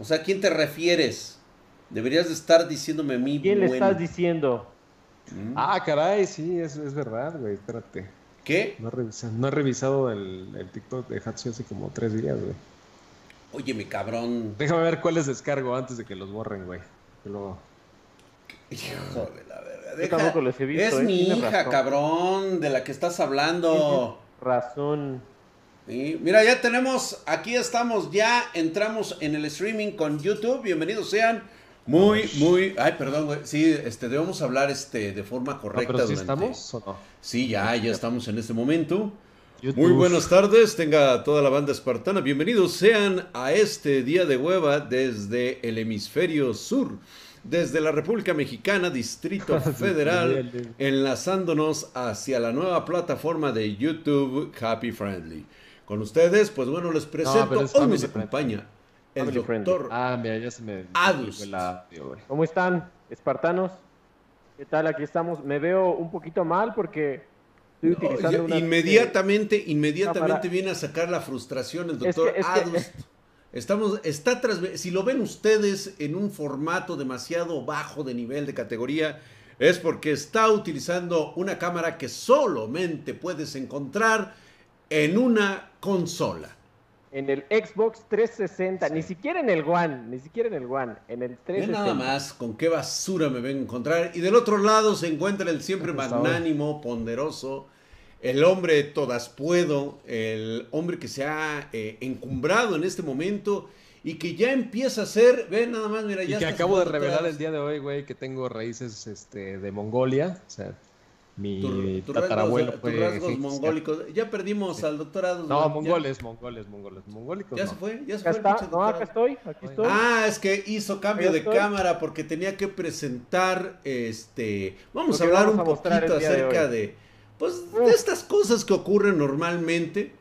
O sea, ¿a quién te refieres? Deberías de estar diciéndome a mí. ¿Quién le estás diciendo? Mm. Ah, caray, sí, es, es verdad, güey, espérate. ¿Qué? No he revisado, no he revisado el, el TikTok de Hatsu hace como tres días, güey. Oye, mi cabrón. Déjame ver cuáles descargo antes de que los borren, güey. Luego... Hijo de la verga. Deja... es ¿eh? mi hija, cabrón, de la que estás hablando. Razón. Mira, ya tenemos, aquí estamos, ya entramos en el streaming con YouTube. Bienvenidos sean. Muy, muy, ay, perdón, güey. Sí, este, debemos hablar este, de forma correcta. ¿pero estamos Sí, ya, ya estamos en este momento. Muy buenas tardes, tenga toda la banda espartana. Bienvenidos sean a este día de hueva desde el hemisferio sur, desde la República Mexicana, Distrito Federal, enlazándonos hacia la nueva plataforma de YouTube Happy Friendly. Con ustedes, pues bueno, les presento, hoy nos acompaña el doctor Ah, mira, ya se me... ¿Cómo están, espartanos? ¿Qué tal? Aquí estamos. Me veo un poquito mal porque estoy utilizando una... Inmediatamente, inmediatamente viene a sacar la frustración el doctor es Estamos, está tras, si lo ven ustedes en un formato demasiado bajo de nivel de categoría, es porque está utilizando una cámara que solamente puedes encontrar en una consola. En el Xbox 360, ni siquiera en el One, ni siquiera en el One, en el 360. nada más con qué basura me ven a encontrar. Y del otro lado se encuentra el siempre magnánimo, ponderoso, el hombre todas puedo, el hombre que se ha eh, encumbrado en este momento y que ya empieza a ser, ven nada más, mira, ya. Y que acabo de revelar el día de hoy, güey, que tengo raíces este, de Mongolia, o sea, mi tatarabuelo fue rasgos mongólicos. Ya perdimos al doctor Adams. No, mongoles, mongoles, mongoles, mongólicos. Ya se fue, ya se fue. Está? No, acá estoy, aquí estoy. Ah, es que hizo cambio de cámara porque tenía que presentar, este, vamos a hablar un poquito acerca de, pues, de estas cosas que ocurren normalmente,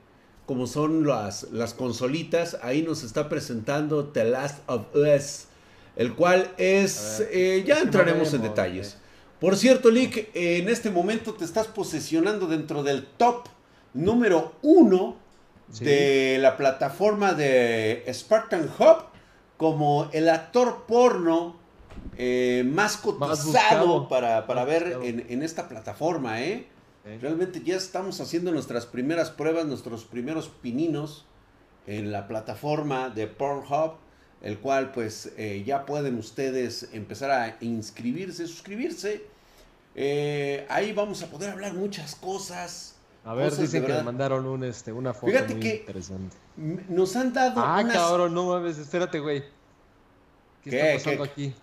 como son las, las consolitas. Ahí nos está presentando The Last of Us, el cual es, eh, ya entraremos en detalles. Por cierto, Lick, en este momento te estás posesionando dentro del top número uno de la plataforma de Spartan Hub como el actor porno eh, más cotizado para, ver en, esta plataforma, ¿eh? Realmente ya estamos haciendo nuestras primeras pruebas, nuestros primeros pininos en la plataforma de Pornhub, el cual pues eh, ya pueden ustedes empezar a inscribirse, suscribirse eh, ahí vamos a poder hablar muchas cosas. A ver, dicen que me mandaron un, este, una foto Fíjate muy que interesante. Nos han dado. Ah, cabrón, no mames, espérate, güey. ¿Qué, está pasando aquí?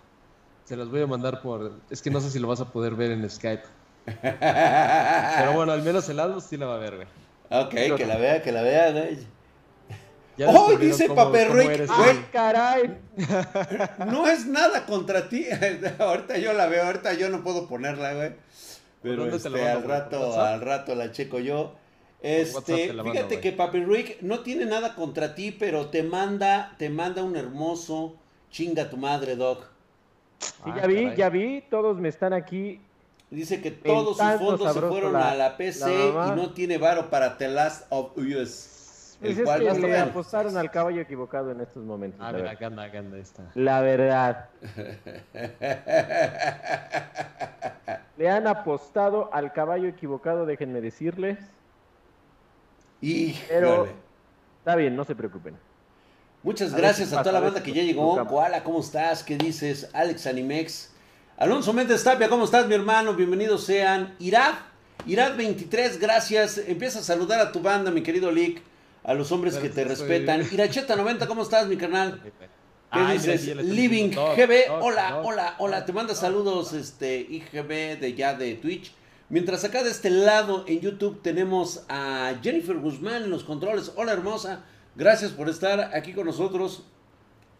Se los voy a mandar por. Es que no sé si lo vas a poder ver en Skype. Pero bueno, al menos el Atlas sí la va a ver, güey. Ok, que la vea, que la vea, güey. ¡Oh! Dice Paperrick, güey. caray! No es nada contra ti. ahorita yo la veo, ahorita yo no puedo ponerla, güey. Pero este, al rato, al rato la checo yo. Este, fíjate que Papi Rick no tiene nada contra ti, pero te manda, te manda un hermoso chinga tu madre, Doc. Sí, ya ah, vi, ya vi, todos me están aquí. Dice que todos sus fondos se fueron a la PC y no tiene varo para The Last of Us. El cual es que le apostaron al caballo equivocado en estos momentos. A ver, acá anda, acá anda, está. La verdad. le han apostado al caballo equivocado, déjenme decirles. y Pero está bien, no se preocupen. Muchas gracias a toda la banda que ya llegó. Koala, ¿cómo estás? ¿Qué dices? Alex Animex. Alonso Méndez Tapia, ¿cómo estás, mi hermano? Bienvenidos sean. Irad, Irad 23, gracias. Empieza a saludar a tu banda, mi querido Lick a los hombres que te respetan. Iracheta 90, ¿cómo estás, mi carnal? ¿Qué dices? Living GB, hola, hola, hola, te manda saludos este IGB de ya de Twitch. Mientras acá de este lado en YouTube tenemos a Jennifer Guzmán en los controles. Hola hermosa, gracias por estar aquí con nosotros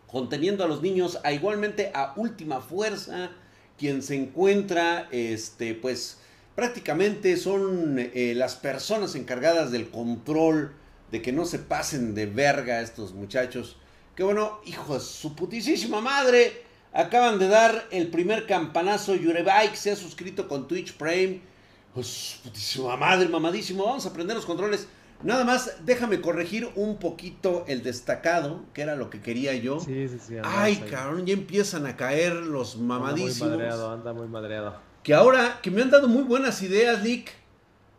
conteniendo a los niños, a igualmente a Última Fuerza, quien se encuentra, este, pues prácticamente son eh, las personas encargadas del control de que no se pasen de verga estos muchachos. Que bueno, hijo de su putísima madre. Acaban de dar el primer campanazo. Yurebike se ha suscrito con Twitch Prime. Pues putísima madre, mamadísimo. Vamos a aprender los controles. Nada más, déjame corregir un poquito el destacado, que era lo que quería yo. Sí, sí, sí. Ay, cabrón, ya empiezan a caer los mamadísimos. Anda muy madreado, anda muy madreado. Que ahora, que me han dado muy buenas ideas, Lick.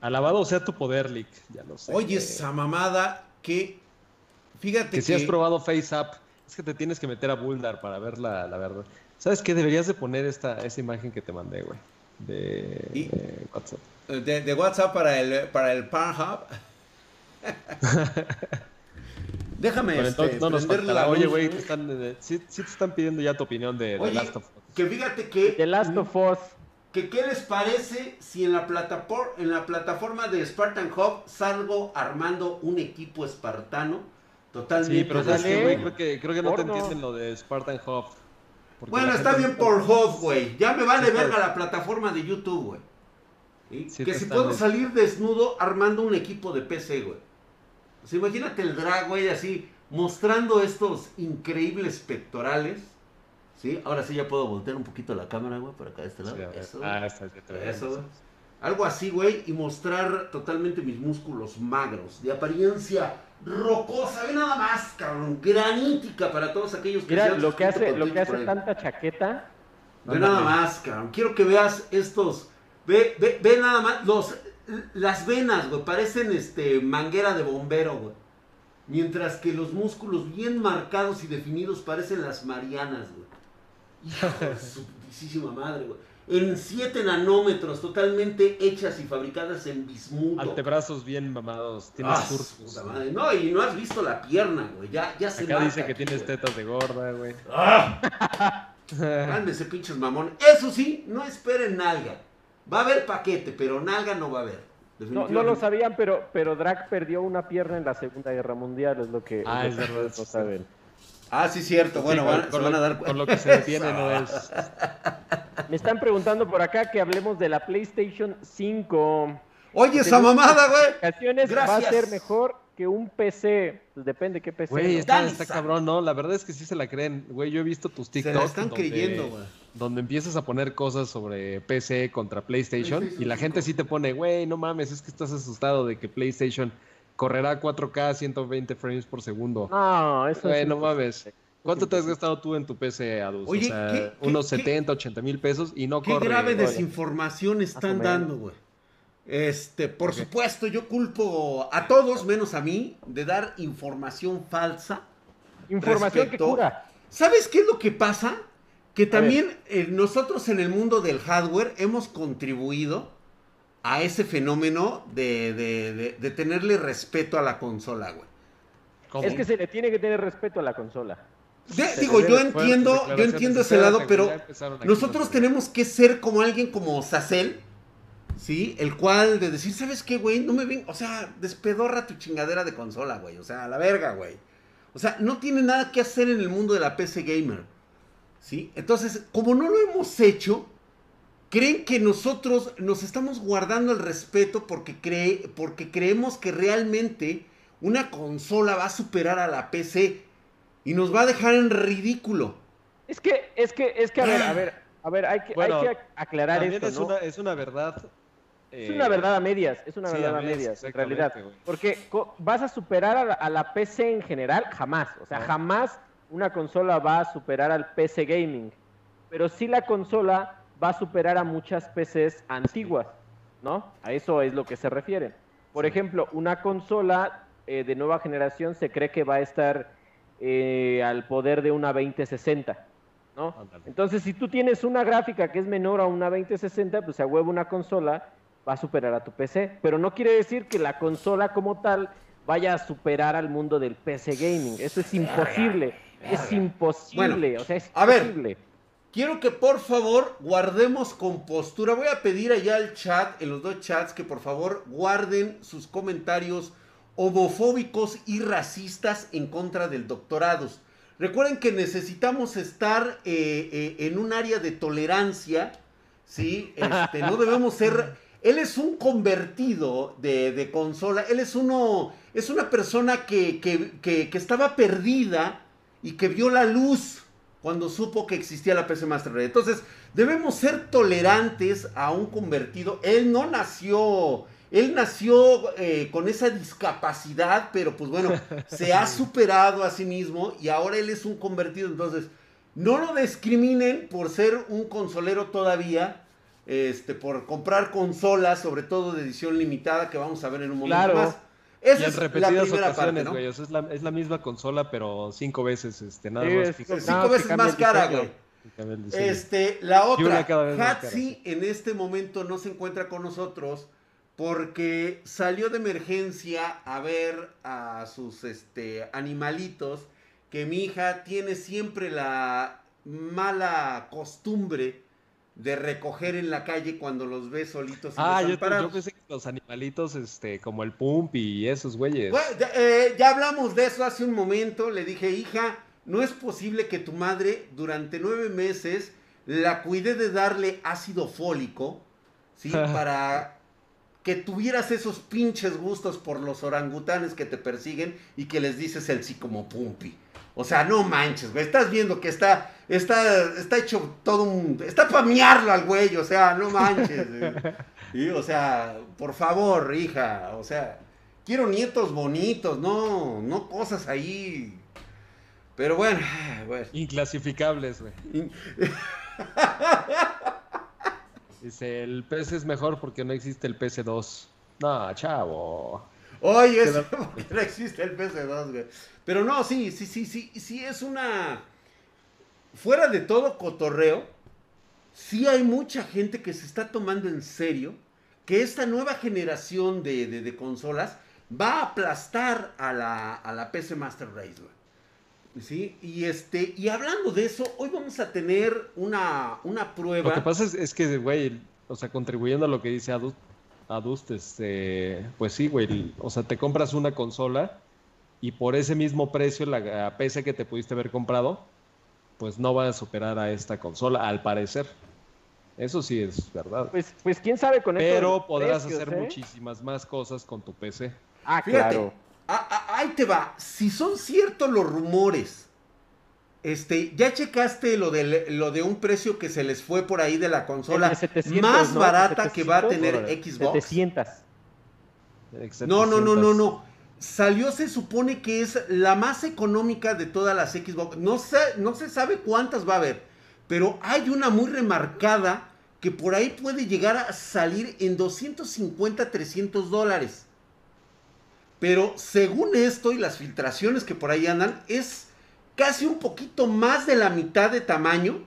Alabado sea tu poder, Lick. Ya lo sé. Oye, esa mamada que. Fíjate que. Que si has probado FaceApp, es que te tienes que meter a Bulldar para ver la, verdad. ¿Sabes qué? Deberías de poner esta, esa imagen que te mandé, güey. De, WhatsApp. De, WhatsApp para el, para el Pornhub. Déjame este, no nos Oye, güey, eh, sí, te están pidiendo ya tu opinión de The Last of Us. Que fíjate que. The Last of Us. Que qué les parece si en la, plataforma, en la plataforma de Spartan Hub salgo armando un equipo espartano totalmente. Sí, pero sabes que, güey, creo que, creo que no te entienden lo de Spartan Hub. Bueno, está bien por Hub, güey. Ya me vale verga la plataforma de YouTube, güey. que si puedo salir desnudo armando un equipo de PC, güey. O sea, imagínate el drag, güey, así, mostrando estos increíbles pectorales. ¿Sí? Ahora sí ya puedo voltear un poquito la cámara, güey, para acá de este lado. eso, ah, está, eso, Algo así, güey, y mostrar totalmente mis músculos magros, de apariencia rocosa, ve nada más, cabrón, granítica para todos aquellos que Mira, lo que hace, lo que hace tanta chaqueta. Ve nada más, cabrón. Quiero que veas estos. Ve, ve, ve nada más los las venas, güey, parecen este manguera de bombero, güey. Mientras que los músculos bien marcados y definidos parecen las marianas, güey. Hijo de su putísima madre, güey. En 7 nanómetros, totalmente hechas y fabricadas en bismuto. Antebrazos bien mamados, tienes ah. No, y no has visto la pierna, güey. Ya, ya se Acá dice que tienes tetas de gorda, güey. ¡Ah! ese pinches mamón. Eso sí, no esperen nalga. Va a haber paquete, pero nalga no va a haber. No, no, lo sabían, pero, pero Drac perdió una pierna en la Segunda Guerra Mundial, es lo que, ah, es verdad, no saben. Ah, sí, cierto. Bueno, van, se van a dar Por lo que se detiene no es. Me están preguntando por acá que hablemos de la PlayStation 5. Oye, esa mamada, güey. Va a ser mejor que un PC, pues depende qué PC. Güey, está, cabrón, ¿no? La verdad es que sí se la creen. Güey, yo he visto tus TikToks. Se están creyendo, güey. Donde empiezas a poner cosas sobre PC contra PlayStation, y la gente sí te pone, güey, no mames, es que estás asustado de que PlayStation correrá 4K 120 frames por segundo. No, eso Güey, no mames. ¿Cuánto te has gastado tú en tu PC, Adus? Oye, o sea, unos 70, 80 mil pesos y no corre. Qué grave desinformación están dando, güey. Este, por supuesto, yo culpo a todos, menos a mí, de dar información falsa. Información que cura. ¿Sabes qué es lo que pasa? Que también eh, nosotros en el mundo del hardware hemos contribuido a ese fenómeno de, de, tenerle respeto a la consola, güey. Es que se le tiene que tener respeto a la consola. digo, yo entiendo, yo entiendo ese lado, pero nosotros tenemos que ser como alguien como Sacel, ¿sí? El cual de decir, ¿sabes qué, güey? No me ven, o sea, despedorra tu chingadera de consola, güey. O sea, a la verga, güey. O sea, no tiene nada que hacer en el mundo de la PC gamer. ¿Sí? Entonces, como no lo hemos hecho, creen que nosotros nos estamos guardando el respeto porque, cree, porque creemos que realmente una consola va a superar a la PC y nos va a dejar en ridículo. Es que, es que, es que, a ver, a ver, a ver, hay que, hay que aclarar esto, es, una, es una verdad es una verdad a medias, es una verdad a medias, en realidad. Porque vas a superar a la, PC en general, jamás. O sea, jamás una consola va a superar al PC gaming. Pero sí la consola va a superar a muchas PCs antiguas, ¿no? A eso es lo que se refieren. Por ejemplo, una consola eh, de nueva generación se cree que va a estar eh, al poder de una 2060. ¿no? Entonces, si tú tienes una gráfica que es menor a una 2060, pues a huevo una consola va a superar a tu PC. Pero no quiere decir que la consola como tal vaya a superar al mundo del PC gaming. Eso es imposible. Es imposible. o sea, es a ver, quiero que por favor guardemos compostura. Voy a pedir allá al chat, en los dos chats, que por favor guarden sus comentarios homofóbicos y racistas en contra del doctorados. Recuerden que necesitamos estar eh, eh, en un área de tolerancia, ¿sí? Este, no debemos ser él es un convertido de, consola. Él es uno. Es una persona que, que, estaba perdida y que vio la luz cuando supo que existía la PC Master Entonces, debemos ser tolerantes a un convertido. Él no nació él nació eh, con esa discapacidad, pero pues bueno, se ha superado a sí mismo y ahora él es un convertido. Entonces, no lo discriminen por ser un consolero todavía, este, por comprar consolas, sobre todo de edición limitada, que vamos a ver en un momento más. Esa es repetidas la primera ocasiones, parte, ¿no? es, la, es, la, misma consola, pero cinco veces, este, nada más. cinco veces más cara, güey. Este, la otra, Hatsi en este momento no se encuentra con nosotros porque salió de emergencia a ver a sus este, animalitos que mi hija tiene siempre la mala costumbre de recoger en la calle cuando los ve solitos. ah, yo, yo, pensé los animalitos, este, como el Pump y esos güeyes. ya, eh, ya, hablamos de eso hace un momento. Le dije, hija, no es posible que tu madre durante nueve meses la cuide de darle ácido fólico, ¿sí? Para que tuvieras esos pinches gustos por los orangutanes que te persiguen y que les dices el sí como pumpi. O sea, no manches, güey. Estás viendo que está, está, está hecho todo un. Está para miarlo al güey, o sea, no manches. y, o sea, por favor, hija. O sea, quiero nietos bonitos, no, no cosas ahí pero bueno, Inclasificables, güey. Dice, el PS es mejor porque no existe el PS2. No, chavo. Oye, eso porque no existe el PS2, güey. Pero no, sí, sí, sí, sí, sí es una... Fuera de todo cotorreo, sí hay mucha gente que se está tomando en serio que esta nueva generación de, consolas va a aplastar a la, a la PC Master Race. Sí, y este, y hablando de eso, hoy vamos a tener una, una prueba. Lo que pasa es, que, güey, o sea, contribuyendo a lo que dice Adust, este, pues sí, güey, o sea, te compras una consola y por ese mismo precio, la PC que te pudiste haber comprado, pues no va a superar a esta consola, al parecer. Eso sí es verdad. Pues, pues quién sabe con eso. Pero podrás hacer ¿eh? muchísimas más cosas con tu PC. Ah, claro. Ah, ah, ahí te va. Si son ciertos los rumores, este, ¿ya checaste lo de, lo de un precio que se les fue por ahí de la consola más barata que va a tener Xbox? 700. No, no, no, no, no. Salió, se supone que es la más económica de todas las Xbox. No, sé, no se sabe cuántas va a haber, pero hay una muy remarcada que por ahí puede llegar a salir en 250, 300 dólares. Pero según esto y las filtraciones que por ahí andan, es casi un poquito más de la mitad de tamaño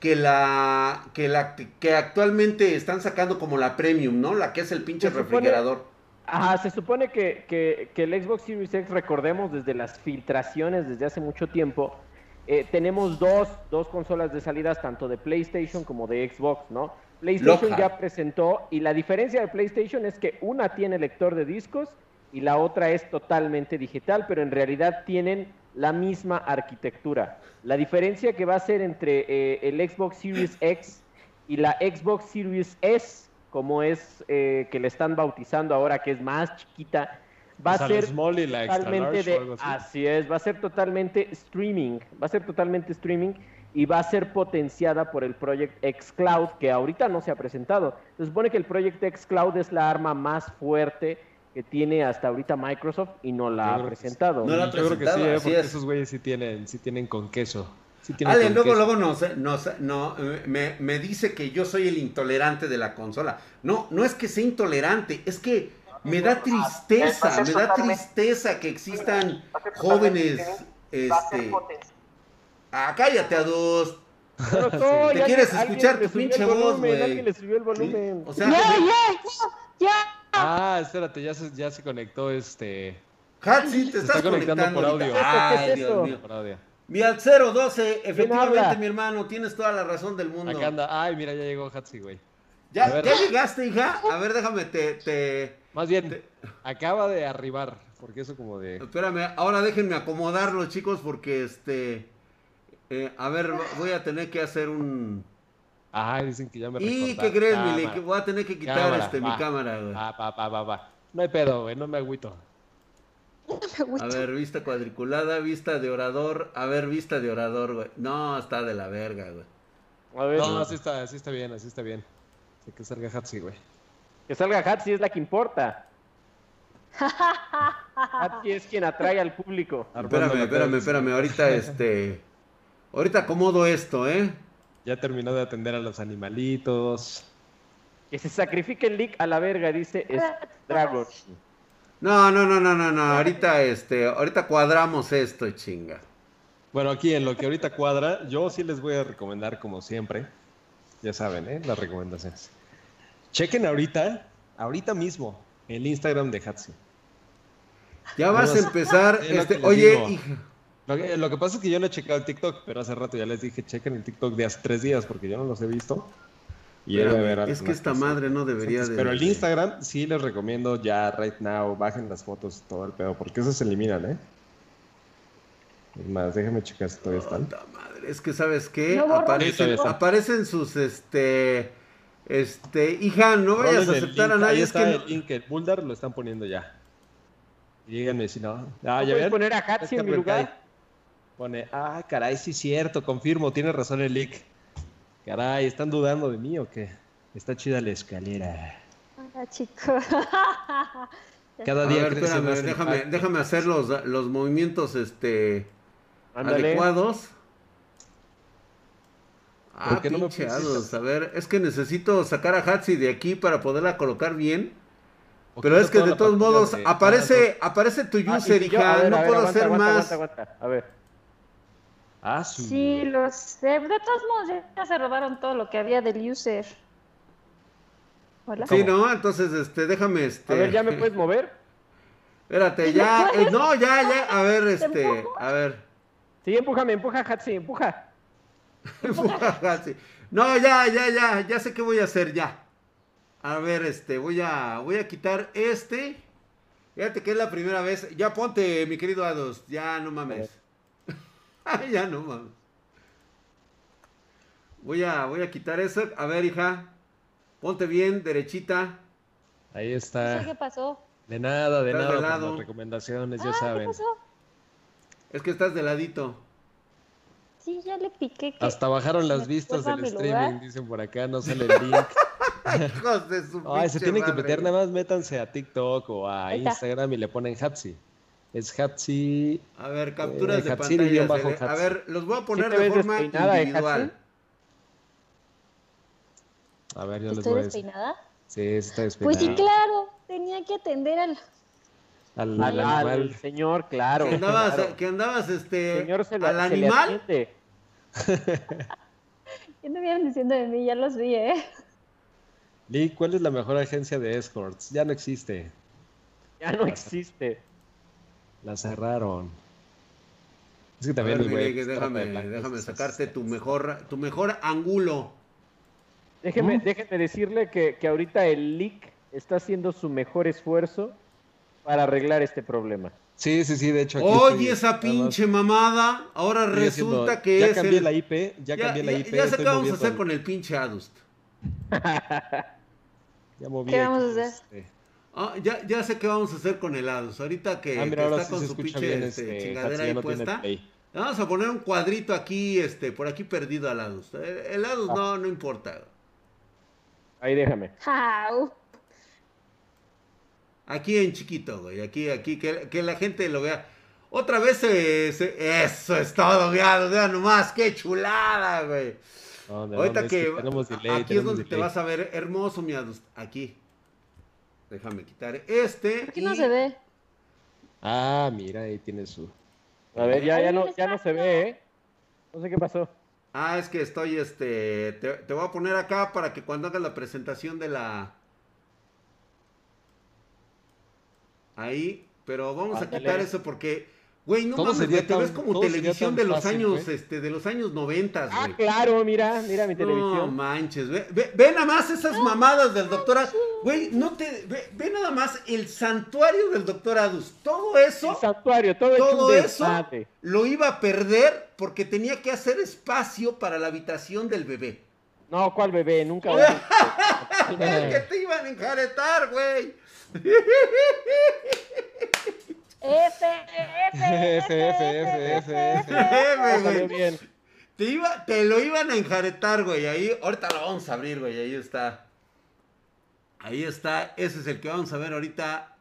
que la que la que actualmente están sacando como la premium, ¿no? La que es el pinche refrigerador. ajá, se supone que, que, el Xbox Series X, recordemos desde las filtraciones desde hace mucho tiempo, eh, tenemos dos, dos consolas de salidas, tanto de PlayStation como de Xbox, ¿no? PlayStation ya presentó, y la diferencia de PlayStation es que una tiene lector de discos y la otra es totalmente digital, pero en realidad tienen la misma arquitectura. La diferencia que va a ser entre eh, el Xbox Series X y la Xbox Series S, como es eh, que le están bautizando ahora, que es más chiquita, va a ser totalmente de, así es, va a ser totalmente streaming, va a ser totalmente streaming y va a ser potenciada por el Project X Cloud, que ahorita no se ha presentado. Se supone que el Project X Cloud es la arma más fuerte que tiene hasta ahorita Microsoft y no la ha presentado. No la ha presentado, Yo creo que sí, ¿eh? porque esos güeyes sí tienen, sí tienen con queso. Sí Ale, luego, luego nos, no, me, me, dice que yo soy el intolerante de la consola. No, no es que sea intolerante, es que me da tristeza, me da tristeza que existan jóvenes, este... Ah, cállate a dos. ¿Te quieres escuchar tu pinche voz, güey? le subió el volumen. O sea, ya, ya, ya. Ah, espérate, ya se, ya se conectó este. Hatsi, te estás conectando, por audio. Ay, Dios mío. Por audio. Mi al 012, efectivamente, mi hermano, tienes toda la razón del mundo. Acá anda. Ay, mira, ya llegó Hatsi, güey. ¿Ya, ¿Ya llegaste, hija? A ver, déjame, te... te Más bien, acaba de arribar, porque eso como de... Espérame, ahora déjenme acomodarlo, chicos, porque este... Eh, a ver, voy a tener que hacer un... Ah, dicen que ya me ¿Y qué crees, Mili? Que voy a tener que quitar este, mi cámara, güey. Va, va, va, va, va. No hay pedo, güey, no me agüito. A ver, vista cuadriculada, vista de orador. A ver, vista de orador, güey. No, está de la verga, güey. A ver. No, así está, así está bien, así está bien. Hay que salga Hatsi, güey. Que salga Hatsi es la que importa. Hatsi es quien atrae al público. Espérame, espérame, espérame. Ahorita este. Ahorita acomodo esto, ¿eh? Ya terminó de atender a los animalitos. Que se sacrifique el leak a la verga, dice Dragon. No, no, no, no, no, no. Ahorita, este, ahorita cuadramos esto, chinga. Bueno, aquí en lo que ahorita cuadra, yo sí les voy a recomendar, como siempre, ya saben, ¿eh? Las recomendaciones. Chequen ahorita, ahorita mismo, el Instagram de Hatsi. Ya vas a empezar, este, oye, hija. Lo que, pasa es que yo no he checado el TikTok, pero hace rato ya les dije, chequen el TikTok de hace tres días, porque yo no los he visto. Y es que esta madre no debería de... Pero el Instagram sí les recomiendo ya, right now, bajen las fotos, todo el pedo, porque esos se eliminan, ¿eh? Es más, déjame checar si todavía están. madre, es que ¿sabes qué? aparecen, sus, este... Este, hija, no vayas a aceptar a nadie. Ahí está el link, el Bulldar lo están poniendo ya. Díganme si no. Ah, ¿ya ven? poner a Hatsi en mi lugar? Pone, ah, caray, sí es cierto, confirmo, tiene razón el leak. Caray, ¿están dudando de mí o qué? Está chida la escalera. Hola, chicos. Cada día déjame, déjame hacer los, los movimientos este adecuados. Ah, qué no A ver, es que necesito sacar a Hatsi de aquí para poderla colocar bien. Pero es que de todos modos aparece, aparece tu ah, user, hija. no puedo hacer más. A ver. Ah, sí, lo sé. De todos modos, ya se robaron todo lo que había del user. Hola. Sí, no, entonces, este, déjame, este... A ver, ¿ya me puedes mover? Espérate, ya, eh, no, ya, ya, a ver, este, a ver. Sí, empújame, empuja, Hatsi, empuja. No, ya, ya, ya, ya sé qué voy a hacer, ya. A ver, este, voy a, voy a quitar este. Fíjate que es la primera vez. Ya ponte, mi querido Ados, ya no mames. ya no mames. Voy a, voy a quitar eso. A ver, hija. Ponte bien, derechita. Ahí está. ¿Qué pasó? De nada, de nada. De lado. Las recomendaciones, ya saben. ¿qué pasó? Es que estás de ladito. Sí, ya le piqué. Hasta bajaron las vistas del streaming, dicen por acá, no sale el link. Hijos de su Ay, se tienen que meter, nada más métanse a TikTok o a Instagram y le ponen Hatsi. Es Hatsi. A ver, capturas eh, de pantalla. A ver, los voy a poner de forma individual. a ver, yo les voy a decir. despeinada? Sí, está despeinada. Pues sí, claro. Tenía que atender al. Al, al, al señor, claro. Que andabas, claro. Que andabas este, señor se lo, al animal. ¿Qué me vienen diciendo de mí? Ya los vi, ¿eh? Lee, ¿cuál es la mejor agencia de escorts? Ya no existe. Ya no existe. La cerraron. Es que también déjame, déjame sacarte tu mejor, tu mejor ángulo. Déjeme, déjeme decirle que, que ahorita el leak está haciendo su mejor esfuerzo para arreglar este problema. Sí, sí, sí, de hecho. Oye, esa pinche mamada, ahora resulta que ya Cambié la IP, ya, cambié la IP. Ya, sé qué vamos a hacer con el pinche Adust. ya moví ¿Qué vamos a hacer? Este. Ah, ya, ya sé qué vamos a hacer con el Adust. Ahorita que, ah, está con su pinche este, este, chingadera ahí puesta. Vamos a poner un cuadrito aquí, este, por aquí perdido al Adust. El, Adust ah. no, no importa. Ahí déjame. Aquí en chiquito, güey. Aquí, aquí, que, la gente lo vea. Otra vez Eso es todo, vean, vean nomás, qué chulada, güey. Ahorita que, aquí es donde te vas a ver hermoso, mi Aquí. Déjame quitar este. Aquí no se ve. Ah, mira, ahí tiene su. A ver, ya, ya, no, ya no se ve, ¿eh? No sé qué pasó. Ah, es que estoy, este, te, te voy a poner acá para que cuando hagas la presentación de la, ahí, pero vamos a quitar eso porque, güey, no mames, te ves como televisión de los años, este, de los años noventas, Ah, claro, mira, mira mi televisión. No manches, ve, ve, nada más esas mamadas del doctor Adus, güey, no te, ve, nada más el santuario del doctor Adus, todo eso. El santuario, todo, todo eso lo iba a perder porque tenía que hacer espacio para la habitación del bebé. No, ¿cuál bebé? Nunca. el que te iban a enjaretar, güey. F, F, F, F, F, Te, iba, te lo iban a enjaretar, güey. Ahí, ahorita lo vamos a abrir, güey. Ahí está. Ahí está, ese es el que vamos a ver ahorita.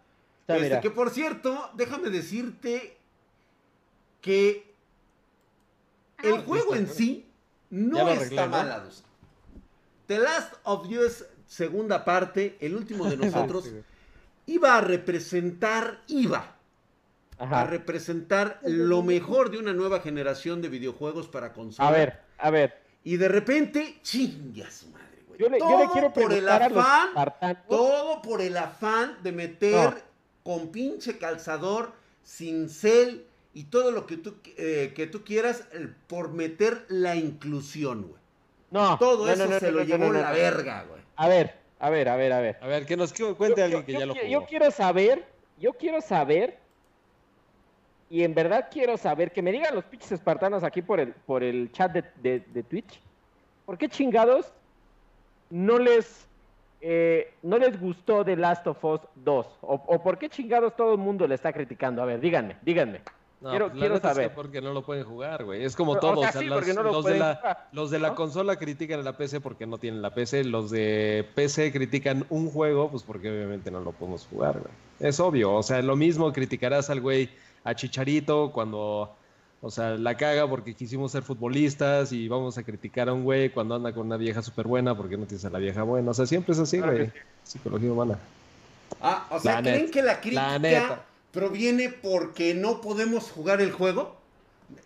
Este, que por cierto, déjame decirte que el juego en sí no está mal. The Last of Us, segunda parte, el último de nosotros, iba a representar, iba a representar lo mejor de una nueva generación de videojuegos para consola. A ver, a ver. Y de repente, chingas, madre. Yo le, todo quiero por el afán, todo por el afán de meter con pinche calzador, cincel y todo lo que tú, eh, que tú quieras por meter la inclusión, güey. No. Todo eso se lo llevó la verga, güey. A ver, a ver, a ver, a ver. A ver, que nos cuente alguien que ya lo jugó. Yo quiero saber, yo quiero saber, y en verdad quiero saber, que me digan los pinches espartanos aquí por el, por el chat de, de Twitch, ¿por qué chingados no les, eh, no les gustó The Last of Us 2? O, por qué chingados todo el mundo le está criticando? A ver, díganme, díganme. Quiero, pues quiero saber. Es porque no lo pueden jugar, güey. Es como todos. los, de la, los, de la, consola critican a la PC porque no tienen la PC. Los de PC critican un juego, pues porque obviamente no lo podemos jugar, güey. Es obvio. O sea, lo mismo criticarás al güey a Chicharito cuando o sea, la caga porque quisimos ser futbolistas y vamos a criticar a un güey cuando anda con una vieja súper buena porque no tienes a la vieja buena. O sea, siempre es así, güey. Psicología humana. Ah, o sea, ¿creen que la crítica proviene porque no podemos jugar el juego?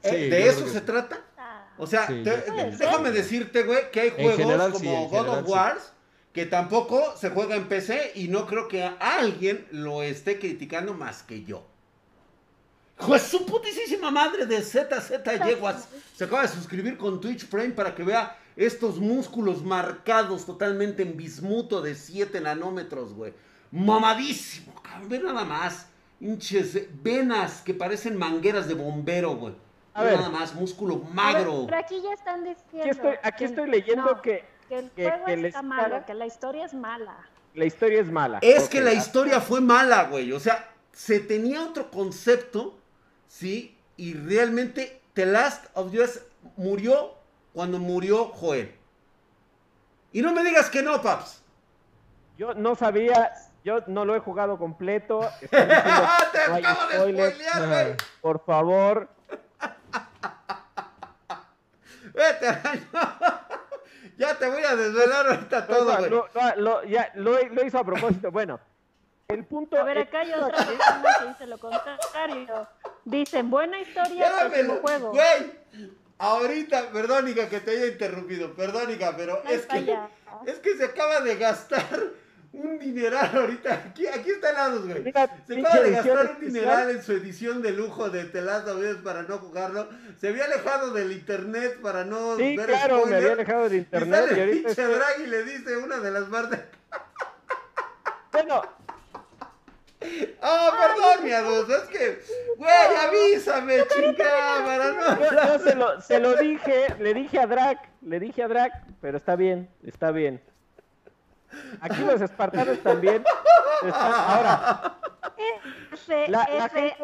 Eh, ¿De eso se trata? O sea, déjame decirte, güey, que hay juegos como God of Wars que tampoco se juega en PC y no creo que alguien lo esté criticando más que yo. Pues su putísima madre de ZZ Yeguas se acaba de suscribir con Twitch Prime para que vea estos músculos marcados totalmente en bismuto de 7 nanómetros, güey. Mamadísimo, cabrón. Ve nada más. Hinches venas que parecen mangueras de bombero, güey. A ver. Nada más, músculo magro. pero aquí ya están diciendo. Aquí estoy, aquí estoy leyendo que, que. el juego está malo, que la historia es mala. La historia es mala. Es que la historia fue mala, güey. O sea, se tenía otro concepto ¿sí? Y realmente The Last of Us murió cuando murió Joel. Y no me digas que no, Paps. Yo no sabía, yo no lo he jugado completo. Te acabo de spoilear, güey. Por favor. Vete, ya te voy a desvelar ahorita todo, güey. Lo, ya, lo hizo a propósito. Bueno, el punto. A ver, acá hay otra persona que dice lo contrario. Dicen, buena historia, pésimo juego. Güey, ahorita, perdónica que te haya interrumpido, perdónica, pero es que, es que se acaba de gastar un dineral ahorita. Aquí, aquí está helados, güey. Se acaba de gastar un dineral en su edición de lujo de Telazo para no jugarlo. Se había alejado del internet para no sí, ver claro, me había alejado del internet. Y, ahorita Draghi le dice una de las partes. Bueno, Oh, perdón, mi adulto, es que, güey, avísame, chingada, no. Yo, se, lo, se lo dije, le dije a Drac, le dije a Drac, pero está bien, está bien. Aquí los espartanos también. ahora, la, gente,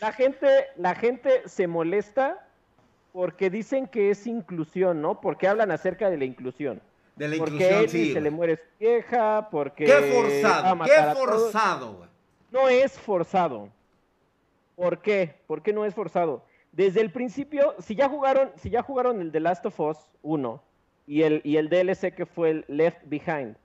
la, gente, la gente se molesta porque dicen que es inclusión, ¿no? Porque hablan acerca de la inclusión. De la inclusión, sí. se le muere su vieja, porque. Qué forzado, qué forzado. No es forzado. ¿Por qué? ¿Por qué no es forzado? Desde el principio, si ya jugaron, si ya jugaron el The Last of Us 1 y el, y el DLC que fue el Left Behind,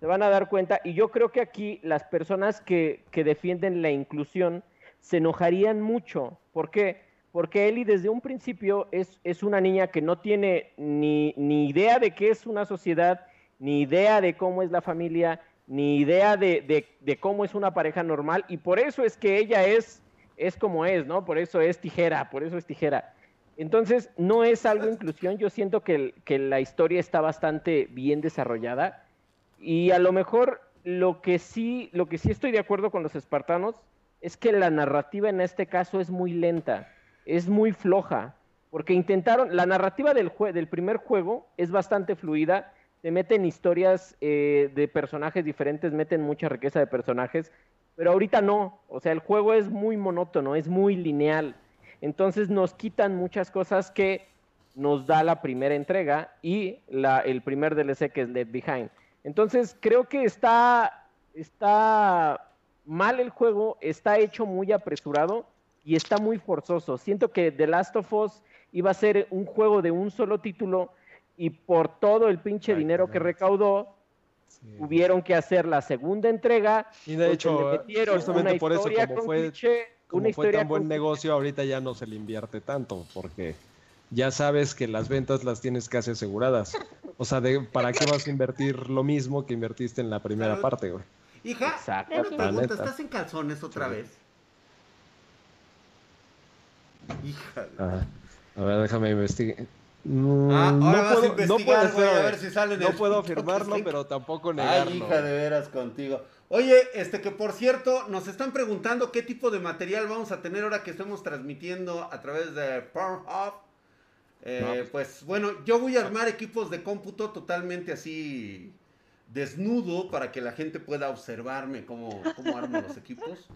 se van a dar cuenta, y yo creo que aquí las personas que, que defienden la inclusión se enojarían mucho. ¿Por qué? porque Ellie desde un principio es, es una niña que no tiene ni, ni, idea de qué es una sociedad, ni idea de cómo es la familia, ni idea de, de, cómo es una pareja normal, y por eso es que ella es, es como es, ¿no? Por eso es tijera, por eso es tijera. Entonces, no es algo inclusión, yo siento que, que la historia está bastante bien desarrollada, y a lo mejor lo que sí, lo que sí estoy de acuerdo con los espartanos es que la narrativa en este caso es muy lenta es muy floja, porque intentaron, la narrativa del, del primer juego es bastante fluida, te meten historias eh, de personajes diferentes, meten mucha riqueza de personajes, pero ahorita no, o sea, el juego es muy monótono, es muy lineal, entonces nos quitan muchas cosas que nos da la primera entrega y la, el primer DLC que es Left Behind. Entonces, creo que está, está mal el juego, está hecho muy apresurado y está muy forzoso. Siento que The Last of Us iba a ser un juego de un solo título y por todo el pinche dinero que recaudó, tuvieron que hacer la segunda entrega. Y de hecho, justamente por eso, como fue, como fue tan buen negocio, ahorita ya no se le invierte tanto, porque ya sabes que las ventas las tienes casi aseguradas. O sea, de, ¿para qué vas a invertir lo mismo que invertiste en la primera parte, güey? Hija, una pregunta, ¿estás en calzones otra vez? Hija. A ver, déjame investigar. Mm, ah, no, puedo, no puedo, a ver si sale No puedo afirmarlo, pero tampoco negarlo. Ay, hija, de veras contigo. Oye, este que por cierto, nos están preguntando qué tipo de material vamos a tener ahora que estemos transmitiendo a través de Pornhub. Eh, pues, pues bueno, yo voy a armar equipos de cómputo totalmente así desnudo para que la gente pueda observarme cómo, cómo armo los equipos.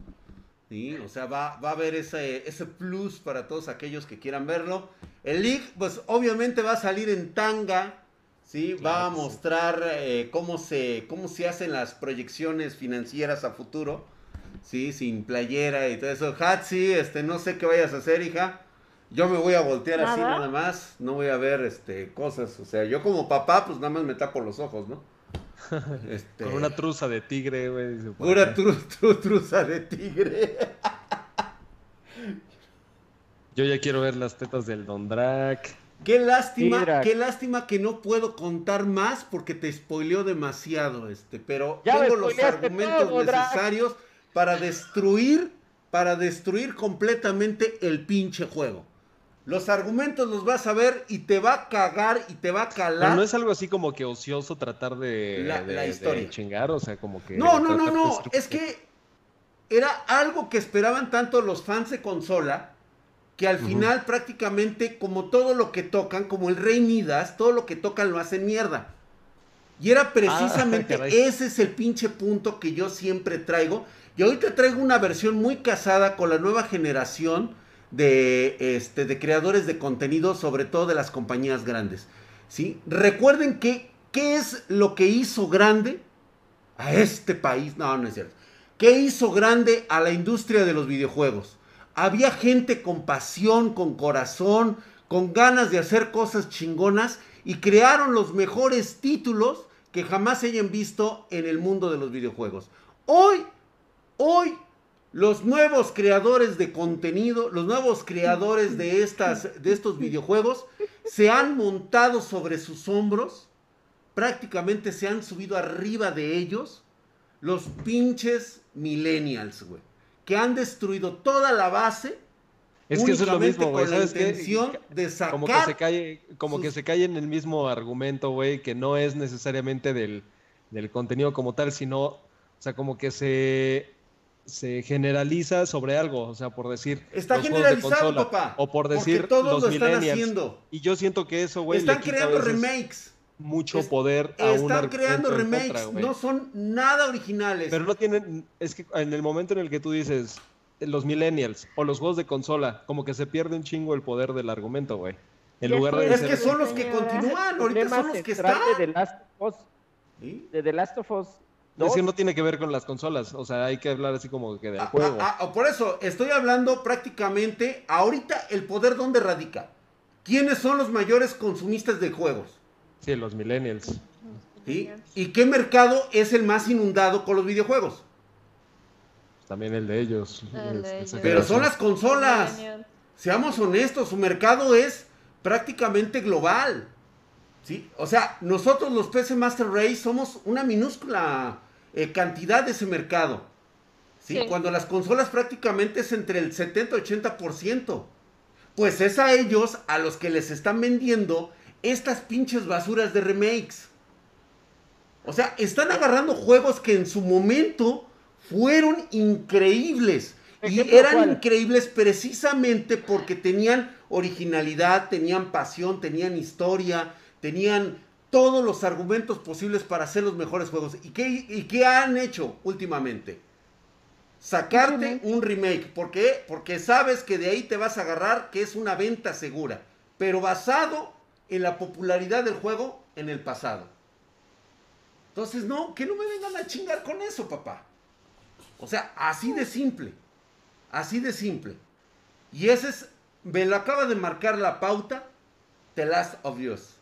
¿sí? O sea, va, va a haber ese, ese plus para todos aquellos que quieran verlo. El League, pues obviamente va a salir en tanga, ¿sí? va a mostrar eh, cómo, se, cómo se hacen las proyecciones financieras a futuro, ¿sí? Sin playera y todo eso. Hatsi, este, no sé qué vayas a hacer, hija. Yo me voy a voltear así nada más, no voy a ver este, cosas. O sea, yo como papá, pues nada más me tapo los ojos, ¿no? Este... Con una truza de tigre, güey. Pura truza de tigre. Yo ya quiero ver las tetas del Don Drac. Qué lástima, qué lástima que no puedo contar más porque te spoileó demasiado, este, pero tengo los argumentos necesarios para destruir, para destruir completamente el pinche juego. Los argumentos los vas a ver y te va a cagar y te va a calar. Pero no es algo así como que ocioso tratar de, la, historia. chingar, o sea, como que... No, no, no, no, es que era algo que esperaban tanto los fans de consola, que al final prácticamente como todo lo que tocan, como el Rey Midas, todo lo que tocan lo hacen mierda. Y era ah, precisamente ese es el pinche punto que yo siempre traigo. Y ahorita traigo una versión muy casada con la nueva generación de, este, de creadores de contenido, sobre todo de las compañías grandes. ¿sí? Recuerden que, ¿qué es lo que hizo grande a este país? No, no es cierto. ¿Qué hizo grande a la industria de los videojuegos? Había gente con pasión, con corazón, con ganas de hacer cosas chingonas y crearon los mejores títulos que jamás se hayan visto en el mundo de los videojuegos. Hoy, hoy los nuevos creadores de contenido, los nuevos creadores de, estas, de estos videojuegos, se han montado sobre sus hombros, prácticamente se han subido arriba de ellos, los pinches millennials, güey, que han destruido toda la base. Es que eso es lo mismo, güey. ¿Sabes qué? De sacar... Como que se cae, como que se cae en el mismo argumento, güey, que no es necesariamente del, del contenido como tal, sino, o sea, como que se se generaliza sobre algo, o sea, por decir está generalizado, papá, o por decir todos lo están haciendo. Y yo siento que eso, güey, están creando remakes, mucho poder a Están creando remakes, no son nada originales. Pero no tienen, es que en el momento en el que tú dices los millennials o los juegos de consola, como que se pierde un chingo el poder del argumento, güey. En lugar de es que son los que continúan, ahorita son los que están. De The Last of Us, de The Last of Us es que no tiene que ver con las consolas, o sea, hay que hablar así como que del ah, juego. Ah, ah, por eso, estoy hablando prácticamente, ahorita el poder dónde radica. ¿Quiénes son los mayores consumistas de juegos? Sí, los millennials. ¿Y qué mercado es el más inundado con los videojuegos? También el de ellos. Pero son las consolas. Seamos honestos, su mercado es prácticamente global. ¿Sí? O sea, nosotros los PC Master Race somos una minúscula eh, cantidad de ese mercado. ¿sí? Cuando las consolas prácticamente es entre el 70-80%. Pues es a ellos a los que les están vendiendo estas pinches basuras de remakes. O sea, están agarrando juegos que en su momento fueron increíbles. Y eran increíbles precisamente porque tenían originalidad, tenían pasión, tenían historia, tenían todos los argumentos posibles para hacer los mejores juegos. ¿Y qué, y qué han hecho últimamente? Sacarte un remake. ¿Por qué? Porque sabes que de ahí te vas a agarrar que es una venta segura. Pero basado en la popularidad del juego en el pasado. Entonces, no, que no me vengan a chingar con eso, papá. O sea, así de simple. Así de simple. Y ese es, me lo acaba de marcar la pauta The Last of Us.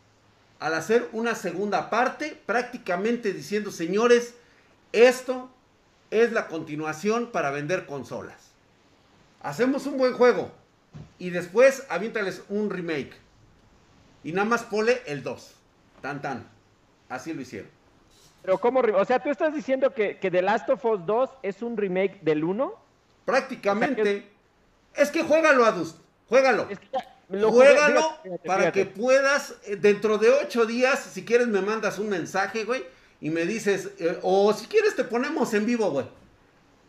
Al hacer una segunda parte, prácticamente diciendo, señores, esto es la continuación para vender consolas. Hacemos un buen juego y después aviéntales un remake. Y nada más pole el 2. Tan tan. Así lo hicieron. Pero ¿cómo? O sea, tú estás diciendo que, The Last of Us 2 es un remake del 1? Prácticamente. es... que juégalo, Adust. Juégalo. Juégalo para que puedas, eh, dentro de ocho días, si quieres me mandas un mensaje, güey, y me dices, eh, o si quieres te ponemos en vivo, güey.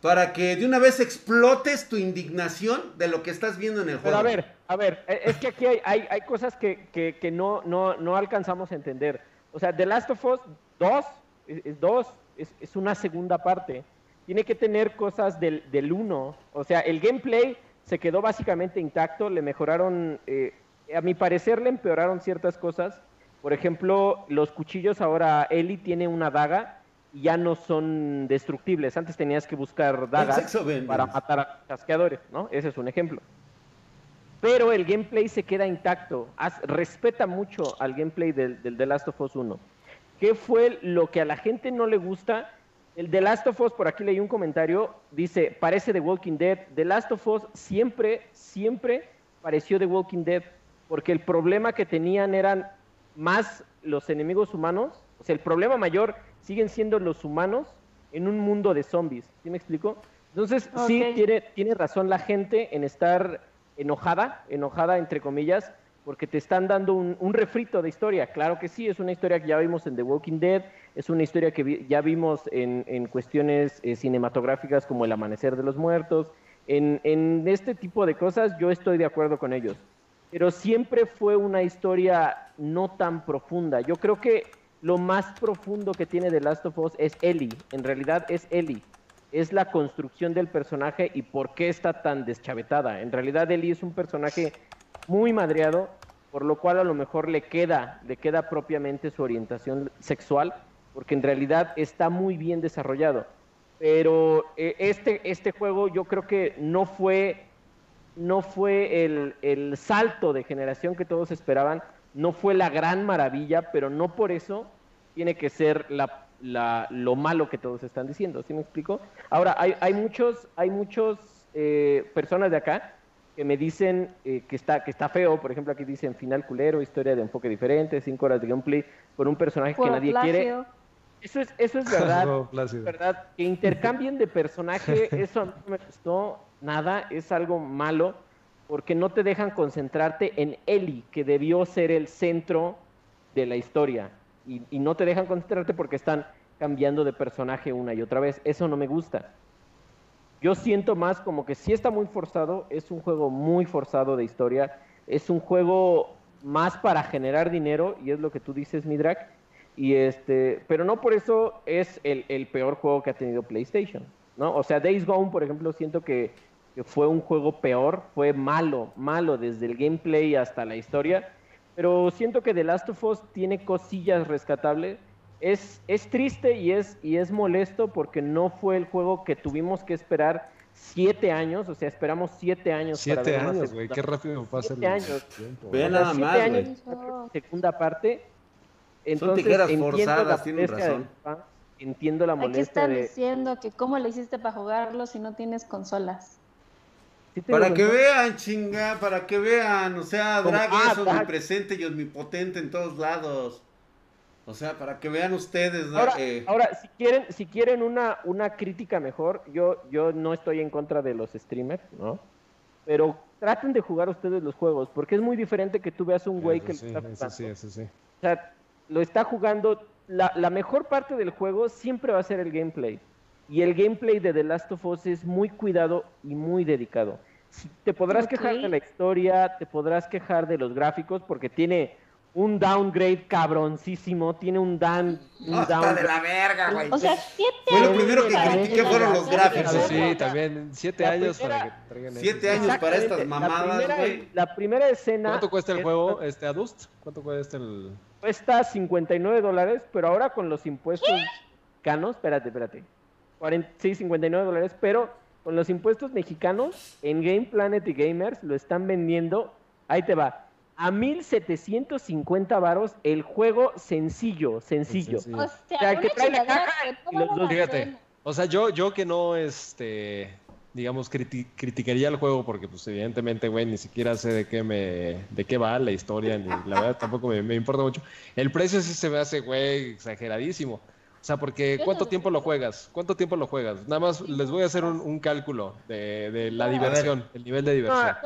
Para que de una vez explotes tu indignación de lo que estás viendo en el juego. Pero a ver, a ver, e, es que aquí hay, hay, cosas que, que, no, no, no, alcanzamos a entender. O sea, The Last of Us 2 es, dos, es, es, una segunda parte. Tiene que tener cosas del, del 1. O sea, el gameplay se quedó básicamente intacto, le mejoraron, eh, a mi parecer le empeoraron ciertas cosas. Por ejemplo, los cuchillos ahora Eli tiene una daga ya no son destructibles. Antes tenías que buscar dagas para matar a chasqueadores, ¿no? Ese es un ejemplo. Pero el gameplay se queda intacto. respeta mucho al gameplay del, del The Last of Us 1. ¿Qué fue lo que a la gente no le gusta? El The Last of Us, por aquí leí un comentario, dice, parece The Walking Dead. The Last of Us siempre, siempre pareció The Walking Dead, porque el problema que tenían eran más los enemigos humanos, o sea, el problema mayor siguen siendo los humanos en un mundo de zombies. ¿Sí me explico? Entonces, sí, tiene, tiene razón la gente en estar enojada, enojada entre comillas, porque te están dando un, refrito de historia. Claro que sí, es una historia que ya vimos en The Walking Dead, es una historia que ya vimos en, cuestiones eh, cinematográficas como El Amanecer de los Muertos. En, en, este tipo de cosas yo estoy de acuerdo con ellos, pero siempre fue una historia no tan profunda. Yo creo que lo más profundo que tiene The Last of Us es Ellie, en realidad es Ellie. Es la construcción del personaje y por qué está tan deschavetada. En realidad Ellie es un personaje muy madreado, por lo cual a lo mejor le queda, le queda propiamente su orientación sexual, porque en realidad está muy bien desarrollado. Pero eh, este, este juego yo creo que no fue, no fue el, el salto de generación que todos esperaban, no fue la gran maravilla, pero no por eso tiene que ser la, la, lo malo que todos están diciendo. ¿Sí me explico? Ahora, hay, hay muchos, hay muchos eh, personas de acá que me dicen eh, que, está, que está feo, por ejemplo aquí dicen final culero, historia de enfoque diferente, cinco horas de gameplay con un personaje que nadie quiere. Eso es, eso es verdad, verdad. Que intercambien de personaje, eso no me gustó nada, es algo malo, porque no te dejan concentrarte en Ellie, que debió ser el centro de la historia. Y, no te dejan concentrarte porque están cambiando de personaje una y otra vez. Eso no me gusta. Yo siento más como que sí está muy forzado, es un juego muy forzado de historia, es un juego más para generar dinero, y es lo que tú dices, Midrak, y este, pero no por eso es el, peor juego que ha tenido PlayStation, ¿no? O sea, Days Gone, por ejemplo, siento que, que fue un juego peor, fue malo, malo desde el gameplay hasta la historia, pero siento que The Last of Us tiene cosillas rescatables, es, es triste y es, y es molesto porque no fue el juego que tuvimos que esperar siete años, o sea, esperamos siete años. Siete años, güey, qué rápido pasa siete el años. tiempo. Ve nada más, güey. Segunda parte. Entonces, Son tijeras forzadas, tienen razón. entiendo la molestia Aquí están diciendo que cómo le hiciste para jugarlo si no tienes consolas. Para que vean, chinga, para que vean, o sea, Drag ah, es omnipresente y omnipotente en todos lados. O sea, para que vean ustedes. Ahora, eh, ahora, si quieren, si quieren una, una crítica mejor, yo, yo no estoy en contra de los streamers, ¿no? Pero traten de jugar ustedes los juegos, porque es muy diferente que tú veas un güey que lo está jugando. Sí, sí. O sea, lo está jugando. La, la mejor parte del juego siempre va a ser el gameplay. Y el gameplay de The Last of Us es muy cuidado y muy dedicado. Te podrás quejar de la historia, te podrás quejar de los gráficos, porque tiene un downgrade cabroncísimo, tiene un down. Un down de la verga, güey. O sea, siete Fue lo primero que critiqué fueron los gráficos. Sí, también. Siete años para que traigan Siete años para estas mamadas, güey. La, primera escena. ¿Cuánto cuesta el juego, este Adust? ¿Cuánto cuesta el.? Cuesta 59 dólares, pero ahora con los impuestos mexicanos, espérate, espérate. sí, 59 dólares, pero con los impuestos mexicanos en Game Planet y Gamers lo están vendiendo, ahí te va, a 1750 varos el juego sencillo, sencillo. O sea, que trae la caja y los dos. Fíjate, o sea, yo, yo que no, este, digamos, criticaría el juego porque, pues, evidentemente, güey, ni siquiera sé de qué me, de qué va la historia, ni la verdad tampoco me, importa mucho. El precio sí se me hace, güey, exageradísimo. O sea, porque ¿cuánto tiempo lo juegas? ¿Cuánto tiempo lo juegas? Nada más les voy a hacer un, cálculo de, de la diversión, el nivel de diversión.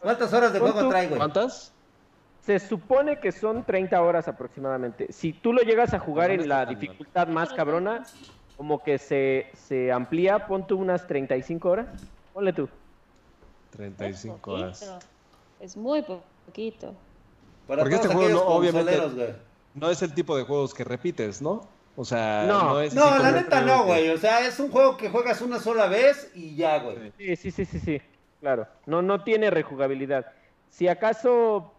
¿Cuántas horas de juego trae, güey? ¿Cuántas? Se supone que son 30 horas aproximadamente. Si tú lo llegas a jugar en la dificultad más cabrona, como que se, se amplía, pon tú unas 35 horas. Ponle tú. 35 horas. Es muy poquito. Porque este juego no, obviamente no es el tipo de juegos que repites, ¿no? O sea, no, es no la neta no, güey. O sea, es un juego que juegas una sola vez y ya, güey. Sí, sí, sí, sí, sí. Claro. No, no tiene rejugabilidad. Si acaso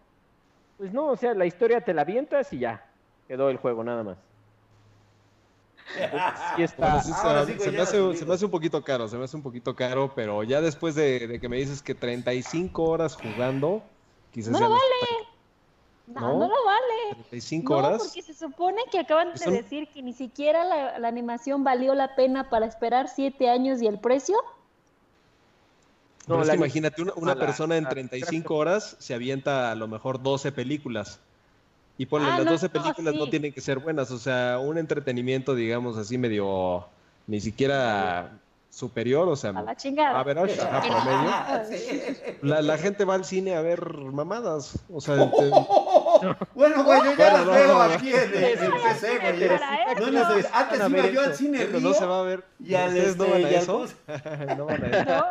pues no, o sea, la historia te la avientas y ya. Quedó el juego, nada más. Sí está. se, me hace, un poquito caro, se me hace un poquito caro, pero ya después de, que me dices que 35 horas jugando, quizás... No lo vale. No, no, lo vale. 35 horas. No, porque se supone que acaban de decir que ni siquiera la, la, animación valió la pena para esperar 7 años y el precio. No, imagínate, una, persona en 35 horas se avienta a lo mejor 12 películas. Y ponle, ah, las 12 películas no tienen que ser buenas, o sea, un entretenimiento, digamos así, medio, ni siquiera superior, o sea, a la chingada. A ver, a promedio. La, la, gente va al cine a ver mamadas, o sea, bueno, güey, yo ya las veo aquí en, el PC, güey. No, antes iba yo al cine Río. No se va a ver. Y al este, no van a eso. no van a eso.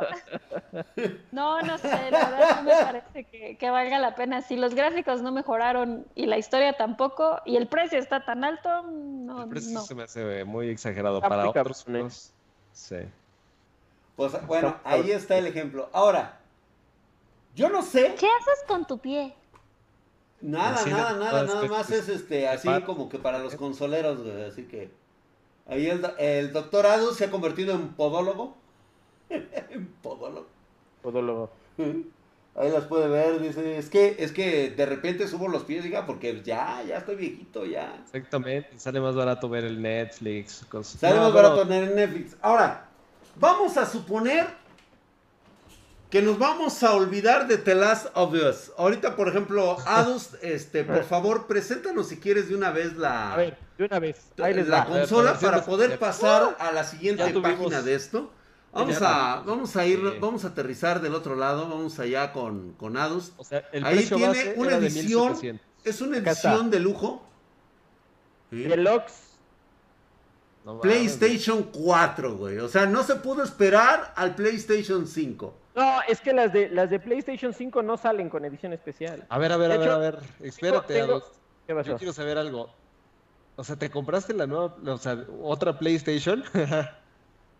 No, no sé, la verdad no me parece que, que valga la pena. Si los gráficos no mejoraron y la historia tampoco, y el precio está tan alto, no. El precio se me hace muy exagerado para otros. Sí. Pues bueno, ahí está el ejemplo. Ahora, yo no sé. ¿Qué haces con tu pie? Nada, nada, nada, nada más es este, así como que para los consoleros, así que ahí el, el doctor Adus se ha convertido en podólogo. en podólogo. Podólogo. Ahí las puede ver, dice, es que, es que de repente subo los pies, diga, porque ya, ya estoy viejito, ya. Exactamente, sale más barato ver el Netflix. Sale más barato ver el Netflix. Ahora, vamos a suponer que nos vamos a olvidar de The Last of Us. Ahorita, por ejemplo, Adus, este, por favor, preséntanos si quieres de una vez la. A ver, de una vez. la consola para poder pasar a la siguiente página de esto. Vamos a, vamos a ir, vamos a aterrizar del otro lado, vamos allá con, con Adus. O sea, el Ahí tiene una edición, es una edición de lujo. Deluxe PlayStation 4, güey. O sea, no se pudo esperar al PlayStation 5. No, es que las de las de PlayStation 5 no salen con edición especial. A ver, a ver, a ver, a ver. Espérate, Yo quiero saber algo. O sea, ¿te compraste la nueva, o sea, otra PlayStation?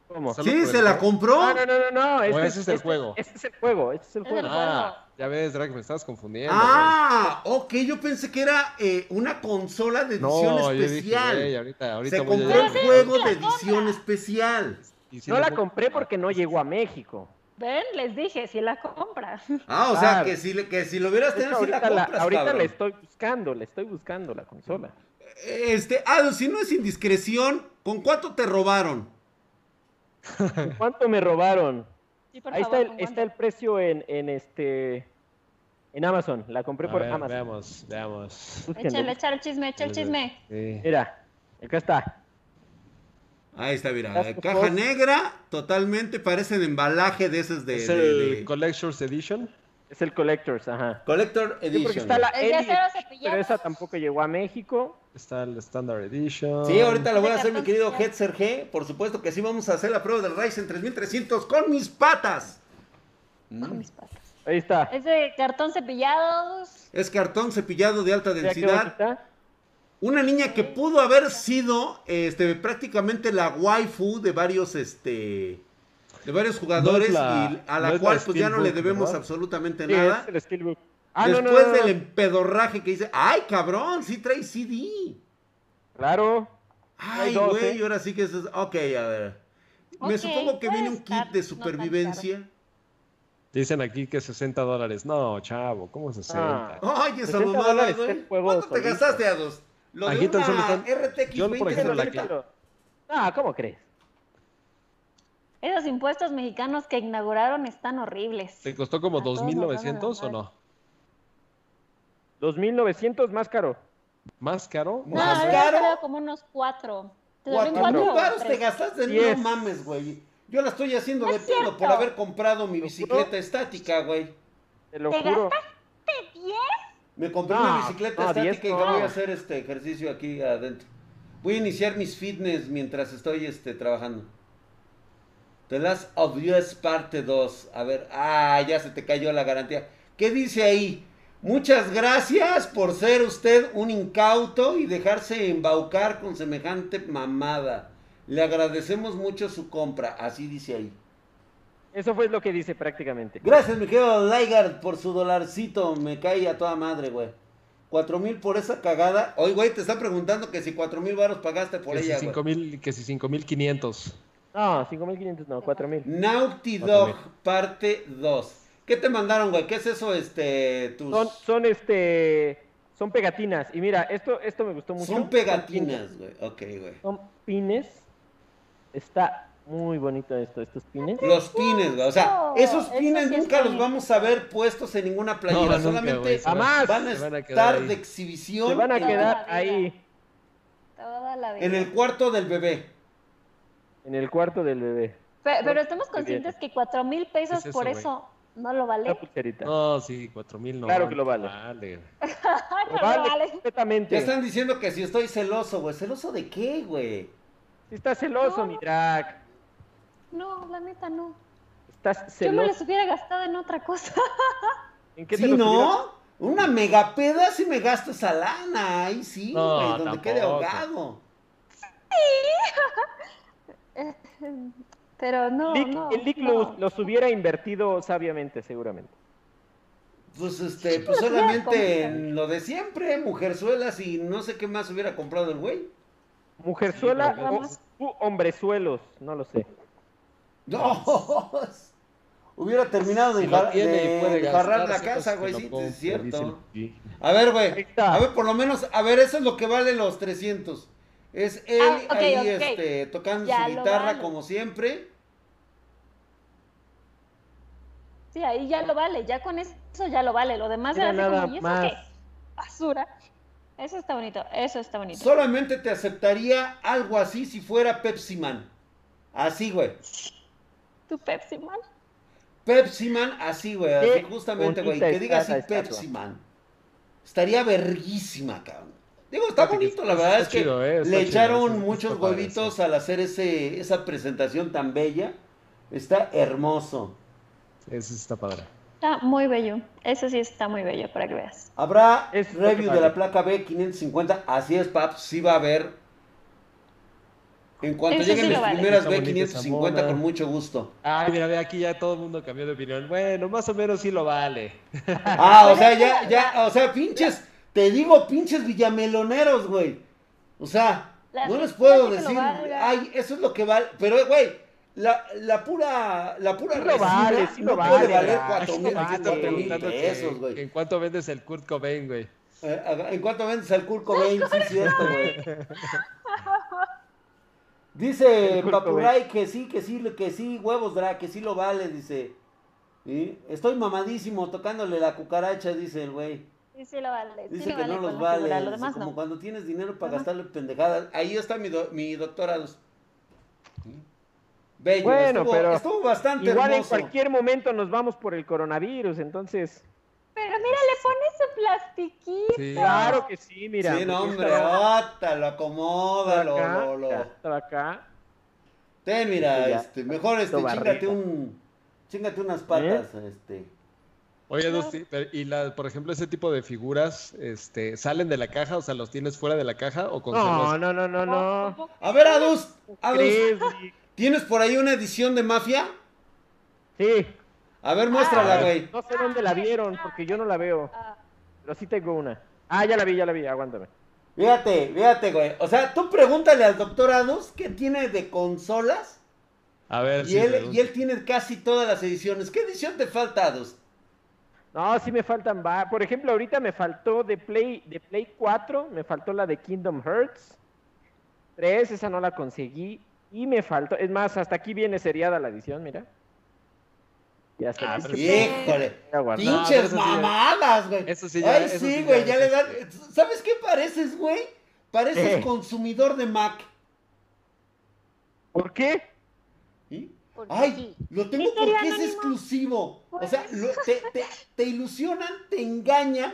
¿Cómo? Sí, se la compró. No, no, no, no. Este, ese es el juego. Este es el juego, este es el juego. Ah, ya ves, Drake, me estabas confundiendo. Ah, ok, yo pensé que era eh, una consola de edición especial. Dije, ahorita, ahorita se compró el juego de edición especial. no la compré porque no llegó a México. Ven, les dije, si la compras. Ah, o sea, que si, que si lo hubieras tenido, si la compras, la, Ahorita le estoy buscando, le estoy buscando la consola. Este, ah, si no es indiscreción, ¿con cuánto te robaron? ¿Cuánto me robaron? Ahí está, el, está el precio en, en este en Amazon. La compré por Amazon. Veamos, veamos. Échale, échale el chisme, echa el chisme. Mira, acá está. Ahí está, mira. Caja negra, totalmente parece el embalaje de esos de. ¿Es el Collector's Edition? Es el Collector's, ajá. Collector Edition. porque está la pero esa tampoco llegó a México. Está el Standard Edition. Sí, ahorita lo voy a hacer, mi querido Hetzer G. Por supuesto que sí vamos a hacer la prueba del Ryzen 3300 con mis patas. Con mis patas. Ahí está. Es de cartón cepillado. Es cartón cepillado de alta densidad. Una niña que pudo haber sido este, prácticamente la waifu de varios este, de varios jugadores y a la cual pues ya no le debemos absolutamente nada. Ah, Después del empedorraje que dice, ay cabrón, sí trae CD. Claro. Ay, güey, ahora sí que es... Ok, a ver. Me supongo que viene un kit de supervivencia. Dicen aquí que 60 dólares. No, chavo, ¿cómo 60? Ah. Ay, esa mamada, güey. ¿Cuánto te gastaste a dos? Lo de una RTX Yo, por ejemplo, la Ah, ¿cómo crees? Esos impuestos mexicanos que inauguraron están horribles. ¿Te costó como 2.900 o no? 2.900 más caro. ¿Más caro? No, ¿Más caro? como unos cuatro. ¿Cuatro mil te gastaste? No mames, güey. Yo la estoy haciendo de pedo por haber comprado mi bicicleta estática, güey. Te lo juro. gastaste 10? Me compré una bicicleta estática y voy a hacer este ejercicio aquí adentro. Voy a iniciar mis fitness mientras estoy este, trabajando. The Last of Us parte 2. A ver, ah, ya se te cayó la garantía. ¿Qué dice ahí? Muchas gracias por ser usted un incauto y dejarse embaucar con semejante mamada. Le agradecemos mucho su compra, así dice ahí. Eso fue lo que dice prácticamente. Gracias, mi querido Laigard, por su dolarcito. Me cae a toda madre, güey. Cuatro mil por esa cagada. Oye, güey, te está preguntando que si cuatro mil baros pagaste por ella, cinco mil, Que si cinco mil quinientos. No, cinco mil quinientos no, cuatro mil. Naughty Dog, parte 2. ¿Qué te mandaron, güey? ¿Qué es eso, este, tus... Son, son, este, son pegatinas. Y mira, esto, esto me gustó mucho. Son pegatinas, güey. Ok, güey. Son pines. Está muy bonito esto, estos pines. Los pines, güey. O sea, esos pines nunca los vamos a ver puestos en ninguna playera. solamente jamás van a estar de exhibición. Se van a quedar ahí. Toda la vida. En el cuarto del bebé. En el cuarto del bebé. Pero, estamos conscientes que cuatro mil pesos por eso no lo vale. No, sí, cuatro mil no. Claro que lo vale. Vale. lo vale, completamente. Ya están diciendo que si estoy celoso, güey. ¿Celoso de qué, güey? Si estás celoso, mi drag. No, la neta no. Estás celoso. Yo me los hubiera gastado en otra cosa. ¿En qué te ¿Sí, no? Una megapeda si me gasto esa lana. Ahí sí, güey, donde quede ahogado. Sí. Pero no, no El Lick los, hubiera invertido sabiamente, seguramente. Pues este, pues solamente en lo de siempre, mujerzuelas y no sé qué más hubiera comprado el güey. Mujerzuela o hombrezuelos, no lo sé. No, hubiera terminado de, barrar la casa, güey, sí, es cierto. A ver, güey, a ver, por lo menos, a ver, eso es lo que vale los 300. Es él ah, ahí Este, tocando su guitarra como siempre. Sí, ahí ya lo vale, ya con eso ya lo vale. Lo demás era así como, ¿y eso qué? Basura. Eso está bonito, eso está bonito. Solamente te aceptaría algo así si fuera Pepsi Man. Así, güey. ¿Tu Pepsi Man? Pepsi Man, así, güey. Así justamente, güey. Que diga así Pepsi Man. Estaría verguísima, cabrón. Digo, está bonito, la verdad es que eh, le echaron muchos huevitos al hacer ese, esa presentación tan bella. Está hermoso. Ese está padre. Está muy bello. Ese sí está muy bello para que veas. Habrá review de la placa B550. Así es, Pap. Sí va a haber. En cuanto lleguen las primeras B550, con mucho gusto. Ay, mira, ve aquí ya todo el mundo cambió de opinión. Bueno, más o menos sí lo vale. Ah, o sea, ya, ya, o sea, pinches te digo, pinches villameloneros, güey. O sea, no les puedo decir, ay, eso es lo que vale. Pero, güey, la, la pura, la pura sí vale, sí no puede vale, valer cuatro mil, mil pesos, güey. ¿En cuánto vendes el Kurt Cobain, güey? Eh, ¿En cuánto vendes el Kurt Cobain? Sí, cierto, güey. Dice Papuray que sí, que sí, que sí, huevos, Dra, que sí lo vale, dice. ¿Sí? Estoy mamadísimo tocándole la cucaracha, dice el güey. Sí, sí lo vale. Dice que no los vale. como cuando tienes dinero para gastarle pendejadas. Ahí está mi, mi doctorado. Bello, bueno, pero estuvo bastante igual en cualquier momento nos vamos por el coronavirus, entonces. Pero mira, le pones su plastiquito. Claro que sí, mira. Sí, no, hombre, ota, lo acomoda, lo, lo, acá. Ten, mira, este, mejor este, chingate un, chingate unas patas, ¿Eh? este. Oye, Dusty, y la, por ejemplo, ese tipo de figuras, este, ¿salen de la caja? O sea, ¿los tienes fuera de la caja o con No, no, no, no, no. A ver, Adus, Adus, ¿tienes por ahí una edición de Mafia? Sí. A ver, muéstrala, ah, güey. no sé dónde la vieron, porque yo no la veo. Pero sí tengo una. Ah, ya la vi, ya la vi, aguántame. Fíjate, fíjate, güey. O sea, tú pregúntale al doctor Adus qué tiene de consolas. A ver, y, él, y él tiene casi todas las ediciones. ¿Qué edición te falta, Adus? No, sí me faltan. Por ejemplo, ahorita me faltó de Play, de Play 4, me faltó la de Kingdom Hearts. 3, esa no la conseguí. Y me faltó, es más, hasta aquí viene seriada la edición, mira. Ya está. Ah, híjole. Pinches mamadas, güey. Eso sí, ya, Ay, sí, güey, ya, le dan. ¿Sabes qué pareces, güey? Pareces consumidor de Mac. ¿Por qué? Ay, lo tengo porque es exclusivo. O sea, te, te, te, ilusionan, te engañan.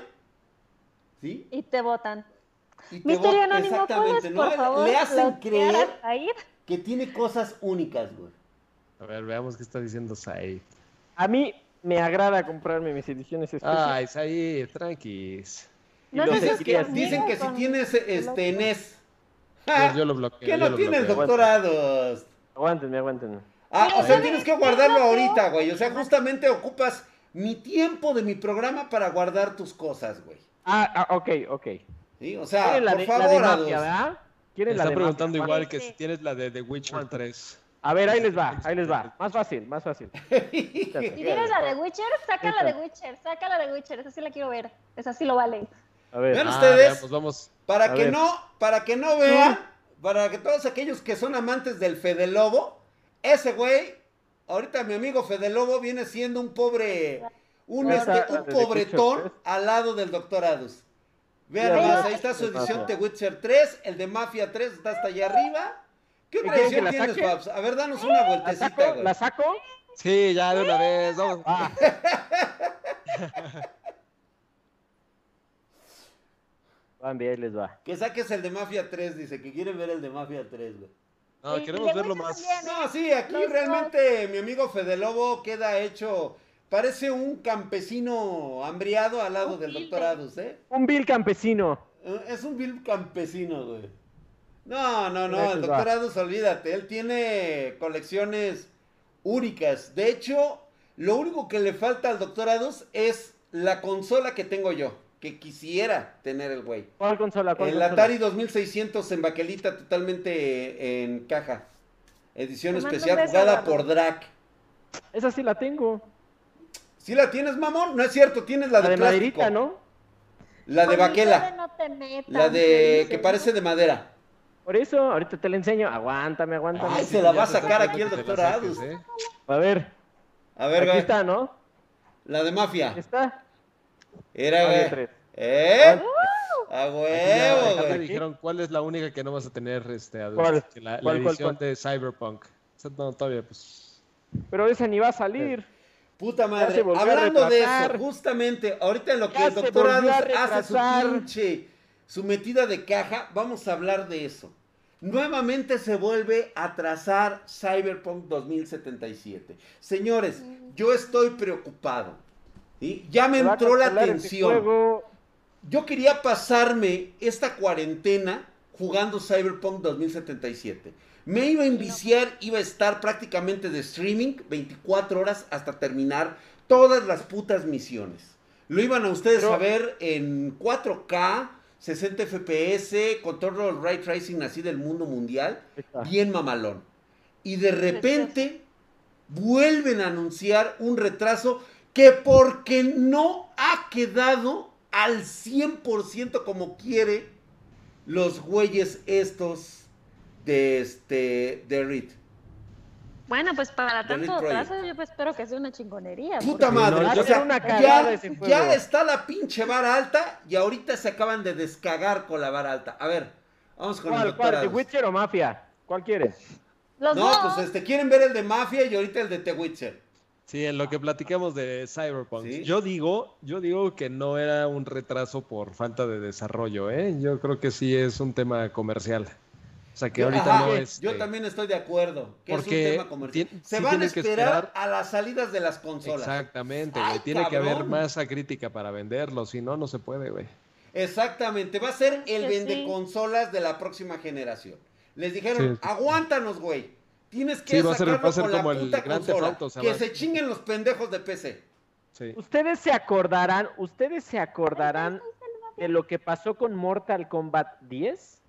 ¿Sí? Y te votan. Y te votan. Exactamente, ¿no? Le hacen creer que tiene cosas únicas, güey. A ver, veamos qué está diciendo Said. A mí me agrada comprarme mis ediciones especiales. Ay, Said, tranquis. No que, dicen que si tienes este NES. yo, lo bloqueo. Que no tienes doctorados. Aguántenme, aguántenme. Ah, o sea, tienes que guardarlo ahorita, güey. O sea, justamente ocupas mi tiempo de mi programa para guardar tus cosas, güey. Ah, ah ok, ok. Sí, o sea, por favor, la de ¿verdad? ¿Quieren Está preguntando igual que si tienes la de The Witcher 3. A ver, ahí les va, ahí les va. Más fácil, más fácil. Si tienes la de Witcher, saca la de Witcher, saca la de Witcher, esa sí la quiero ver. Esa sí lo vale. A ver. Vean ah, ustedes, vamos. para que no, para que no vean, para que todos aquellos que son amantes del Fede Lobo, ese güey, ahorita mi amigo Fede Lobo viene siendo un pobre, un, este, un pobretón al lado del Doctor Adus. Vean más, ahí está su edición de Witcher 3, el de Mafia 3 está hasta allá arriba. ¿Qué otra edición tienes, Fabs? A ver, danos una vueltecita, güey. ¿La saco? Sí, ya de una vez, vamos. Ah. Van bien, les va. Que saques el de Mafia 3, dice, que quiere ver el de Mafia 3, güey. No, queremos verlo más. No, sí, aquí realmente mi amigo Fede Lobo queda hecho Parece un campesino hambriado al lado del doctor Adus, ¿eh? Un vil campesino. Eh, es un vil campesino, güey. No, no, no, el doctor Adus, olvídate, él tiene colecciones únicas. De hecho, lo único que le falta al doctor Adus es la consola que tengo yo, que quisiera tener el güey. ¿Cuál consola? el Atari 2600 en baquelita, totalmente en caja. Edición especial jugada por Drac. Esa sí la tengo. ¿Sí la tienes, mamón? No es cierto, tienes la, la de, maderita, ¿no? La de baquela. la de que parece de madera. Por eso, ahorita te la enseño. Aguántame, aguántame. Ay, se la va a sacar aquí el doctor Adus. ¿eh? A ver. A ver, Aquí está, ¿no? La de mafia. ¿Está? Era, güey. ¿Eh? A huevo, güey. dijeron cuál es la única que no vas a tener, este? ¿Cuál? La, la edición de Cyberpunk. No, todavía, pues. Pero esa ni va a salir. Puta madre, hablando de eso, justamente, ahorita en lo que el doctor hace su pinche, su metida de caja, vamos a hablar de eso. Nuevamente se vuelve a trazar Cyberpunk 2077. Señores, yo estoy preocupado. y Ya me entró la tensión. Yo quería pasarme esta cuarentena jugando Cyberpunk 2077. Me iba a enviciar, iba a estar prácticamente de streaming 24 horas hasta terminar todas las putas misiones. Lo iban a ustedes a ver en 4K, 60 FPS, con todo el ray tracing así del mundo mundial, bien mamalón. Y de repente vuelven a anunciar un retraso que porque no ha quedado al 100% como quiere los güeyes estos de este de Reed. Bueno, pues para tanto trazo yo pues espero que sea una chingonería. Puta madre, o sea, ya, ya, está la pinche vara alta y ahorita se acaban de descagar con la vara alta. A ver, vamos con el doctor. ¿Cuál, ¿The Witcher o Mafia? ¿Cuál quieres? Los no, pues este, quieren ver el de Mafia y ahorita el de The Witcher. Sí, en lo que platicamos de Cyberpunk. Yo digo, yo digo que no era un retraso por falta de desarrollo, ¿eh? Yo creo que sí es un tema comercial. O sea, que ahorita no es. Yo también estoy de acuerdo. Que porque es un tema comercial. Se van a esperar, a las salidas de las consolas. Exactamente, güey. Tiene que haber masa crítica para venderlo. Si no, no se puede, güey. Exactamente. Va a ser el vende consolas de la próxima generación. Les dijeron, aguántanos, güey. Tienes que sí, sacarlo va a ser, con como la puta el consola. que se chinguen los pendejos de PC. Ustedes se acordarán, ustedes se acordarán de lo que pasó con Mortal Kombat 10?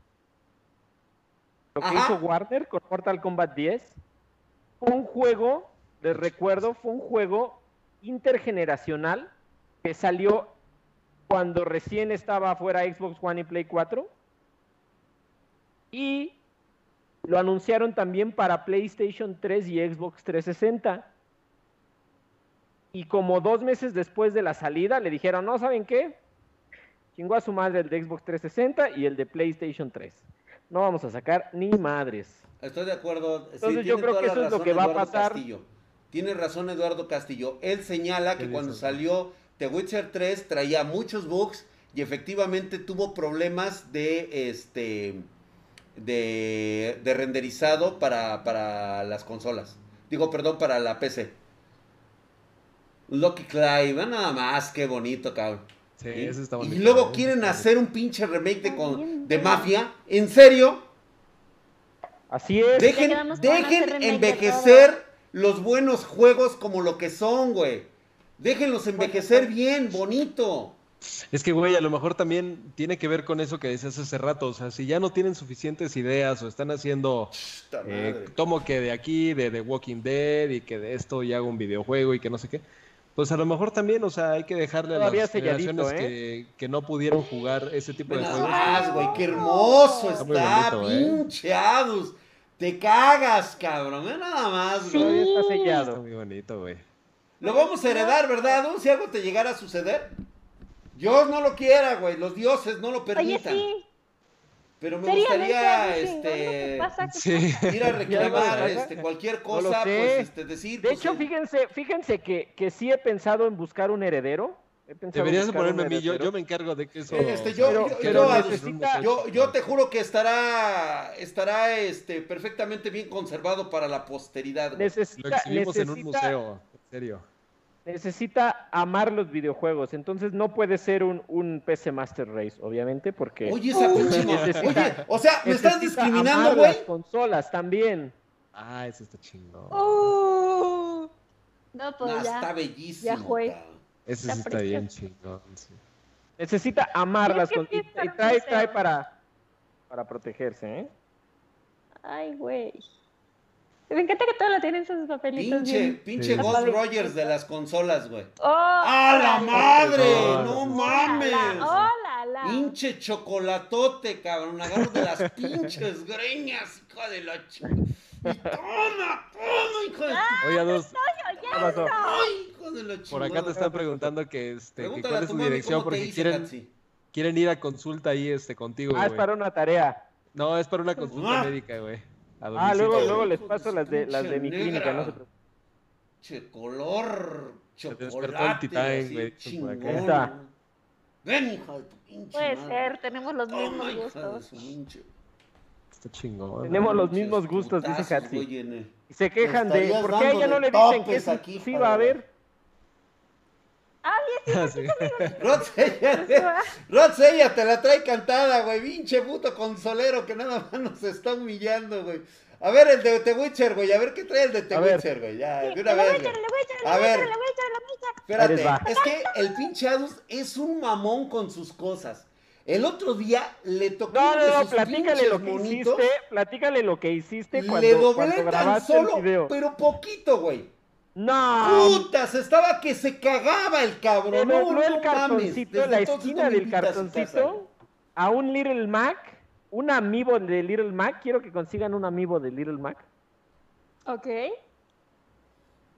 Lo que hizo Warner con Mortal Kombat 10 fue un juego, les recuerdo, fue un juego intergeneracional que salió cuando recién estaba fuera Xbox One y Play 4 y lo anunciaron también para PlayStation 3 y Xbox 360. Y como dos meses después de la salida le dijeron, no, ¿saben qué? Chingó a su madre el de Xbox 360 y el de PlayStation 3. No vamos a sacar ni madres. Estoy de acuerdo. Entonces yo creo que eso es lo que va a pasar. Tiene razón Eduardo Castillo. Él señala que cuando salió The Witcher 3 traía muchos bugs y efectivamente tuvo problemas de este de, renderizado para, las consolas. Digo, perdón, para la PC. Lucky Clive, nada más, qué bonito, cabrón. Sí, ¿Y? eso está bonito. Y luego quieren hacer un pinche remake de, con, de Mafia. ¿En serio? Así es. Dejen, dejen envejecer los buenos juegos como lo que son, güey. Déjenlos envejecer bien, bonito. Es que, güey, a lo mejor también tiene que ver con eso que decías hace rato. O sea, si ya no tienen suficientes ideas o están haciendo. Eh, tomo que de aquí, de The Walking Dead y que de esto y hago un videojuego y que no sé qué. Pues a lo mejor también, o sea, hay que dejarle a las generaciones ¿eh? que, no pudieron jugar ese tipo de juegos. Más, güey, qué hermoso está, ¿eh? pinche Te cagas, cabrón. nada más, güey. está sellado. Está muy bonito, güey. Lo vamos a heredar, ¿verdad? Si algo te llegara a suceder. Dios no lo quiera, güey. Los dioses no lo permitan. Oye, sí. Pero me gustaría este ir a reclamar este, cualquier cosa, pues este, decir. De pues, hecho, fíjense, fíjense que, que sí he pensado en buscar un heredero. Deberías ponerme a mí, yo, yo, me encargo de que eso. Este, yo, yo, yo, te juro que estará, estará este, perfectamente bien conservado para la posteridad. Necesita, Lo exhibimos en un museo, en serio necesita amar los videojuegos, entonces no puede ser un, un PC Master Race, obviamente, porque... Oye, esa pinche... Oye, o sea, ¿me estás discriminando, güey? las consolas también. Ah, eso está chingón. Oh. No, pues ya. Está bellísimo. Ya fue. Eso sí está bien chingón, Necesita amarlas con... y, trae, trae para, para protegerse, ¿eh? Ay, güey. Me encanta que todo lo tienen sus papelitos. Pinche, pinche Ghost Rogers de las consolas, güey. Oh, ¡A la madre! ¡No mames! ¡Hola, la! Pinche chocolatote, cabrón. Agarro de las pinches greñas, hijo de la chica. Y toma, toma, hijo de Oye, dos. Ay, hijo de la Por acá te están preguntando que, este, que cuál es tu dirección porque quieren, quieren ir a consulta ahí este, contigo, Ah, es para una tarea. No, es para una consulta ah. médica, güey. Ah, luego, luego les paso las de, las de mi clínica, no se Che, color, chocolate, Está. Ven, hija de tu pinche Puede ser, tenemos los mismos gustos. Está chingón. Tenemos los mismos gustos, dice Hatsi. Y se quejan de, ¿por qué a ella no le dicen que es exclusiva? A ver. Ah, sí, Rodsella te la trae cantada, güey. Pinche puto consolero que nada más nos está humillando, güey. A ver el de The Witcher, güey. A ver qué trae el de The Witcher, güey. Ya, de una vez. A ver. Espérate. Es que el pinche Adus es un mamón con sus cosas. El otro día le tocó no, no, no, platícale lo que hiciste, platícale lo que hiciste cuando, le doblé cuando tan solo, pero poquito, güey. No. Putas, estaba que se cagaba el cabrón. no, no, el cartoncito, la esquina del cartoncito, a un Little Mac, un amiibo de Little Mac. Quiero que consigan un amiibo de Little Mac. Ok.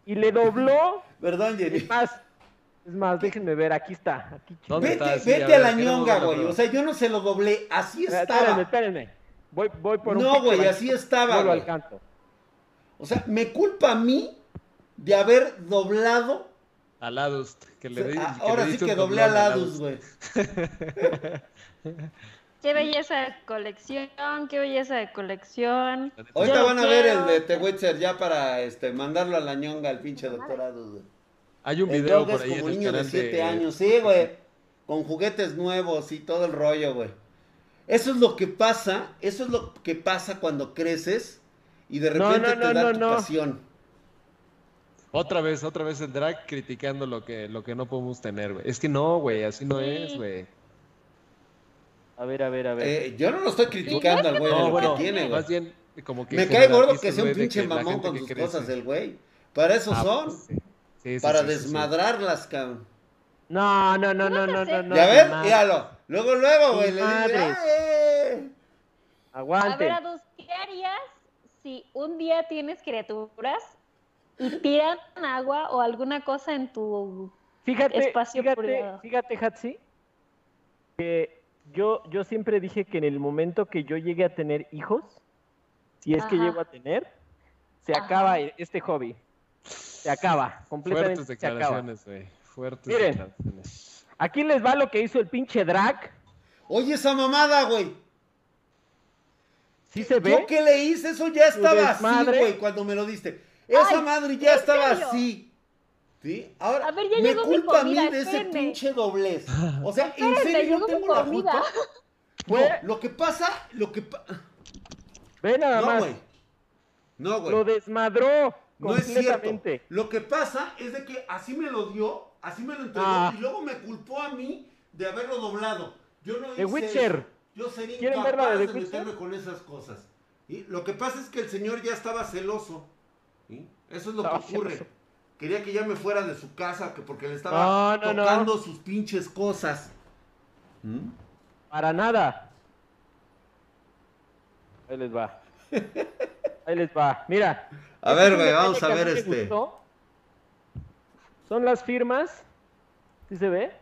Y le dobló. Perdón, Jenny. Es más, es más, déjenme ver, aquí está. Aquí, vete, vete a, la ñonga, güey. O sea, yo no se lo doblé, así estaba. Espérenme, espérenme. Voy, voy por un No, güey, así estaba. No lo alcanzo. O sea, me culpa a mí de haber doblado. A Ladus. Que le ahora sí que doblé a Ladus, güey. Qué belleza de colección, qué belleza de colección. Ahorita van a ver el de The Witcher ya para este mandarlo a la ñonga al pinche doctorado, güey. Hay un video por ahí como niño de 7 años, sí, güey. Con juguetes nuevos y todo el rollo, güey. Eso es lo que pasa, eso es lo que pasa cuando creces y de repente te da tu pasión. Otra vez, otra vez el drag criticando lo que, lo que no podemos tener, güey. Es que no, güey, así no es, güey. A ver, a ver, a ver. Eh, yo no lo estoy criticando al güey de lo que tiene, güey. Más bien, como que. Me cae gordo que sea un pinche mamón con sus cosas del güey. Para eso ah, son. Pues sí. para desmadrarlas, cabrón. No, no, no, no, no, no, no. Ya ves, míralo. Luego, luego, güey. Le digo, Aguante. A ver, ¿qué harías si un día tienes criaturas y tiran agua o alguna cosa en tu fíjate, espacio fíjate, Fíjate, Hatsi, que yo, yo siempre dije que en el momento que yo llegue a tener hijos, si es que llego a tener, se acaba este hobby. Se acaba, completamente. Fuertes declaraciones, güey. Fuertes Miren, declaraciones. Aquí les va lo que hizo el pinche drag. Oye, esa mamada, güey. ¿Sí se ve? ¿Yo qué le hice? Eso ya estaba así, güey, cuando me lo diste. Esa madre ya estaba así. ¿Sí? Ahora, me culpa a mí de ese pinche doblez. O sea, en serio, yo tengo la culpa. No, lo que pasa, lo que pasa. Ve nada no, Güey. No, güey. Lo desmadró. No es cierto. Lo que pasa es de que así me lo dio, así me lo entregó ah. y luego me culpó a mí de haberlo doblado. Yo no hice Witcher. Yo sería incapaz de, de meterme con esas cosas. Y lo que pasa es que el señor ya estaba celoso. Eso es lo que ocurre. Quería que ya me fuera de su casa que porque le estaba tocando sus pinches cosas. ¿Mm? Para nada. Ahí les va. Ahí les va. Mira. A ver, güey, vamos a ver este. Son las firmas, ¿sí se ve?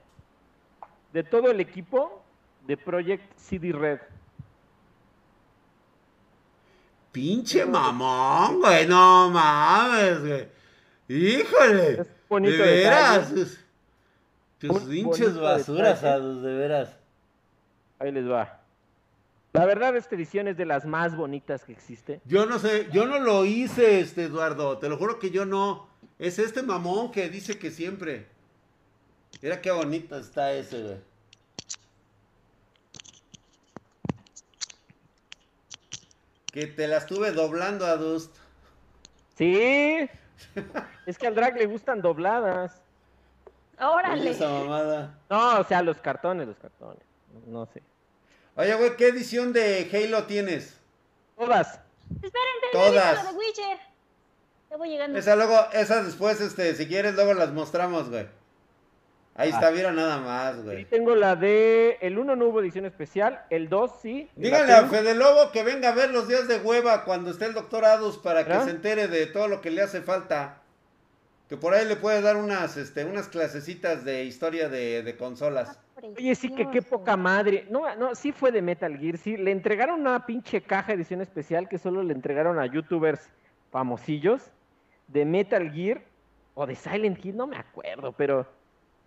De todo el equipo de Project CD Red. Pinche mamón, güey, no mames, güey. Híjole. Es bonito de veras. Tus, pinches basuras, de veras. Ahí les va. La verdad, esta edición es de las más bonitas que existe. Yo no sé, yo no lo hice, este Eduardo. Te lo juro que yo no. Es este mamón que dice que siempre. Mira qué bonito está ese, güey. Que te la estuve doblando a Dust. Sí. es que al drag le gustan dobladas. Órale. esa mamada. No, o sea, los cartones, los cartones. No, sé. Oye, güey, ¿qué edición de Halo tienes? Todas. Esperen, Todas. de Witcher. Voy llegando. Esa luego, esa después, este, si quieres, luego las mostramos, güey. Ahí está, mira nada más, güey. Sí, tengo la de. El 1 no hubo edición especial, el 2 sí. Díganle a Fede Lobo que venga a ver los días de hueva cuando esté el doctor Adus para que ¿Ah? se entere de todo lo que le hace falta. Que por ahí le puede dar unas, este, unas clasecitas de historia de, consolas. Oye, sí que qué poca madre. No, no, sí fue de Metal Gear, sí. Le entregaron una pinche caja edición especial que solo le entregaron a youtubers famosillos de Metal Gear o de Silent Hill, no me acuerdo, pero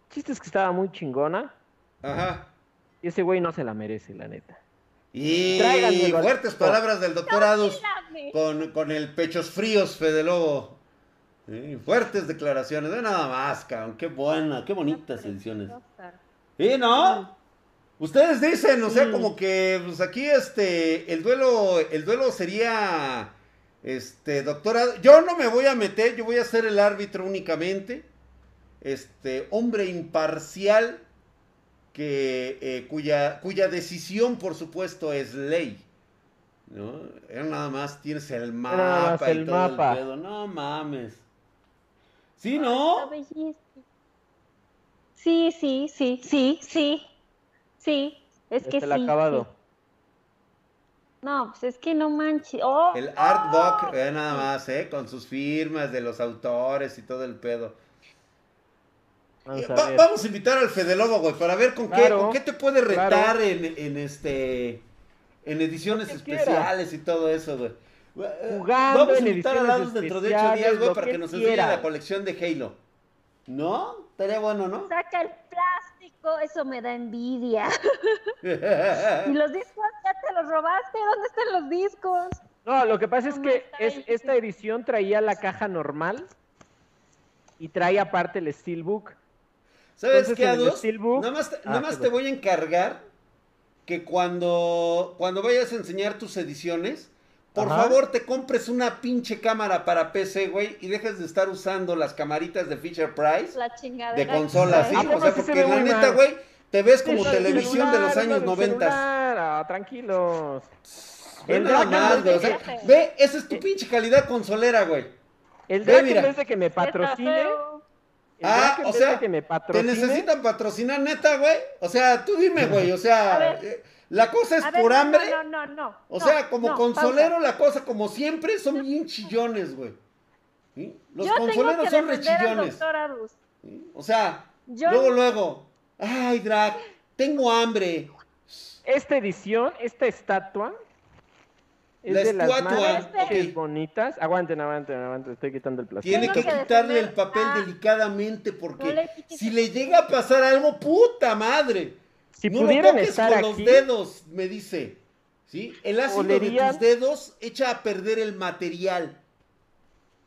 chiste es que estaba muy chingona. Ajá. Y ese güey no se la merece, la neta. Y fuertes palabras del doctor Adus con, con, el pechos fríos, Fede Lobo. fuertes declaraciones, de nada más, cabrón. Qué buena, qué bonitas ediciones. ¿Y no? Ustedes dicen, o sea, como que pues aquí este el duelo el duelo sería este doctora, yo no me voy a meter, yo voy a ser el árbitro únicamente este, hombre imparcial que, eh, cuya, cuya decisión, por supuesto, es ley. ¿no? Era nada más tienes el mapa y todo mapa. el pedo. No mames. ¿Sí, no? Sí, sí, sí, sí, sí. Sí, es que sí. acabado. No, pues es que no manches. Oh, el artbook, oh. nada más, ¿eh? Con sus firmas de los autores y todo el pedo. Vamos a, invitar al Fede Lobo, güey, para ver con, qué, con qué te puede retar en, en, este en ediciones especiales y todo eso, güey. Jugando Vamos a invitar a Lados dentro de ocho días, güey, para que, nos enseñe la colección de Halo. ¿No? Estaría bueno, ¿no? Saca el plástico, eso me da envidia. y los discos ya te los robaste, ¿dónde están los discos? No, lo que pasa es que es, esta edición traía la caja normal y trae aparte el Steelbook. ¿Sabes qué, Adus? Nada más, ah, te voy a encargar que cuando, cuando vayas a enseñar tus ediciones, por favor te compres una pinche cámara para PC, güey, y dejes de estar usando las camaritas de Fisher Price de consolas, ¿sí? O sea, porque la neta, güey, te ves como televisión de los años 90. Ah, tranquilos. Ve nada más, güey. O sea, ve, esa es tu pinche calidad consolera, güey. El Drake en vez de que me patrocine. Ah, o sea, que me te necesitan patrocinar neta, güey. O sea, tú dime, güey. O sea, eh, la cosa es por hambre. No, no, no. O sea, como consolero, la cosa, como siempre, son bien chillones, güey. Los consoleros son rechillones. O sea, luego, luego. Ay, Drag, tengo hambre. Esta edición, esta estatua, es de las más bonitas. Aguanten, aguanten, aguanten, estoy quitando el plástico. Tiene que, quitarle el papel ah. delicadamente porque si le llega a pasar algo, puta madre. Si no lo toques con los dedos, me dice. ¿Sí? El ácido de tus dedos echa a perder el material.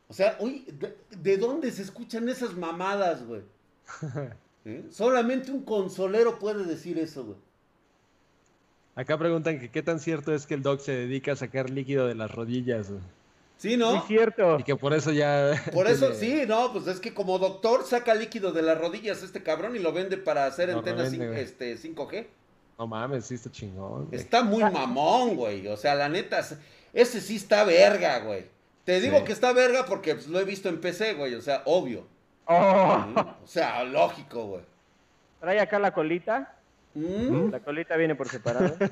O sea, uy, ¿de, dónde se escuchan esas mamadas, güey? ¿Eh? Solamente un consolero puede decir eso, güey. Acá preguntan que qué tan cierto es que el Doc se dedica a sacar líquido de las rodillas. Güey. Sí, ¿no? Es cierto. Y que por eso ya. Por eso sí, no, pues es que como doctor saca líquido de las rodillas este cabrón y lo vende para hacer antenas este, 5G. No mames, sí está chingón. Está muy mamón, güey. O sea, la neta, ese sí está verga, güey. Te digo que está verga porque pues, lo he visto en PC, güey. O sea, obvio. Oh. O sea, lógico, güey. Trae acá la colita. Mm. La colita viene por separado.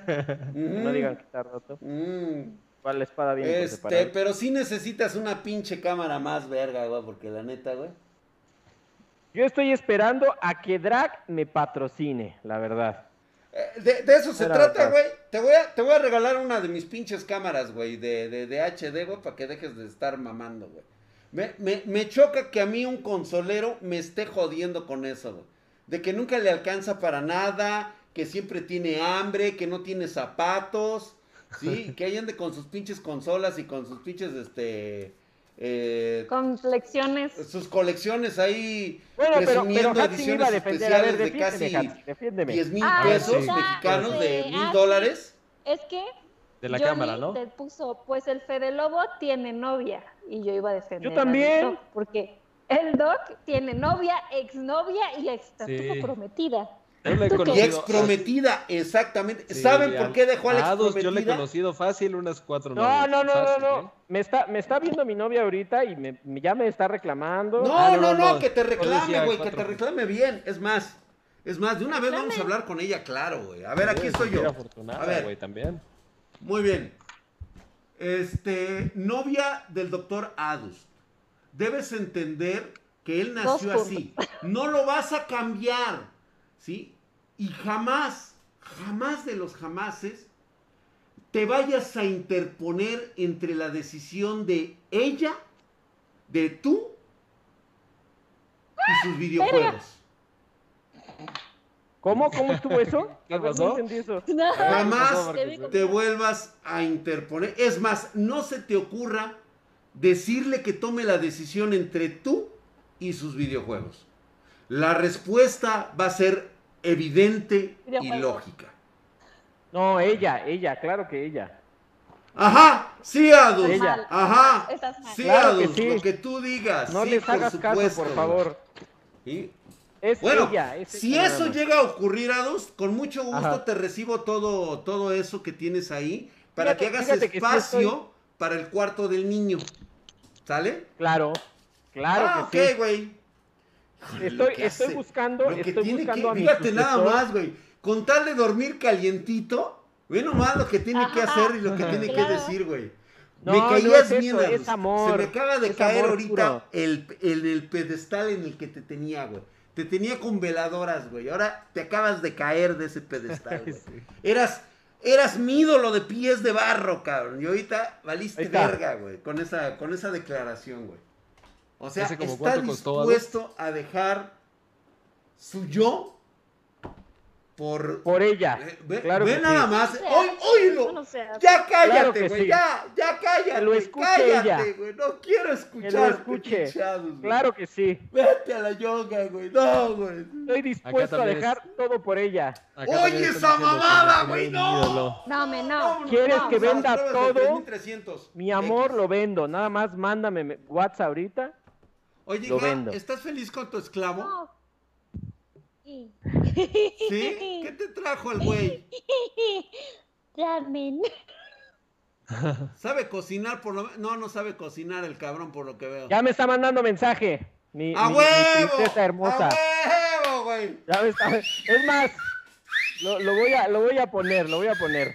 Mm. No digan que está roto. Mm. La espada viene por este, separado. Pero sí necesitas una pinche cámara más verga, güey, porque la neta, güey. Yo estoy esperando a que Drag me patrocine, la verdad. Eh, de, eso se trata, güey. Te voy, a, te voy a regalar una de mis pinches cámaras, güey, de, de, de HD, güey, para que dejes de estar mamando, güey. Me, me, me, choca que a mí un consolero me esté jodiendo con eso, güey. De que nunca le alcanza para nada, que siempre tiene hambre, que no tiene zapatos, ¿sí? que ahí ande con sus pinches consolas y con sus pinches, este... Eh, con colecciones. Sus colecciones ahí bueno, presumiendo pero, ediciones especiales de casi 10 mil ah, pesos mexicanos de mil dólares. Es que de la cámara, ¿no? Te puso, pues el Fede Lobo tiene novia y yo iba a defender. Yo también. porque el Doc tiene novia, exnovia y ex prometida. Y ex prometida, exactamente. ¿Saben por qué dejó a la? Yo le he conocido fácil unas cuatro No, no, no, no, no. ¿eh? Me está, me está viendo mi novia ahorita y me, ya me está reclamando. No, ah, no, no, que te reclame, güey, que te reclame bien. Es más, es más, de una vez vamos a hablar con ella, claro, güey. A ver, aquí estoy yo. A ver, güey, también. Muy bien. Este, novia del doctor Adus. Debes entender que él nació así. No lo vas a cambiar, ¿sí? Y jamás, jamás de los jamases, te vayas a interponer entre la decisión de ella, de tú y sus videojuegos. ¿Cómo? ¿Cómo estuvo eso? ¿Qué pasó? Jamás te vuelvas a interponer. Es más, no se te ocurra decirle que tome la decisión entre tú y sus videojuegos. La respuesta va a ser evidente y lógica. No, ella, ella, claro que ella. Ajá, sí, Adus. Ella. Ajá, sí, Adus, lo que tú digas. No sí, les hagas caso, por favor. ¿Sí? bueno, si eso llega a ocurrir, Adus, con mucho gusto te recibo todo, todo eso que tienes ahí para que hagas espacio para el cuarto del niño. ¿Sale? Claro, claro ah, que güey. Estoy, estoy buscando, estoy buscando que, Fíjate nada más, güey. Con tal de dormir calientito, ve nomás lo que tiene que hacer y lo que tiene que decir, güey. me caías bien, Se me acaba de caer ahorita el, el, el pedestal en el que te tenía, güey. Te tenía con veladoras, güey. Ahora te acabas de caer de ese pedestal, güey. Eras, eras mi ídolo de pies de barro, cabrón. Y ahorita valiste verga, güey, con esa, con esa declaración, güey. O sea, está dispuesto a dejar su yo por, por ella. Ve, claro ve nada más. ¡Oy, oílo! ya cállate, güey. ya, ya cállate. lo escuche cállate, güey. No quiero escuchar. Que lo escuche. claro que sí. Vete a la yoga, güey. No, güey. Estoy dispuesto a dejar todo por ella. Oye, esa mamada, güey. No. No, me no. ¿Quieres que venda todo? Mi amor, lo vendo. Nada más mándame WhatsApp ahorita. Oye, ¿estás feliz con tu esclavo? ¿Sí? ¿Qué te trajo el güey? ramen. ¿Sabe cocinar por lo No, no sabe cocinar el cabrón por lo que veo. Ya me está mandando mensaje. Mi, ¡A huevo! princesa hermosa. ¡A huevo, güey! Ya me está... Es más, lo, lo, voy a, lo voy a poner, lo voy a poner.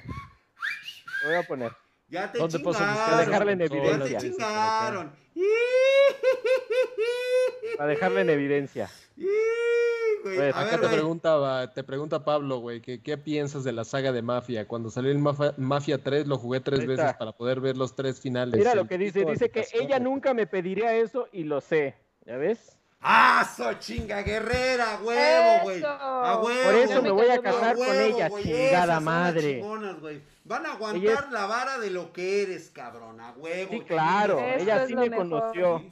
Lo voy a poner. Ya te ¿Dónde chingaron. Para dejarle en evidencia. Ya te chingaron. Para dejarle en evidencia. Güey, a acá ver, te, pregunta, te pregunta Pablo, güey, que qué piensas de la saga de Mafia. Cuando salió el Mafia, 3 lo jugué tres veces para poder ver los tres finales. Mira lo que dice, dice que ella nunca me pediría eso y lo sé. ¿Ya ves? ¡Ah, so chinga guerrera! ¡Huevo, güey! ¡A huevo! Por eso me voy a casar con ella, chingada madre. Van a aguantar la vara de lo que eres, cabrón, a huevo. Sí, claro, ella sí me conoció.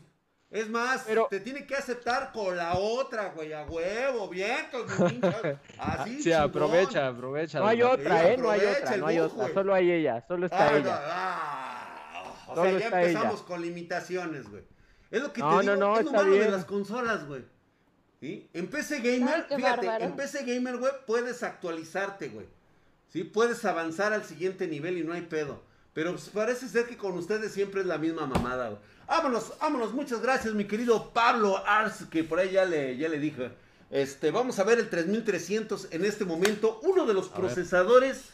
Es más, te tiene que aceptar con la otra, güey, a huevo, bien, Así, Sí, aprovecha, aprovecha. No hay otra, ¿eh? No hay otra, no hay otra. Solo hay ella, solo está ah, ella. Ah, o sea, ya empezamos con limitaciones, güey. Es lo que te digo, no, no, es lo malo de las consolas, güey. ¿Sí? En PC Gamer, fíjate, en PC Gamer, güey, puedes actualizarte, güey. ¿Sí? Puedes avanzar al siguiente nivel y no hay pedo. Pero pues, parece ser que con ustedes siempre es la misma mamada, güey. Vámonos, vámonos, muchas gracias, mi querido Pablo Ars, que por ahí ya le, ya le dije. Este, vamos a ver el 3300 en este momento, uno de los procesadores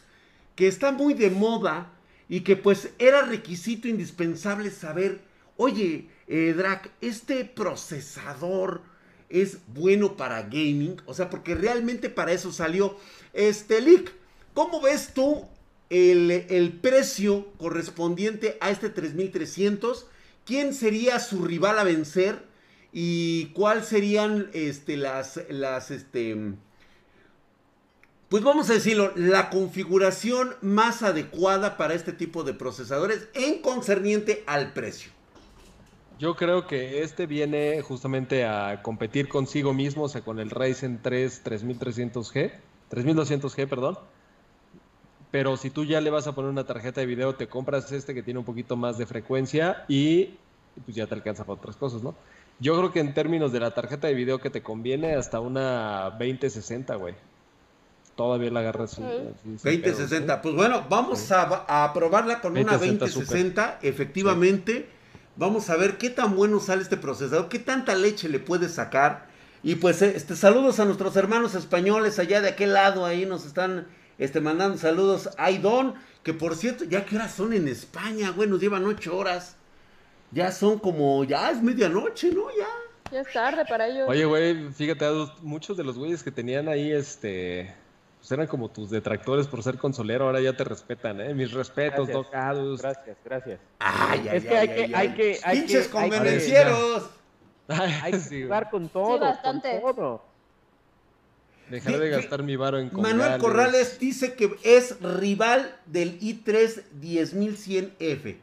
que está muy de moda y que pues era requisito indispensable saber, oye, eh, Drac, este procesador es bueno para gaming, o sea, porque realmente para eso salió este leak. ¿Cómo ves tú el, el precio correspondiente a este 3300? quién sería su rival a vencer y cuál serían este, las, las, este, pues vamos a decirlo, la configuración más adecuada para este tipo de procesadores en concerniente al precio. Yo creo que este viene justamente a competir consigo mismo, o sea, con el Ryzen 3 3300G, 3200G, perdón. Pero si tú ya le vas a poner una tarjeta de video, te compras este que tiene un poquito más de frecuencia y pues ya te alcanza para otras cosas, ¿no? Yo creo que en términos de la tarjeta de video que te conviene, hasta una 2060, güey. Todavía la agarras. 2060. Pues bueno, vamos a, a, probarla con una 2060. Efectivamente, vamos a ver qué tan bueno sale este procesador, qué tanta leche le puede sacar. Y pues, eh, este, saludos a nuestros hermanos españoles allá de aquel lado, ahí nos están este, mandando saludos. Don, que por cierto, ya que horas son en España, güey, nos llevan ocho horas. Ya son como, ya es medianoche, ¿no? Ya. Ya es tarde para ellos. Oye, güey, fíjate, muchos de los güeyes que tenían ahí, este, pues eran como tus detractores por ser consolero, ahora ya te respetan, ¿eh? Mis respetos, gracias, Gracias, gracias. Ay, ay, es que hay que, hay que, hay Pinches convenencieros. Hay que jugar con todo, sí, bastante. con todo. Dejaré de gastar mi varo en Manuel Corrales dice que es rival del i3 10100F.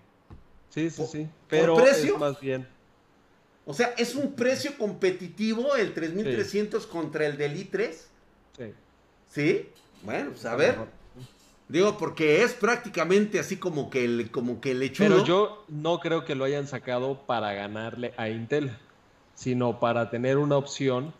Sí, sí, sí. Pero precio, más bien. O sea, es un precio competitivo el 3300 contra el del i3. Sí. ¿Sí? Bueno, pues a ver. Digo, porque es prácticamente así como que el, como que el Pero yo no creo que lo hayan sacado para ganarle a Intel, sino para tener una opción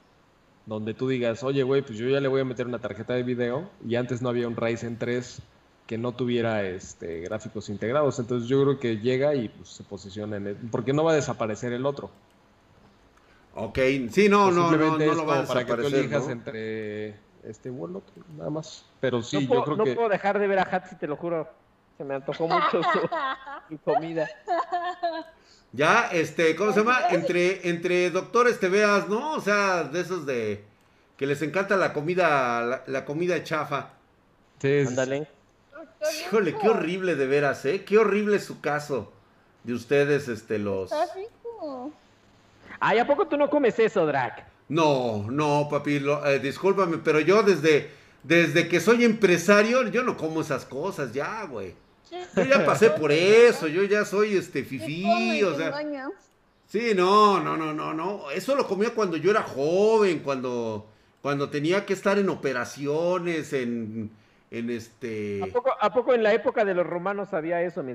donde tú digas, oye, güey, pues yo ya le voy a meter una tarjeta de video y antes no había un Ryzen 3 que no tuviera este, gráficos integrados. Entonces yo creo que llega y pues, se posiciona en el, porque no va a desaparecer el otro. Ok, sí, no, no, no, no, lo va a para que tú elijas entre este o el otro, nada más. Pero sí, yo creo no que... No puedo dejar de ver a Hatsi, te lo juro. Se me antojó mucho su, comida. Ya, este, ¿cómo se llama? Entre, entre doctores te veas, ¿no? O sea, de esos de que les encanta la comida, la, comida chafa. Sí, Ándale. Híjole, qué horrible de veras, ¿eh? Qué horrible su caso de ustedes, este, los... Ay, ¿a poco tú no comes eso, Drac? No, no, papi, eh, discúlpame, pero yo desde, desde que soy empresario, yo no como esas cosas ya, güey. Yo ya pasé por eso, yo ya soy este fifí, o sea... Sí, no, no, no, no, no. Eso lo comía cuando yo era joven, cuando, cuando tenía que estar en operaciones, en en este... ¿A poco, en la época de los romanos había eso, mi?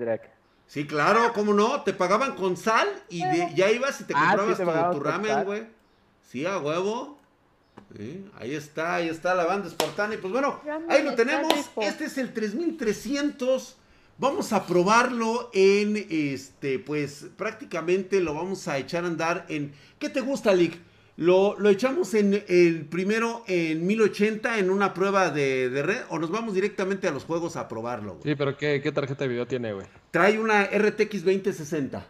Sí, claro, ¿cómo no? Te pagaban con sal y ya ibas y te ah, comprabas tu ramen, güey. Sí, a huevo. ahí está, ahí está la banda espartana. Y pues bueno, ahí lo tenemos. Este es el 3300. Vamos a probarlo en este, pues prácticamente lo vamos a echar a andar en. ¿Qué te gusta, Lick? Lo, lo, echamos en el primero en 1080 en una prueba de, red o nos vamos directamente a los juegos a probarlo. Sí, pero ¿qué, ¿qué, tarjeta de video tiene, güey? Trae una RTX 2060.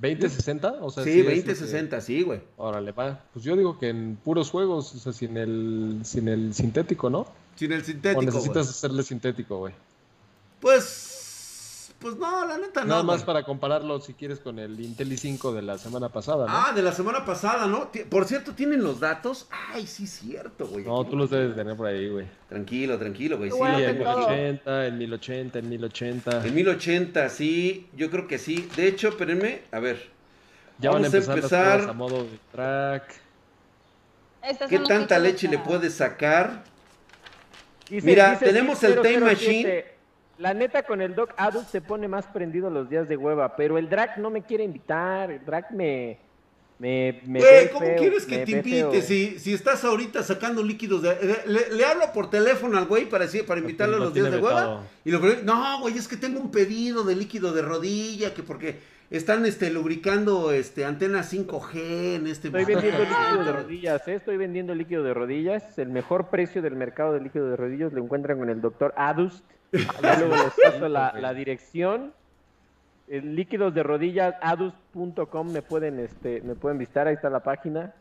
¿2060? O sea, sí, 2060, sí, güey. Órale, va. Pues yo digo que en puros juegos, o sea, sin el, sin el sintético, ¿no? Sin el sintético. O necesitas hacerle sintético, güey. Pues pues no, la neta no. Nada más para compararlo, si quieres, con el Intel i5 de la semana pasada, ¿no? Ah, de la semana pasada, ¿no? Por cierto, ¿tienen los datos? Ay, sí, cierto, güey. No, tú los debes tener por ahí, güey. Tranquilo, tranquilo, güey. Sí, en 1080, en 1080, en 1080. En 1080, sí, yo creo que sí. De hecho, espérenme, a ver. Ya Vamos van a empezar, a, modo de track. ¿Qué tanta leche le puedes sacar? Mira, tenemos el Time Machine. La neta, con el Doc Adult se pone más prendido los días de hueva, pero el drag no me quiere invitar. El drag me. Me, me ¿cómo quieres que te invite? Si, si estás ahorita sacando líquidos de. Le, hablo por teléfono al güey para, para invitarlo a los días de hueva. Y lo no, güey, es que tengo un pedido de líquido de rodilla, que porque están este, lubricando este, antenas 5G en este Estoy vendiendo líquido de rodillas, ¿eh? estoy vendiendo líquido de rodillas. El mejor precio del mercado de líquido de rodillas lo encuentran con el doctor Adust luego les paso la, dirección. El líquidos de rodillas, adus.com, me pueden, este, me pueden visitar, ahí está la página.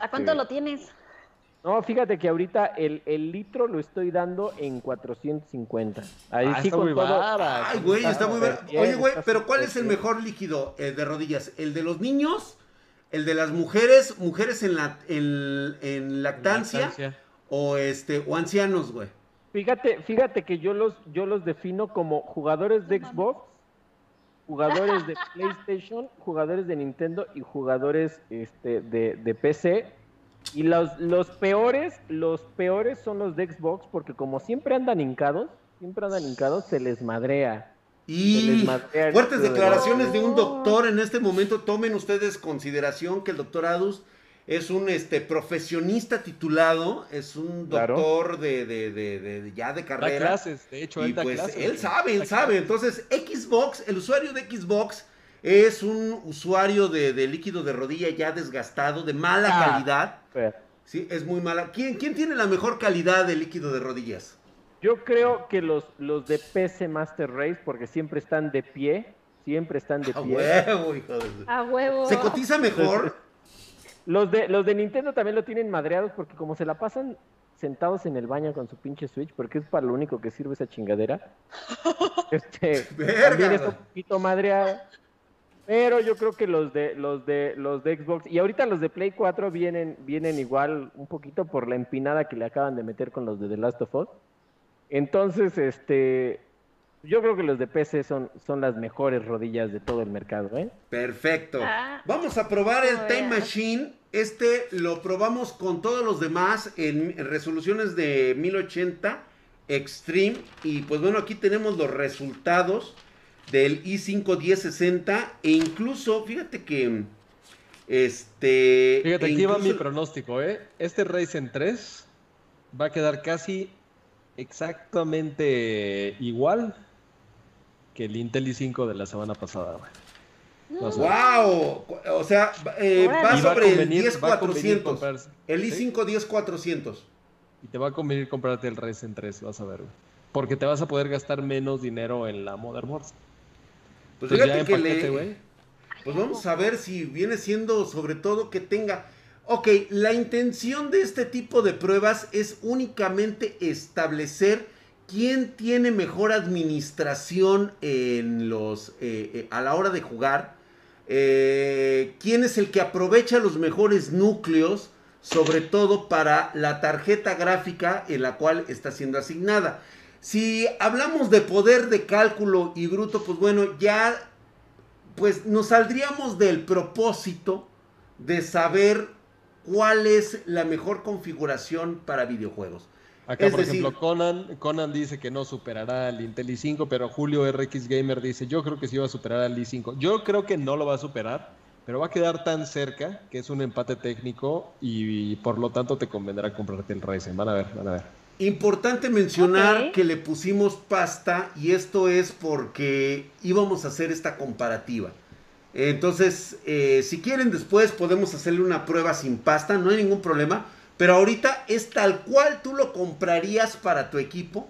¿A cuánto este, lo tienes? No, fíjate que ahorita el, litro lo estoy dando en 450. Ahí ah, sí está muy Ay, güey, está muy barato. Oye, güey, pero ¿cuál es el mejor líquido eh, de rodillas? ¿El de los niños? ¿El de las mujeres? ¿Mujeres en, la, en, lactancia? ¿O, este, o ancianos, güey? Fíjate, fíjate que yo los, yo los defino como jugadores de Xbox, jugadores de PlayStation, jugadores de Nintendo y jugadores este, de, PC. Y los, los peores, los peores son los de Xbox, porque como siempre andan hincados, siempre andan hincados, se les madrea. Y fuertes declaraciones de un doctor en este momento. Tomen ustedes consideración que el doctor Adus es un este profesionista titulado, es un doctor de, de, de, ya de carrera. Da clases, de hecho, él pues Él sabe, él sabe. Entonces, Xbox, el usuario de Xbox es un usuario de, líquido de rodilla ya desgastado, de mala ah, calidad. Sí, es muy mala. ¿Quién, ¿Quién tiene la mejor calidad de líquido de rodillas? Yo creo que los, los de PC Master Race, porque siempre están de pie, siempre están de pie. A huevo, hijo de... A huevo. ¿Se cotiza mejor? Los de, los de Nintendo también lo tienen madreados porque como se la pasan sentados en el baño con su pinche Switch, porque es para lo único que sirve esa chingadera. este, también un poquito madreado. Pero yo creo que los de los de los de Xbox y ahorita los de Play 4 vienen vienen igual un poquito por la empinada que le acaban de meter con los de The Last of Us. Entonces, este yo creo que los de PC son, son las mejores rodillas de todo el mercado, ¿eh? Perfecto. Ah. Vamos a probar el Time Machine. Este lo probamos con todos los demás en resoluciones de 1080 Extreme. Y pues bueno, aquí tenemos los resultados del i5 1060. E incluso, fíjate que. Este. Fíjate, aquí va mi pronóstico, ¿eh? Este Ryzen 3 va a quedar casi exactamente igual que el Intel i5 de la semana pasada, güey. ¡Wow! O sea, eh, va sobre el 10400. El i5 10400. Y te va a convenir comprarte el Ryzen 3, vas a ver, güey. Porque te vas a poder gastar menos dinero en la Modern Wars. Pues fíjate que le... Pues vamos a ver si viene siendo sobre todo que tenga... Ok, la intención de este tipo de pruebas es únicamente establecer quién tiene mejor administración en los, eh, eh, a la hora de jugar, eh, quién es el que aprovecha los mejores núcleos, sobre todo para la tarjeta gráfica en la cual está siendo asignada. Si hablamos de poder de cálculo y bruto, pues bueno, ya pues nos saldríamos del propósito de saber cuál es la mejor configuración para videojuegos. Acá, por ejemplo, Conan, Conan dice que no superará al Intel i5, pero Julio RX Gamer dice, yo creo que sí va a superar al i5. Yo creo que no lo va a superar, pero va a quedar tan cerca que es un empate técnico y, por lo tanto te convendrá comprarte el Ryzen. Van a ver, van a ver. Importante mencionar que le pusimos pasta y esto es porque íbamos a hacer esta comparativa. Entonces, eh, si quieren después podemos hacerle una prueba sin pasta, no hay ningún problema. Pero ahorita es tal cual tú lo comprarías para tu equipo.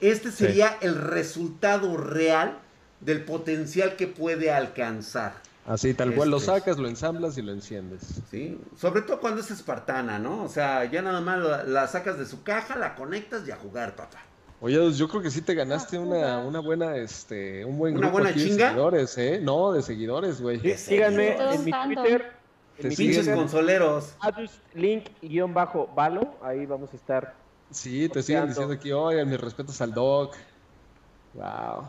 Este sería el resultado real del potencial que puede alcanzar. Así, tal cual lo este, sacas, lo ensamblas y lo enciendes. Sí, sobre todo cuando es espartana, ¿no? O sea, ya nada más la, sacas de su caja, la conectas y a jugar, papá. Oye, yo creo que sí te ganaste una, una buena, este, un buen ¿Una buena chinga? de seguidores, ¿eh? No, de seguidores, güey. síganme en mi Twitter. En pinches consoleros. link-balo, ahí vamos a estar. Sí, te siguen diciendo aquí, oigan, mis respetos al Doc. Wow.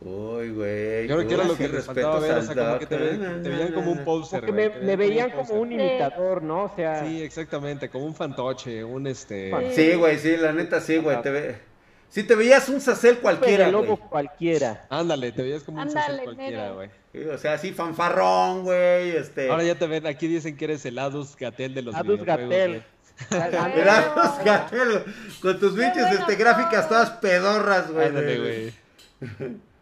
Uy, güey. Yo creo que era lo que les faltaba ver, o sea, como que te, veían como un poser, me, me, veían como un imitador, ¿no? O sea... Sí, exactamente, como un fantoche, un este... Sí, güey, sí, la neta sí, güey, te ve... Si te veías un sacel cualquiera, güey. lobo cualquiera. Ándale, te veías como un sacel cualquiera, güey. o sea, así fanfarrón, güey, este... Ahora ya te ven, aquí dicen que eres el Adus Gatel de los Adus Gatel. el Adus Gatel, con tus bichos este, gráficas todas pedorras, güey. Ándale, güey.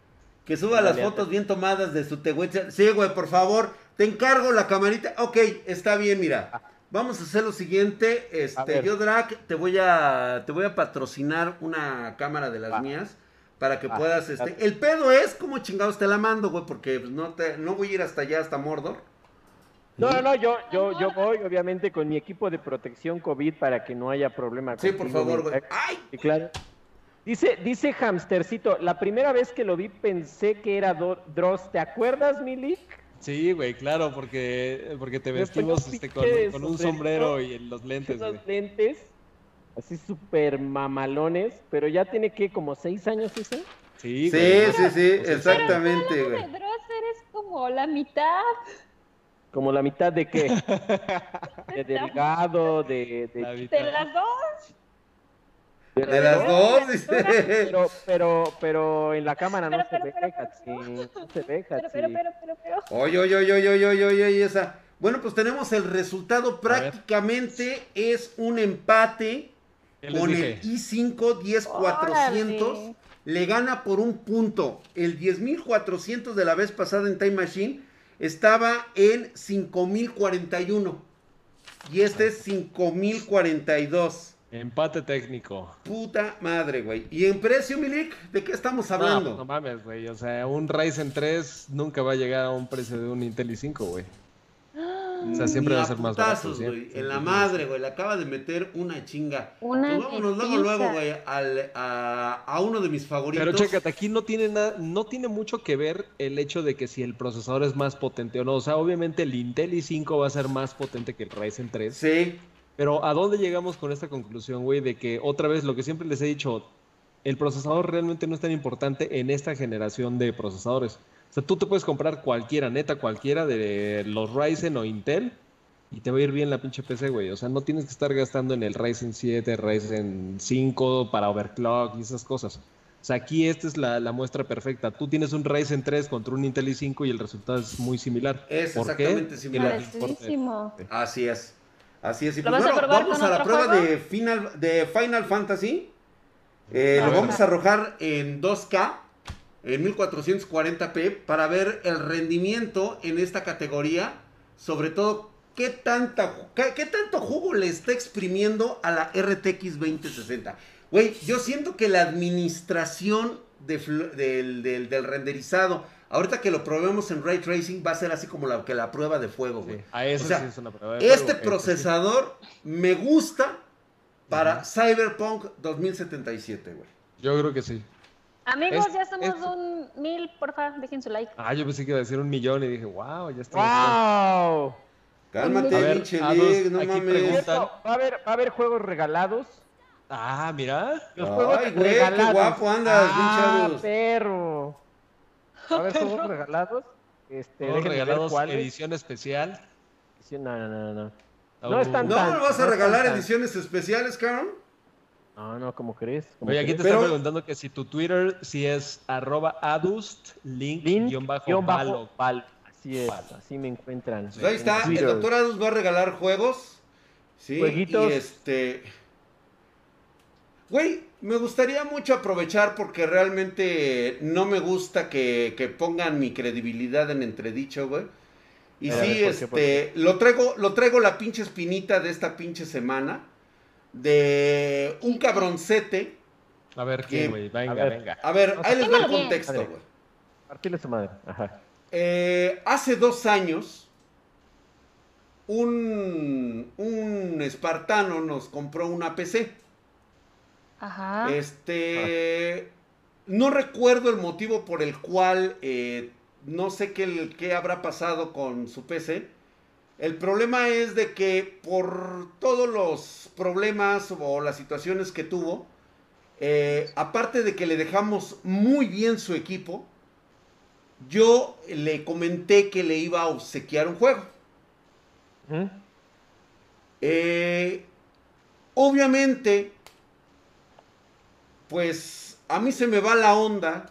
Que suba las fotos bien tomadas de su tehuetza. Sí, güey, por favor. Te encargo la camarita. Ok, está bien, mira. Vamos a hacer lo siguiente. Este, yo, Drac, te voy a. Te voy a patrocinar una cámara de las mías. Para que puedas, este. El pedo es como chingados te la mando, güey. Porque no te, no voy a ir hasta allá, hasta Mordor. No, no, no, yo, yo, yo voy, obviamente, con mi equipo de protección COVID para que no haya problema. Sí, por favor, güey. ¡Ay! claro. Dice, dice Hamstercito, la primera vez que lo vi pensé que era Dross. ¿Te acuerdas, Milik? Sí, güey, claro, porque, porque te vestimos este, con, un sombrero y los lentes. Los lentes, así súper mamalones, pero ya tiene que como seis años ese. Sí, sí, sí, sí, exactamente, güey. Dross eres como la mitad. ¿Como la mitad de qué? de delgado, de... De, de las dos. De, las dos, dice. Pero, pero, pero en la cámara no se ve, No se ve, Pero, pero, pero, pero, Oye, oye, oye, oye, oye, oye, esa. Bueno, pues tenemos el resultado. Prácticamente es un empate con el i5 10400. Le gana por un punto. El 10400 de la vez pasada en Time Machine estaba en 5041. Y este es 5042. Empate técnico. Puta madre, güey. ¿Y en precio, Milik? ¿De qué estamos hablando? No, no mames, güey. O sea, un Ryzen 3 nunca va a llegar a un precio de un Intel i5, güey. O sea, siempre va a ser más barato. güey. En la madre, güey. Le acaba de meter una chinga. Una pues vámonos luego, luego, güey, a, a, uno de mis favoritos. Pero chécate, aquí no tiene nada, no tiene mucho que ver el hecho de que si el procesador es más potente o no. O sea, obviamente el Intel i5 va a ser más potente que el Ryzen 3. Sí. Pero ¿a dónde llegamos con esta conclusión, güey? De que otra vez lo que siempre les he dicho, el procesador realmente no es tan importante en esta generación de procesadores. O sea, tú te puedes comprar cualquiera, neta, cualquiera de los Ryzen o Intel y te va a ir bien la pinche PC, güey. O sea, no tienes que estar gastando en el Ryzen 7, Ryzen 5 para overclock y esas cosas. O sea, aquí esta es la, muestra perfecta. Tú tienes un Ryzen 3 contra un Intel i5 y el resultado es muy similar. Es exactamente similar. Así es. Así es. Y pues bueno, vamos a la prueba de Final, de Final Fantasy. Eh, lo vamos a arrojar en 2K, en 1440p, para ver el rendimiento en esta categoría. Sobre todo, qué, tanta, qué, tanto jugo le está exprimiendo a la RTX 2060. Güey, yo siento que la administración del, del renderizado Ahorita que lo probemos en Ray Tracing va a ser así como la, que la prueba de fuego, güey. a eso sí es una prueba de Este procesador me gusta para Cyberpunk 2077, güey. Yo creo que sí. Amigos, ya estamos un mil, porfa, dejen su like. Ah, yo pensé que iba a decir un millón y dije, wow, ya estamos. ¡Wow! Cálmate, pinche no mames. Va a, haber, va a haber juegos regalados. Ah, mira. Los juegos Ay, güey, qué guapo andas, ah, perro. A ver, juegos regalados. Este, juegos regalados, edición especial. No, no, no, no. No, están ¿No tan, vas a regalar ediciones especiales, Caron? No, no, ¿cómo crees? Oye, aquí te están preguntando que si tu Twitter si es arroba adust link, guion bajo, Así es, así me encuentran. Pues ahí está, el doctor Adus va a regalar juegos. Sí, Jueguitos. y este. Güey, me gustaría mucho aprovechar porque realmente no me gusta que, pongan mi credibilidad en entredicho, güey. Y sí, este, lo traigo, lo traigo la pinche espinita de esta pinche semana de un cabroncete. A ver, ¿qué, güey? Venga, venga. A ver, ahí les doy el contexto, güey. Partirle su madre. Ajá. Eh, hace dos años, un, un espartano nos compró una PC. Ajá. Este. No recuerdo el motivo por el cual. Eh, no sé qué, qué habrá pasado con su PC. El problema es de que por todos los problemas o las situaciones que tuvo, eh, aparte de que le dejamos muy bien su equipo, yo le comenté que le iba a obsequiar un juego. Eh, obviamente, pues a mí se me va la onda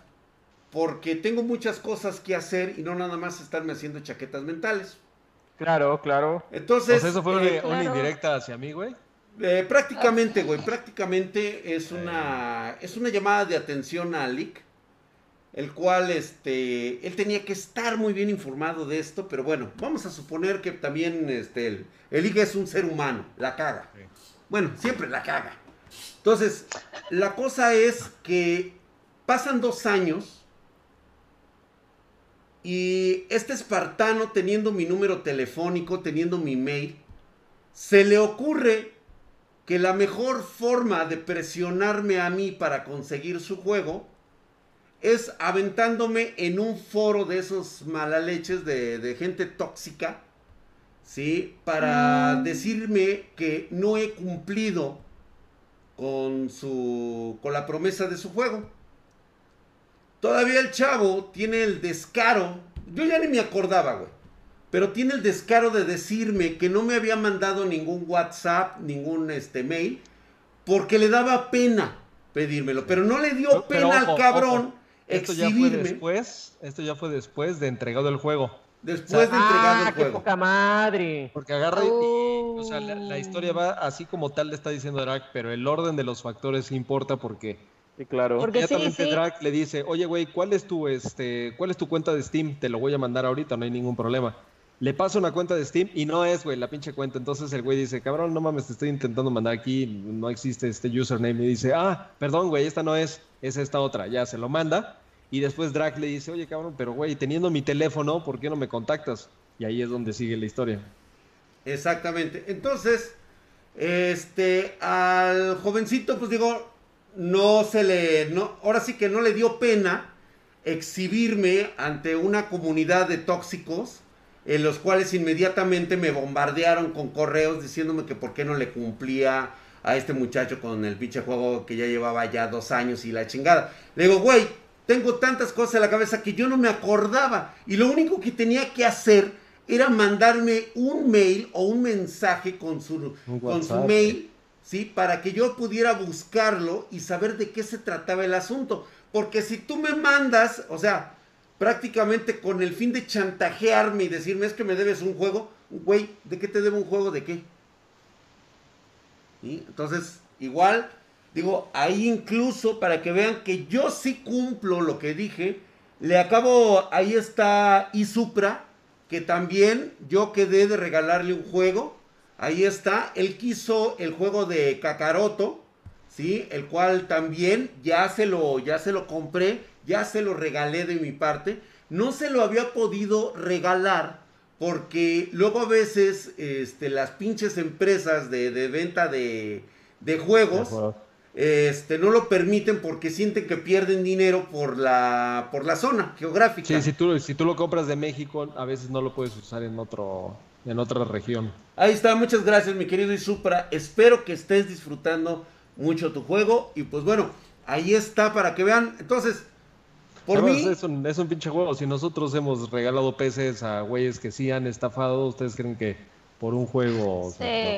porque tengo muchas cosas que hacer y no nada más estarme haciendo chaquetas mentales. Claro, claro. Entonces. ¿Eso fue eh, una, indirecta hacia mí, güey? Eh, prácticamente, güey. Prácticamente es una, es una llamada de atención a Lick. El cual, este, él tenía que estar muy bien informado de esto, pero bueno, vamos a suponer que también, este, el, el es un ser humano, la caga. Bueno, siempre la caga. Entonces, la cosa es que pasan dos años y este espartano teniendo mi número telefónico, teniendo mi mail, se le ocurre que la mejor forma de presionarme a mí para conseguir su juego es aventándome en un foro de esos malaleches de, de gente tóxica, ¿sí? Para mm. decirme que no he cumplido con su con la promesa de su juego. Todavía el chavo tiene el descaro, yo ya ni me acordaba, güey, pero tiene el descaro de decirme que no me había mandado ningún WhatsApp, ningún este mail, porque le daba pena pedírmelo, pero no le dio pena al cabrón Esto ya fue después, esto ya fue después de entregado el juego. Después de entregado el ah, juego. Qué poca madre. Porque agarra y, o sea, la, historia va así como tal le está diciendo Drake, pero el orden de los factores importa porque Sí, claro. Porque Inmediatamente sí, le dice, oye, güey, ¿cuál es tu este, cuál es tu cuenta de Steam? Te lo voy a mandar ahorita, no hay ningún problema. Le paso una cuenta de Steam y no es, güey, la pinche cuenta. Entonces el güey dice, cabrón, no mames, te estoy intentando mandar aquí, no existe este username. Y dice, ah, perdón, güey, esta no es, es esta otra. Ya se lo manda. Y después Drac le dice, oye, cabrón, pero güey, teniendo mi teléfono, ¿por qué no me contactas? Y ahí es donde sigue la historia. Exactamente. Entonces, este, al jovencito, pues digo, no se le, no, ahora sí que no le dio pena exhibirme ante una comunidad de tóxicos en los cuales inmediatamente me bombardearon con correos diciéndome que por qué no le cumplía a este muchacho con el pinche juego que ya llevaba ya dos años y la chingada. Le digo, güey, tengo tantas cosas en la cabeza que yo no me acordaba. Y lo único que tenía que hacer era mandarme un mail o un mensaje con su, con su mail, ¿sí? Para que yo pudiera buscarlo y saber de qué se trataba el asunto. Porque si tú me mandas, o sea, prácticamente con el fin de chantajearme y decirme es que me debes un juego, güey, ¿de qué te debo un juego? ¿De qué? ¿Sí? Entonces, igual Digo, ahí incluso para que vean que yo sí cumplo lo que dije, le acabo, ahí está Isupra, que también yo quedé de regalarle un juego. Ahí está, él quiso el juego de Kakaroto, ¿sí? El cual también ya se lo, ya se lo compré, ya se lo regalé de mi parte. No se lo había podido regalar porque luego a veces este, las pinches empresas de, venta de, de juegos este, no lo permiten porque sienten que pierden dinero por la, por la zona geográfica. Sí, si tú, si tú lo compras de México, a veces no lo puedes usar en, otro, en otra región. Ahí está, muchas gracias mi querido Isupra. Espero que estés disfrutando mucho tu juego. Y pues bueno, ahí está para que vean. Entonces, por mí... Es un, es un pinche juego. Si nosotros hemos regalado peces a güeyes que sí han estafado, ¿ustedes creen que por un juego.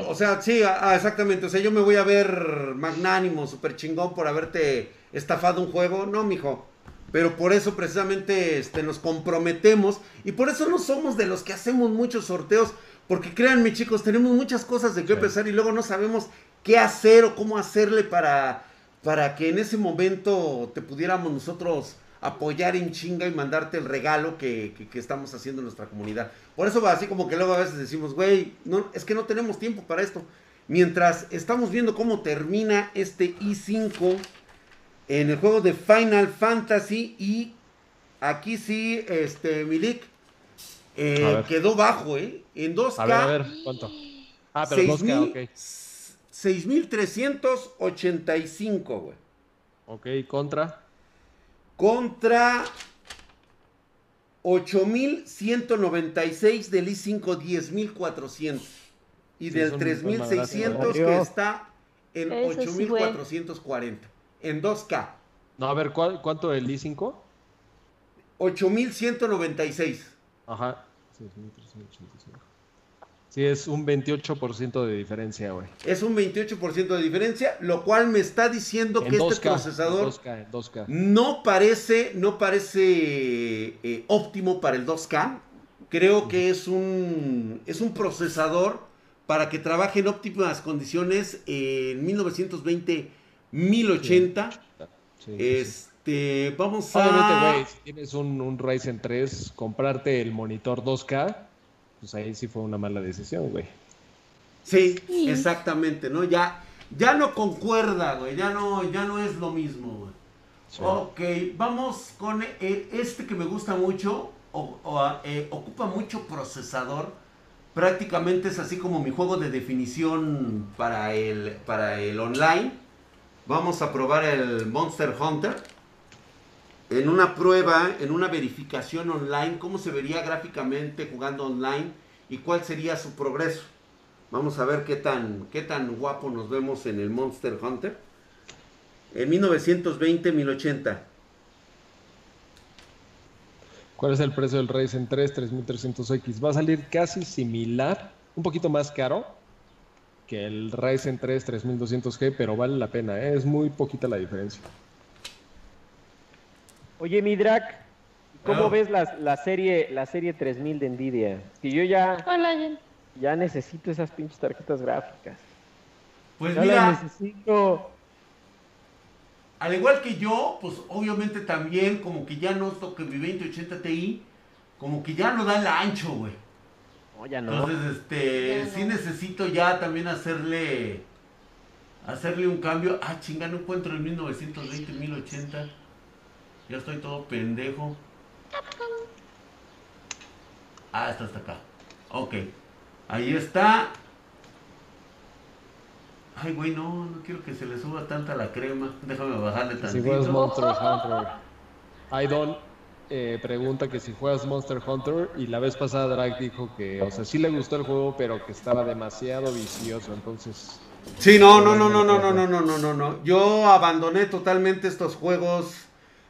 O sea, sí, ah, exactamente. O sea, yo me voy a ver magnánimo, súper chingón por haberte estafado un juego. No, mijo. pero por eso precisamente este, nos comprometemos y por eso no somos de los que hacemos muchos sorteos, porque créanme chicos, tenemos muchas cosas de qué pensar y luego no sabemos qué hacer o cómo hacerle para, para que en ese momento te pudiéramos nosotros apoyar en chinga y mandarte el regalo que, estamos haciendo en nuestra comunidad. Por eso va así como que luego a veces decimos, güey, no, es que no tenemos tiempo para esto. Mientras estamos viendo cómo termina este i5 en el juego de Final Fantasy y aquí sí, este, Milik, eh, quedó bajo, ¿eh? En 2K. A ver, a ver, ¿cuánto? Ah, pero 2K, ok. 6.385, güey. Ok, contra contra 8.196 del I5 10.400 y del 3.600 que está en 8.440 en 2K. No, a ver, ¿cuánto el I5? 8.196. Ajá. 6.385. Sí, es un 28% de diferencia, güey. Es un 28% de diferencia, lo cual me está diciendo que este procesador 2K, no parece, no parece eh, óptimo para el 2K. Creo que es un, es un procesador para que trabaje en óptimas condiciones en 1920 1080. este, vamos a. güey, si tienes un, un Ryzen 3, comprarte el monitor 2K pues ahí sí fue una mala decisión, güey. Sí, exactamente, ¿no? Ya, ya no concuerda, güey, ya no, ya no es lo mismo, güey. Ok, vamos con eh, este que me gusta mucho, eh, ocupa mucho procesador, prácticamente es así como mi juego de definición para el, para el online. Vamos a probar el Monster Hunter. En una prueba, en una verificación online, cómo se vería gráficamente jugando online y cuál sería su progreso. Vamos a ver qué tan, qué tan guapo nos vemos en el Monster Hunter. En 1920-1080. ¿Cuál es el precio del Ryzen 3 3300X? Va a salir casi similar, un poquito más caro que el Ryzen 3 3200G, pero vale la pena, ¿eh? es muy poquita la diferencia. Oye, Midrak, ¿cómo ves la, serie la serie 3000 de Nvidia? Que yo ya ya necesito esas pinches tarjetas gráficas. Pues mira, necesito. Al igual que yo, pues obviamente también como que ya no toque mi 2080 Ti, como que ya no da el ancho, güey. No, ya no. Entonces, este, sí necesito ya también hacerle hacerle un cambio. Ah, chinga, no encuentro el 1920, 1080. Ya estoy todo pendejo. Ah, está hasta acá. Ok. Ahí está. Ay, güey, no, no quiero que se le suba tanta la crema. Déjame bajarle tantito. Si juegas Monster Hunter. Idol eh, pregunta que si juegas Monster Hunter y la vez pasada Drag dijo que, o sea, sí le gustó el juego, pero que estaba demasiado vicioso, entonces... Sí, no, no, no, no, no, no, no, no, no, no, no. Yo abandoné totalmente estos juegos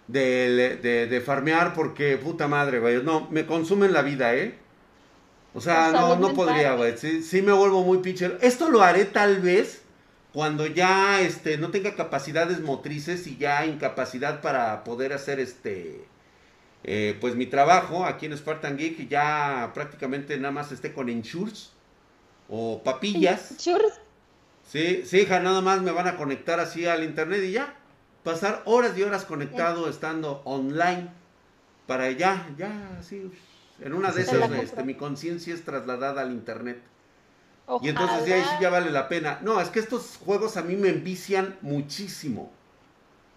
de, de, farmear porque, puta madre, güey. No, me consumen la vida, ¿eh? O sea, no, no podría, güey. Sí, me vuelvo muy pinche. Esto lo haré tal vez cuando ya este, no tenga capacidades motrices y ya incapacidad para poder hacer este. Eh, pues mi trabajo aquí en Spartan Geek y ya prácticamente nada más esté con Ensures o papillas. ¿Ensures? Sí, sí, hija, nada más me van a conectar así al internet y ya pasar horas y horas conectado estando online para ya, ya, así, en una de esas, este, mi conciencia es trasladada al internet. Y entonces ya, ya vale la pena. No, es que estos juegos a mí me envician muchísimo.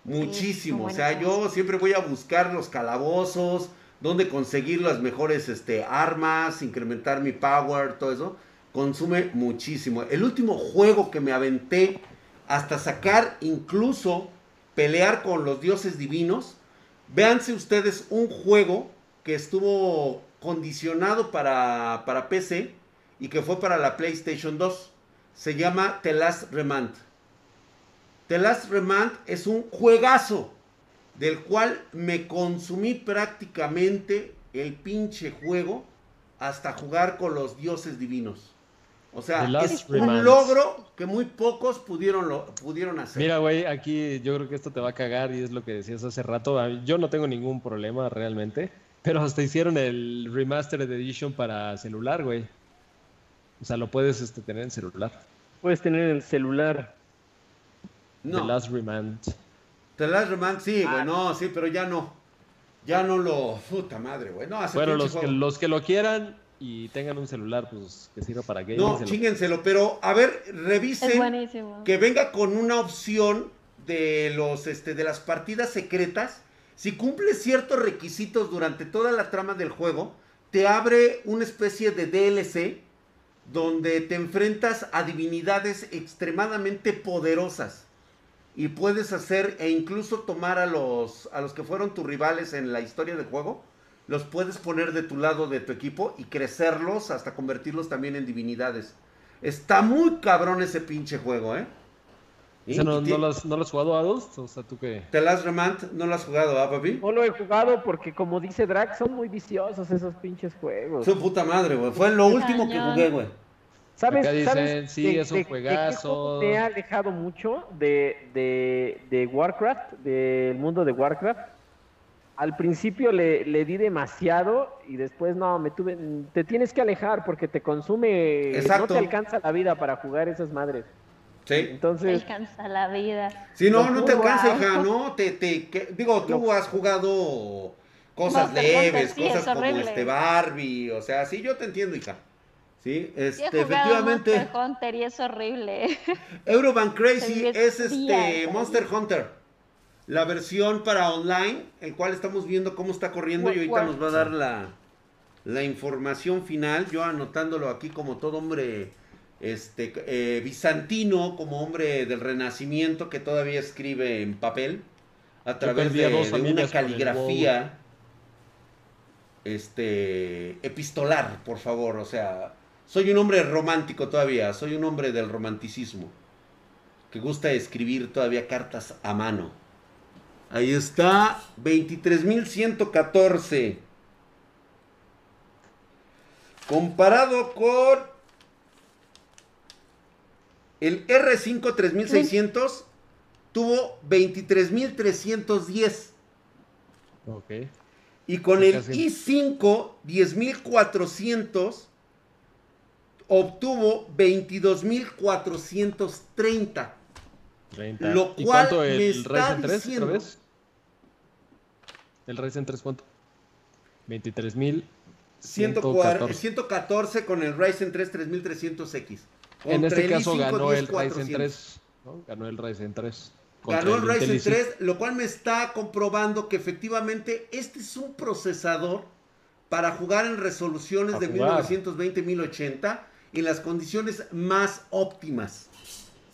Muchísimo. o sea, yo siempre voy a buscar los calabozos, dónde conseguir las mejores este, armas, incrementar mi power, todo eso. Consume muchísimo. El último juego que me aventé hasta sacar incluso pelear con los dioses divinos. Véanse ustedes un juego que estuvo condicionado para, para PC y que fue para la PlayStation 2. Se llama The Last Remand. The Last Remand es un juegazo del cual me consumí prácticamente el pinche juego hasta jugar con los dioses divinos. O sea, es un logro que muy pocos pudieron, lo, pudieron hacer. Mira, güey, aquí yo creo que esto te va a cagar y es lo que decías hace rato. Yo no tengo ningún problema realmente, pero hasta hicieron el Remastered Edition para celular, güey. O sea, lo puedes este, tener en celular. Puedes tener en el celular. No. The Last Remand. The Last Remand, sí, güey, ah. no, sí, pero ya no. Ya no lo. Puta madre, güey. No, bueno, los que, los que lo quieran, y tengan un celular pues que sirva para gaming. No, chíngenselo, pero a ver, revisen que venga con una opción de los este de las partidas secretas. Si cumple ciertos requisitos durante toda la trama del juego, te abre una especie de DLC donde te enfrentas a divinidades extremadamente poderosas y puedes hacer e incluso tomar a los a los que fueron tus rivales en la historia del juego los puedes poner de tu lado de tu equipo y crecerlos hasta convertirlos también en divinidades. Está muy cabrón ese pinche juego, ¿eh? no, no, lo has, ¿No lo has jugado, Adolf? O sea, ¿tú qué? ¿Te las Remand? ¿No lo has jugado, ah, papi? No lo he jugado porque, como dice Drax, son muy viciosos esos pinches juegos. Su puta madre, güey. Fue lo último que jugué, güey. ¿Sabes? Acá dicen, sí, es un juegazo. me ha alejado mucho de, de, de Warcraft, del mundo de Warcraft al principio le, le, di demasiado y después no, me tuve, te tienes que alejar porque te consume, no te alcanza la vida para jugar esas madres. Sí. Entonces. Te alcanza la vida. Sí, no, no te alcanza, hija, no, te, te, digo, tú has jugado cosas leves, cosas como este Barbie, o sea, sí, yo te entiendo, hija. Sí, este, efectivamente. Monster Hunter y es horrible. Euroban Crazy es este Monster Hunter la versión para online, el cual estamos viendo cómo está corriendo y ahorita nos va a dar la, la información final, yo anotándolo aquí como todo hombre este eh, bizantino, como hombre del renacimiento que todavía escribe en papel a través de, una caligrafía este epistolar, por favor, o sea, soy un hombre romántico todavía, soy un hombre del romanticismo que gusta escribir todavía cartas a mano. Ahí está, 23.114. Comparado con el R5 3600, tuvo 23.310. Ok. Y con el i5 10400 obtuvo 22.430. Lo cual ¿Y cuánto el me Ryzen 3 diciendo... otra vez? ¿El Ryzen 3 cuánto? 23.000. 114 con el Ryzen 3 3300X. En este caso ganó el Ryzen 3. ¿no? Ganó el Ryzen 3. Ganó el, Ryzen 3, lo cual me está comprobando que efectivamente este es un procesador para jugar en resoluciones de 1920-1080 en las condiciones más óptimas.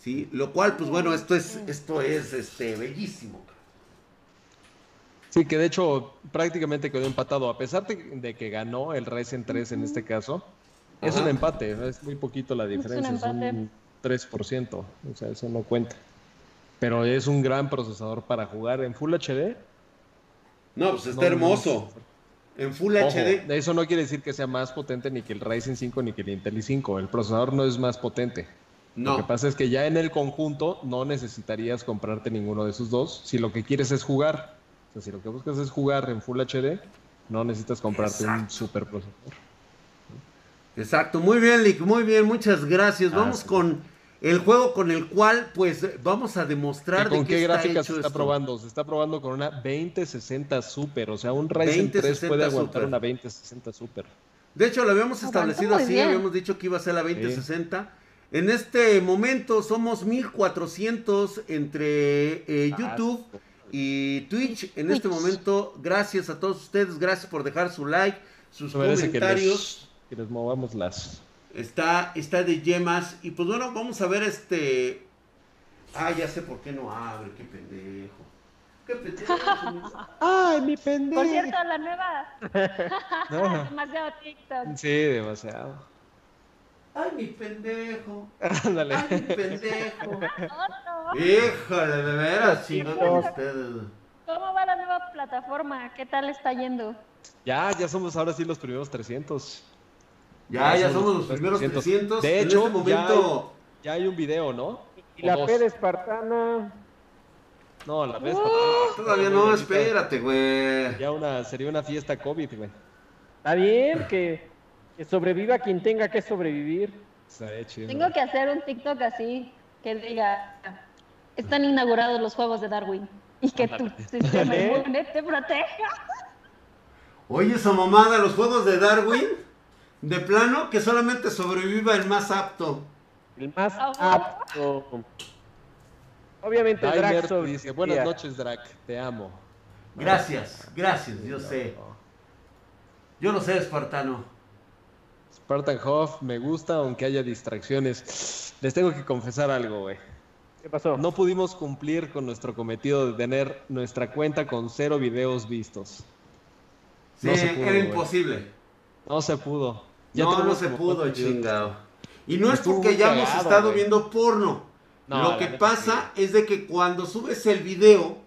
¿Sí? Lo cual, pues bueno, esto es, esto es este, bellísimo. Sí, que de hecho prácticamente quedó empatado, a pesar de, que ganó el Ryzen 3 en este caso. Es un empate, es muy poquito la diferencia, es un, 3%, o sea, eso no cuenta. Pero es un gran procesador para jugar en Full HD. No, pues está hermoso. En Full HD. Eso no quiere decir que sea más potente ni que el Ryzen 5 ni que el Intel i5. El procesador no es más potente. Lo que pasa es que ya en el conjunto no necesitarías comprarte ninguno de esos dos si lo que quieres es jugar. O sea, si lo que buscas es jugar en Full HD, no necesitas comprarte un super procesador. Exacto, muy bien, Lick, muy bien, muchas gracias. Ah, vamos con el juego con el cual, pues, vamos a demostrar con qué gráfica se está probando. Se está probando con una 2060 Super, o sea, un Ryzen 3 puede aguantar una 2060 Super. De hecho, lo habíamos establecido así, habíamos dicho que iba a ser la 2060. En este momento somos 1400 entre eh, ah, YouTube y Twitch. En este momento, gracias a todos ustedes, gracias por dejar su like, sus comentarios. Que les, movamos las. Está, está de yemas. Y pues bueno, vamos a ver este. Ah, ya sé por qué no abre, qué pendejo. Qué pendejo. Ay, mi pendejo. Por cierto, la nueva. demasiado TikTok. Sí, demasiado. ¡Ay, mi pendejo! Ándale. ¡Ay, mi pendejo! Híjole, de veras, con ustedes. ¿Cómo va la nueva plataforma? ¿Qué tal está yendo? Ya, ya somos ahora sí los primeros 300. Ya, ya somos los primeros 300. De hecho, este momento... ya, hay, un video, ¿no? Y la P de Espartana. No, la P de Espartana. todavía no, espérate, güey. Ya una, sería una fiesta COVID, güey. Está bien, que, que sobreviva quien tenga que sobrevivir. Tengo que hacer un TikTok así, que diga, están inaugurados los Juegos de Darwin y que tu sistema inmune te proteja. Oye, esa mamada, los Juegos de Darwin, de plano, que solamente sobreviva el más apto. El más apto. Obviamente Drac dice, buenas noches Drac, te amo. Gracias, gracias, yo sé. Yo lo sé, espartano. Spartan Hoff me gusta, aunque haya distracciones. Les tengo que confesar algo, güey. ¿Qué pasó? No pudimos cumplir con nuestro cometido de tener nuestra cuenta con cero videos vistos. Sí, era imposible. No se pudo. no, no se pudo, chingado. Y no es porque hayamos estado viendo porno. Lo que pasa es de que cuando subes el video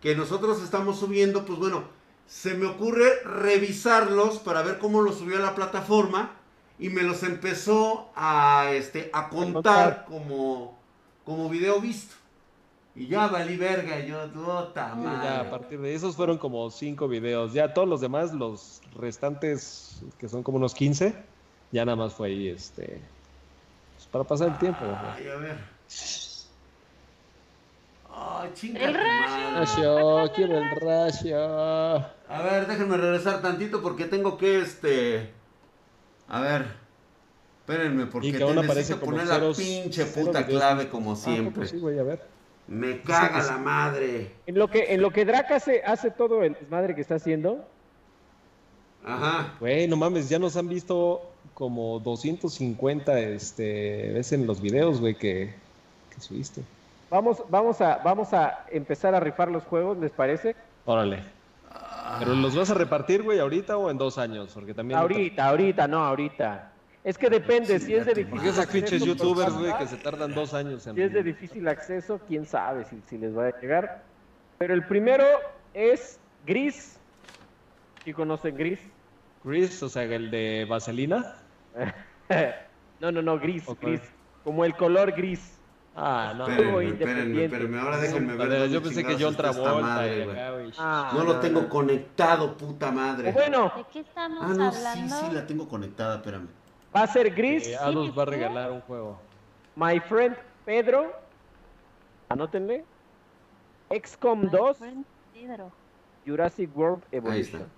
que nosotros estamos subiendo, pues bueno, se me ocurre revisarlos para ver cómo los subió a la plataforma y me los empezó a, este, a contar como, como video visto. Y ya valí verga, yo, puta madre. Ya, a partir de esos fueron como cinco videos. Ya todos los demás, los restantes, que son como unos 15, ya nada más fue ahí, este, pues, para pasar el tiempo. Ay, a ver. Ay, chinga. El rayo. quiero el rayo. A ver, déjenme regresar tantito porque tengo que, este, a ver. Espérenme, porque te necesito poner la pinche puta clave como ah, siempre. Sí, a ver. Me caga la madre. En lo que, en lo que Drac hace, hace todo el desmadre que está haciendo. Ajá. Güey, no mames, ya nos han visto como 250 este, veces en los videos, güey, que, que subiste. Vamos, vamos, a, vamos a empezar a rifar los juegos, ¿les parece? Órale. ¿Pero los vas a repartir, güey, ahorita o en dos años? Porque también... Ahorita, ahorita, no, ahorita. Es que depende, si es de difícil acceso... pinches youtubers, güey, que se tardan dos años en... Si es de difícil acceso, quién sabe si, si les va a llegar. Pero el primero es Gris. ¿Sí conocen Gris? Gris, o sea, el de Vaselina. no, no, no, Gris, Gris. Como el color gris. Ah, no. Espérenme, espérenme, espérenme, ahora déjenme ver. yo pensé que John Travolta. Madre, ah, no, lo tengo conectado, puta madre. Bueno. ¿De qué estamos ah, no, sí, sí, la tengo conectada, espérame. Va a ser gris. Eh, nos va a regalar un juego. My friend Pedro. Anótenle. XCOM 2. Jurassic World Evolution. Ahí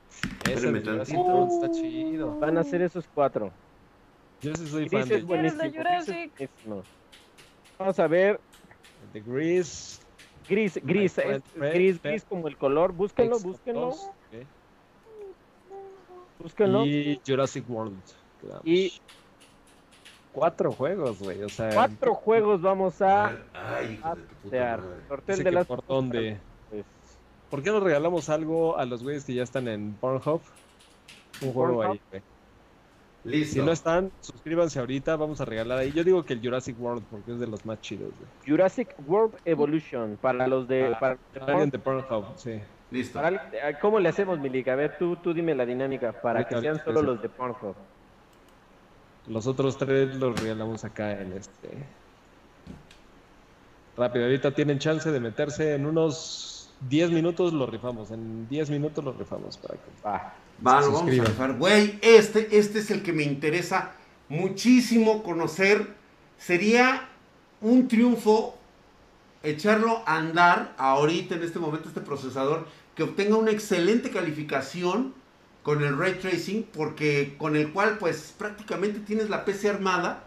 está. Ese tantito. Está chido. Van a ser esos cuatro. Yo sí soy fan de Jurassic. Vamos a ver. The Gris. Gris, gris, es, gris, gris como el color. Búsquenlo, búsquenlo. Búsquenlo. Y Jurassic World. Y cuatro juegos, güey. O sea, cuatro juegos vamos a Ay, Sorteo de las por dónde. Pues, ¿Por qué no regalamos algo a los güeyes que ya están en Pornhub? Un juego ahí, güey. Si no están, suscríbanse ahorita, vamos a regalar ahí. Yo digo que el Jurassic World, porque es de los más chidos. Jurassic World Evolution, para los de... Ah, para, de Pornhub, sí. Listo. ¿Cómo le hacemos, Milik? A ver, tú, tú dime la dinámica, para que sean solo los de Pornhub. Los otros tres los regalamos acá en este... Rápido, ahorita tienen chance de meterse en unos 10 minutos, los rifamos. En 10 minutos los rifamos para que... Va. vamos a rifar. Güey, este, este es el que me interesa muchísimo conocer. Sería un triunfo echarlo a andar ahorita en este momento este procesador que obtenga una excelente calificación con el ray tracing porque con el cual pues prácticamente tienes la PC armada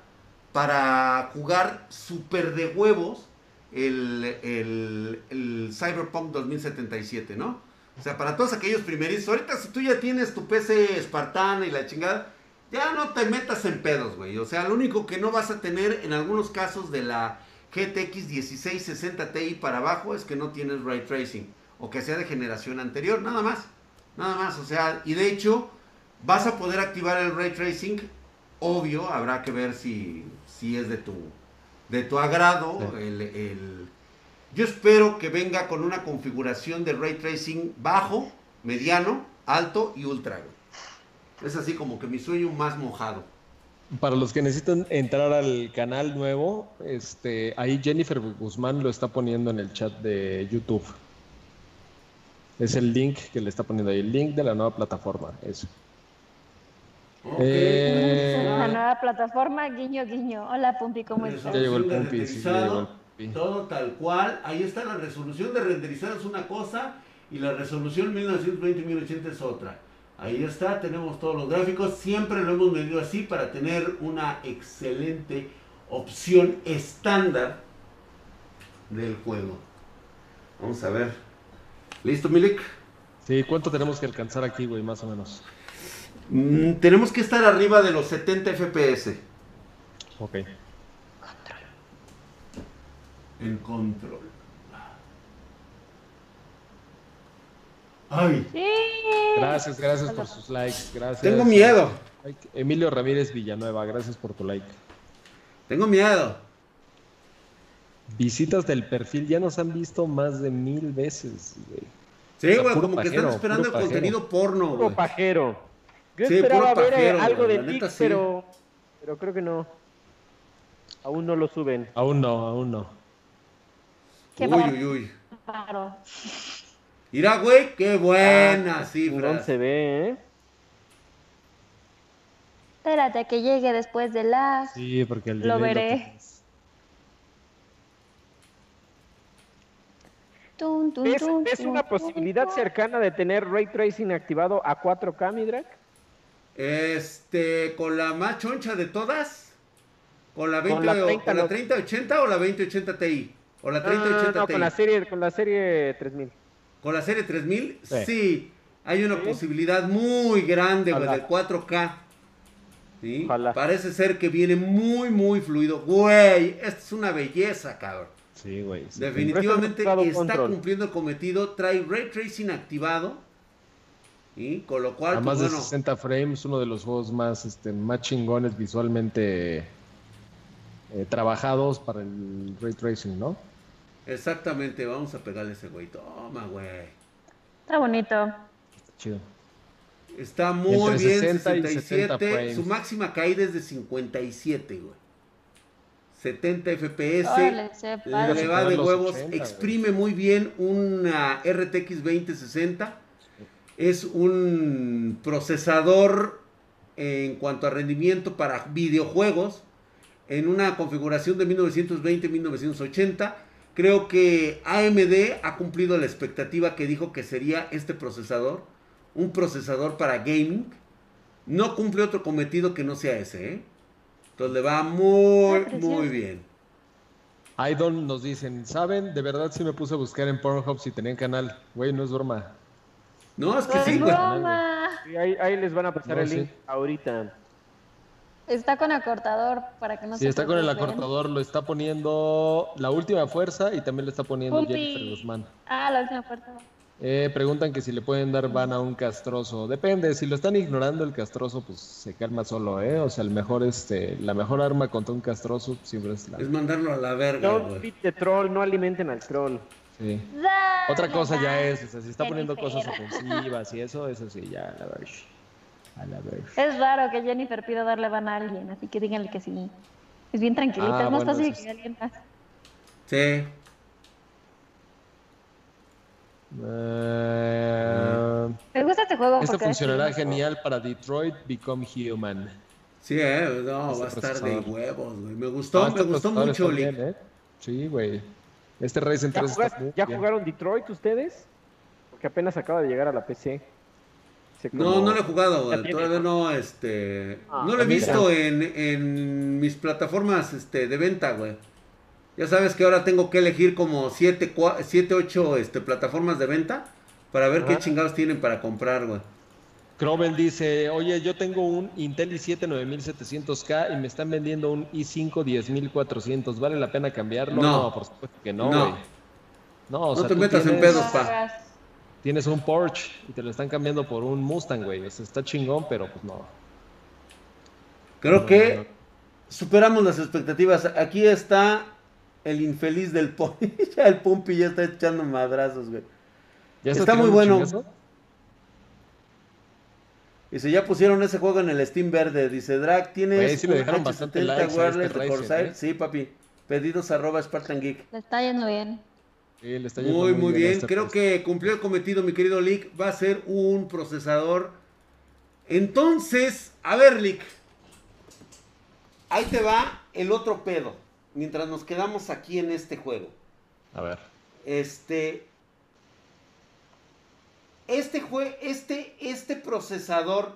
para jugar super de huevos el, el, Cyberpunk 2077, ¿no? O sea, para todos aquellos primerizos, ahorita si tú ya tienes tu PC espartana y la chingada, ya no te metas en pedos, güey. O sea, lo único que no vas a tener en algunos casos de la GTX 1660 Ti para abajo es que no tienes ray tracing o que sea de generación anterior, nada más. Nada más, o sea, y de hecho vas a poder activar el ray tracing, obvio, habrá que ver si, si es de tu de tu agrado. El, yo espero que venga con una configuración de ray tracing bajo, mediano, alto y ultra. Es así como que mi sueño más mojado. Para los que necesitan entrar al canal nuevo, este, ahí Jennifer Guzmán lo está poniendo en el chat de YouTube. Es el link que le está poniendo ahí, el link de la nueva plataforma, eso. Eh, la nueva plataforma, guiño, guiño. Hola, Pumpi, ¿cómo estás? Ya llegó el Pumpi, sí, Todo tal cual. Ahí está la resolución de renderizar es una cosa y la resolución 1920-1080 es otra. Ahí está, tenemos todos los gráficos. Siempre lo hemos medido así para tener una excelente opción estándar del juego. Vamos a ver. ¿Listo, Milik? Sí, ¿cuánto tenemos que alcanzar aquí, güey, más o menos? Mm, tenemos que estar arriba de los 70 FPS. Ok. En control. Ay. Gracias, gracias por sus likes. Gracias. Tengo miedo. Emilio Ramírez Villanueva, gracias por tu like. Tengo miedo. Visitas del perfil ya nos han visto más de mil veces, güey. Sí, güey, como que están esperando el contenido porno, güey. Puro pajero. Yo esperaba ver eh, algo de ti, pero, pero creo que no. Aún no lo suben. Aún no, aún no. Qué uy, uy, uy. Mira, güey, qué buena ah, cifra. se ve, ¿eh? Espérate que llegue después de la. Sí, porque el Lo veré. ¿Es, una posibilidad cercana de tener ray tracing activado a 4K, Midrak? Este, con la más choncha de todas. Con la 20 con la 3080 o la 2080 Ti. O la 3080 no, Ti. Con la serie, con la serie 3000. Con la serie 3000, sí. hay una posibilidad muy grande, güey, del 4K. ¿Sí? Parece ser que viene muy, muy fluido. Güey, esta es una belleza, cabrón. Sí, güey. Definitivamente está cumpliendo el cometido. Trae ray tracing activado. Y con lo cual. A pues, más de 60 frames, uno de los juegos más, este, más chingones visualmente eh, trabajados para el ray tracing, ¿no? Exactamente, vamos a pegarle ese güey. Toma, güey. Está bonito. Está chido. Está muy bien, 67. Su máxima caída es de 57, güey. 70 FPS, le va de huevos, exprime muy bien una RTX 2060. Es un procesador en cuanto a rendimiento para videojuegos en una configuración de 1920-1980. Creo que AMD ha cumplido la expectativa que dijo que sería este procesador, un procesador para gaming. No cumple otro cometido que no sea ese, ¿eh? Entonces le va muy, muy bien. Idol nos dicen, ¿saben? De verdad sí me puse a buscar en Pornhub si tenían canal. Güey, no es broma. No, es que sí, güey. ahí, les van a pasar el link ahorita. Está con acortador para que no sí, está con el acortador, lo está poniendo la última fuerza y también lo está poniendo Jennifer Guzmán. Ah, la última fuerza. Eh, preguntan que si le pueden dar van a un castroso. Depende, si lo están ignorando el castroso, pues se calma solo, ¿eh? O sea, el mejor, este, la mejor arma contra un castroso siempre es la... Es mandarlo a la verga, No de troll, no alimenten al troll. Sí. Otra cosa ya es, o sea, si está poniendo cosas ofensivas y eso, eso sí, ya, a ver. A la ver. Es raro que Jennifer pida darle van a alguien, así que díganle que sí. Es bien tranquilita, ah, es más fácil que alguien más. Sí. Eh, ¿Me gusta este juego? Este funcionará genial para Detroit Become Human. Sí, eh, no, va a estar de huevos, güey. Me gustó, me gustó mucho, bien, ¿eh? Sí, güey. Este Ryzen 3 ¿Ya, jugaron Detroit ustedes? Porque apenas acaba de llegar a la PC. No, no lo he jugado, güey. Todavía no, este... Ah, no lo he visto en, en mis plataformas este, de venta, güey. Ya sabes que ahora tengo que elegir como 7, 8 este, plataformas de venta para ver qué chingados tienen para comprar, güey. Crovel dice, oye, yo tengo un Intel i7 9700K y me están vendiendo un i5 10400. ¿Vale la pena cambiarlo? No, por supuesto que no, güey. No, o no te metas en pedos, pa. Tienes un Porsche y te lo están cambiando por un Mustang, güey. O sea, está chingón, pero pues no. Creo que superamos las expectativas. Aquí está el infeliz del Pumpi. ya el Pumpi ya está echando madrazos, güey. está, muy bueno. Dice, ya pusieron ese juego en el Steam verde. Dice, Drag, ¿tienes sí dejaron bastante likes wireless de Corsair? ¿eh? Sí, papi. Pedidos arroba Spartan Geek. Le está yendo bien. Sí, le está yendo muy, muy, bien. Este Creo que cumplió el cometido, mi querido Lick. Va a ser un procesador. Entonces, a ver, Lick. Ahí te va el otro pedo. Mientras nos quedamos aquí en este juego. A ver. Este, este, este, este procesador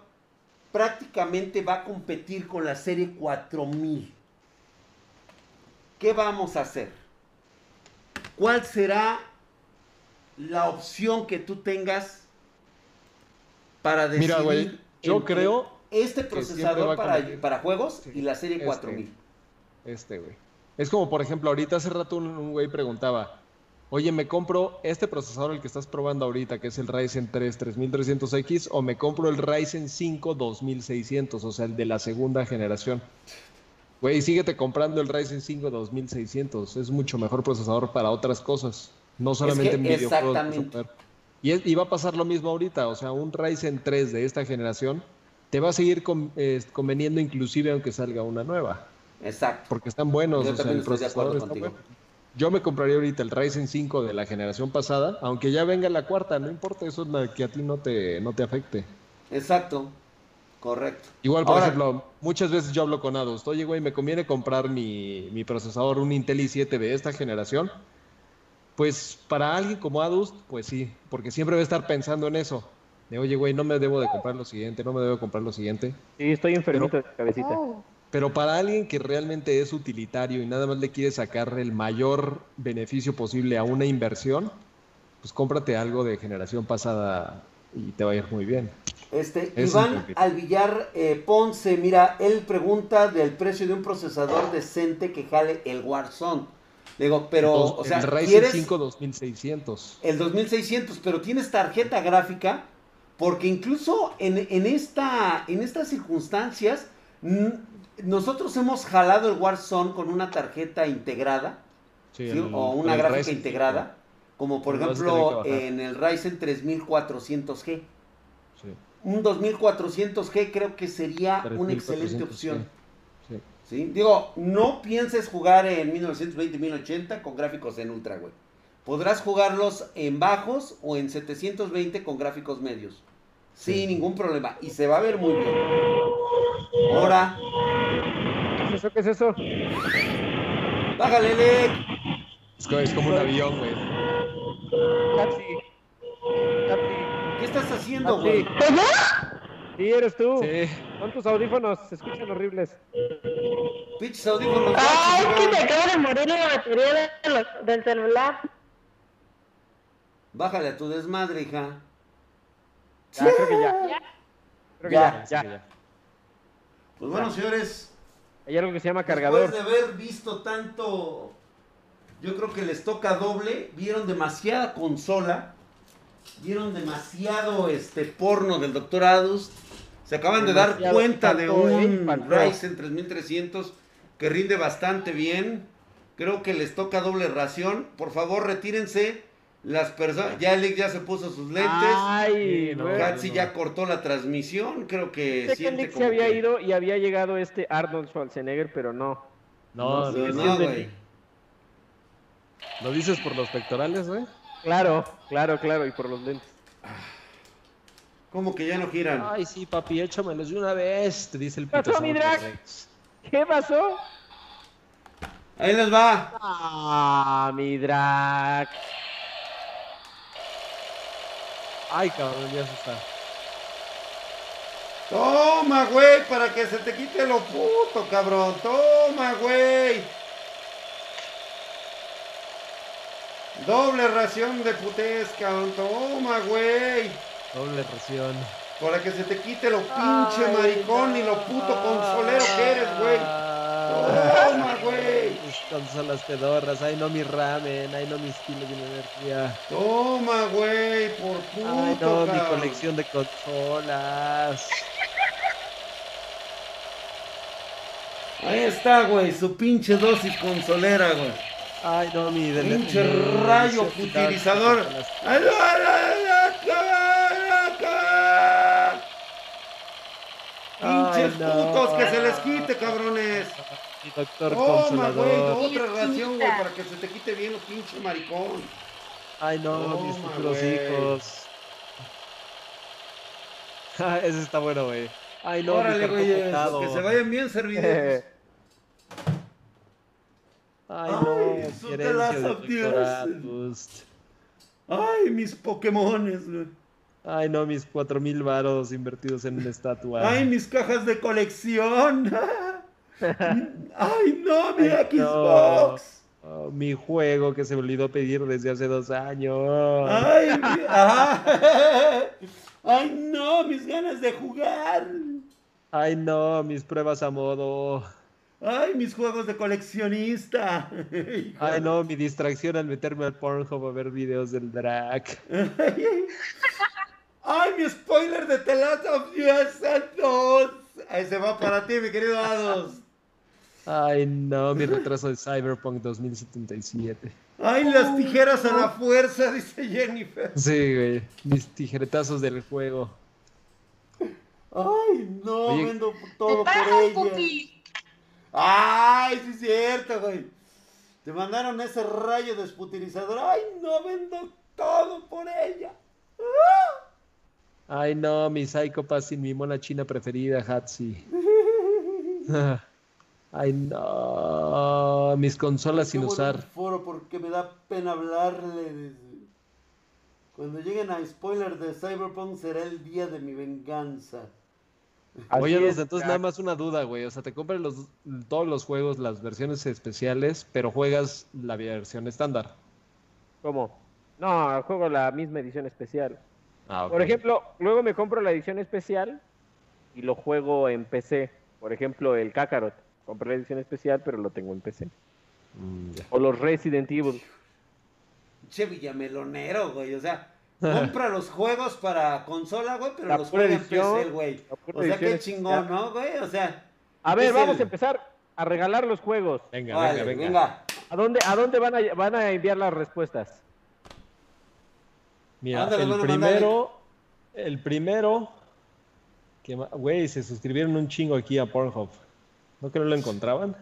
prácticamente va a competir con la serie 4000. ¿Qué vamos a hacer? ¿Cuál será la opción que tú tengas para decidir? Mira, yo creo este procesador para, para, juegos y la serie 4000. Este, este, güey. Es como, por ejemplo, ahorita hace rato un güey preguntaba, oye, me compro este procesador el que estás probando ahorita, que es el Ryzen 3 3300X, o me compro el Ryzen 5 2600, o sea, el de la segunda generación. Güey, síguete comprando el Ryzen 5 2600, es mucho mejor procesador para otras cosas, no solamente en videojuegos. Y, y, va a pasar lo mismo ahorita, o sea, un Ryzen 3 de esta generación te va a seguir eh, conveniendo inclusive aunque salga una nueva. Exacto. Porque están buenos, o sea, el procesador está bueno. Yo me compraría ahorita el Ryzen 5 de la generación pasada, aunque ya venga la cuarta, no importa, eso es que a ti no te, no te afecte. Exacto, correcto. Igual, por ejemplo, muchas veces yo hablo con Adust, oye, güey, me conviene comprar mi, mi procesador, un Intel i7 de esta generación. Pues para alguien como Adust, pues sí, porque siempre va a estar pensando en eso. De, oye, güey, no me debo de comprar lo siguiente, no me debo de comprar lo siguiente. Sí, estoy enfermito de cabecita. Oh. Pero para alguien que realmente es utilitario y nada más le quiere sacar el mayor beneficio posible a una inversión, pues cómprate algo de generación pasada y te va a ir muy bien. Este, Iván Alvillar eh, Ponce, mira, él pregunta del precio de un procesador decente que jale el Warzone. Digo, pero, o sea, el Ryzen 5 2600. El 2600, pero tienes tarjeta gráfica, porque incluso en, en, esta, en estas circunstancias, nosotros hemos jalado el Warzone con una tarjeta integrada, o una gráfica integrada, como por ejemplo en el Ryzen 3400G. Un 2400G creo que sería una excelente opción. Sí. Digo, no pienses jugar en 1920-1080 con gráficos en ultra, güey. Podrás jugarlos en bajos o en 720 con gráficos medios. Sin ningún problema. Y se va a ver muy bien. Ahora. ¿Qué es eso? ¿Qué es eso? Bájale, Lek. Es como un avión, güey. ¿Qué estás haciendo, güey? Sí, eres tú. Sí. Son tus audífonos, se escuchan horribles. Pinches audífonos. Ay, es que me acaba de morir la batería del celular. Bájale a tu desmadre, hija. Ya, creo que ya. Creo que ya, ya. Pues bueno, señores. Hay algo que se llama cargador. Después de haber visto tanto, yo creo que les toca doble. Vieron demasiada consola. Vieron demasiado este porno del Dr. Adus. Se acaban de dar cuenta de un Ryzen 3300 que rinde bastante bien. Creo que les toca doble ración. Por favor, retírense. Las personas, ya Lick ya se puso sus lentes. Ay, no, ya cortó la transmisión, creo que sé siente que se había ido y había llegado este Arnold Schwarzenegger, pero no. No, no, no, güey. ¿Lo dices por los pectorales, güey? Claro, claro, claro, y por los lentes. ¿Cómo que ya no giran? Ay, sí, papi, échamelos de una vez, te dice el ¿Qué pasó, mi drag? ¿Qué pasó? Ahí les va. Ah, mi drag. Ay, cabrón, ya se está. Toma, güey, para que se te quite lo puto, cabrón. Toma, güey. Doble ración de putés, cabrón. Toma, güey. Doble ración. Para que se te quite lo pinche maricón y lo puto consolero que eres, güey. Toma, güey. Consolas pedorras. Ay, no mi ramen. Ay, no mis kilos de energía. Toma, güey. Por puto. Ay, no, mi colección de consolas. Ahí está, güey. Su pinche dosis consolera, güey. Ay, no, mi Pinche rayo utilizador. pinches putos, que se les quite, cabrones. doctor Toma, güey, otra ración, güey, para que se te quite bien los pinche maricón. Ay, no, mis futuros hijos. Ese está bueno, güey. Ay, no, Órale, güey, que se vayan bien servidos. Ay, no, Ay, de Ay, mis Pokémones, güey. Ay, no, mis cuatro mil varos invertidos en una estatua. Ay, mis cajas de colección. Ay, no, mi Xbox. Oh, mi juego que se me olvidó pedir desde hace dos años. Ay, Ay, no, mis ganas de jugar. Ay, no, mis pruebas a modo. Ay, mis juegos de coleccionista. Ay, no, mi distracción al meterme al Pornhub a ver videos del drag. Ay, mi spoiler de The Last of Us 2. Ahí se va para ti, mi querido Ados. Ay, no, mi retraso de Cyberpunk 2077. Ay, las tijeras a la fuerza, dice Jennifer. Sí, güey. Mis tijeretazos del juego. Ay, no, vendo todo por ella. Ay, sí es cierto, güey. Te mandaron ese rayo desputilizador. Ay, no, vendo todo por ella. Ay, no, mi Psychopath sin mi mona china preferida, Hatsi. Ay, no. Mis consolas sin usar. Foro porque me da pena hablarle. Cuando lleguen a spoiler de Cyberpunk será el día de mi venganza. Oye, entonces nada más una duda, güey. O sea, te compras los, todos los juegos, las versiones especiales, pero juegas la versión estándar. ¿Cómo? No, juego la misma edición especial. Ah, Por ejemplo, luego me compro la edición especial y lo juego en PC. Por ejemplo, el Kakarot. Compré la edición especial, pero lo tengo en PC. Mm, o los Resident Evil. Che Villamelonero, güey. O sea, compra los juegos para consola, güey, pero los juega en PC, güey. O sea, qué chingón, ¿no, güey? O sea. A ver, vamos a empezar a regalar los juegos. Venga, venga, venga, ¿A dónde, a dónde van, a, van a enviar las respuestas? Mira, el primero, el primero, que, güey, se suscribieron un chingo aquí a Pornhub. ¿No que no lo encontraban?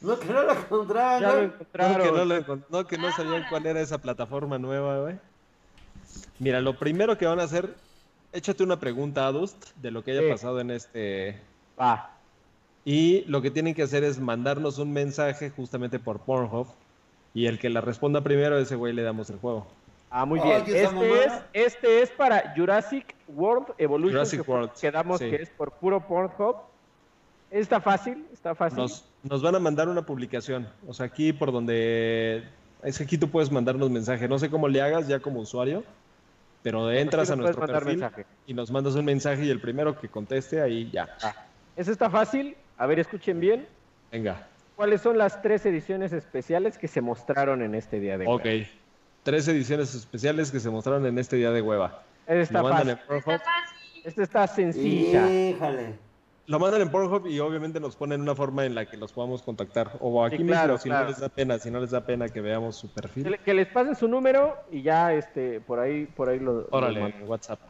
No que no lo encontraban, ya lo encontraron. No que no, sabían cuál era esa plataforma nueva, güey. Mira, lo primero que van a hacer, échate una pregunta a Dust de lo que haya pasado en este. Ah. Y lo que tienen que hacer es mandarnos un mensaje justamente por Pornhub. Y el que la responda primero, ese güey le damos el juego. Ah, muy bien. Este es, este es para Jurassic World Evolution. Jurassic World. Quedamos que es por puro Pornhub. Está fácil, está fácil. Nos, van a mandar una publicación. O sea, aquí por donde. Es aquí tú puedes mandarnos mensaje. No sé cómo le hagas ya como usuario, pero entras a nuestro perfil y nos mandas un mensaje y el primero que conteste ahí ya. Ah, eso está fácil. A ver, escuchen bien. Venga. ¿Cuáles son las tres ediciones especiales que se mostraron en este día de hueva? Ok. Tres ediciones especiales que se mostraron en este día de hueva. Esta está, fácil. Esta está sencilla. Híjale. Lo mandan en Pornhub y obviamente nos ponen una forma en la que los podamos contactar. O aquí mismo, si no les da pena, si no les da pena que veamos su perfil. Que, les pasen su número y ya este por ahí, por ahí lo. Órale, WhatsApp.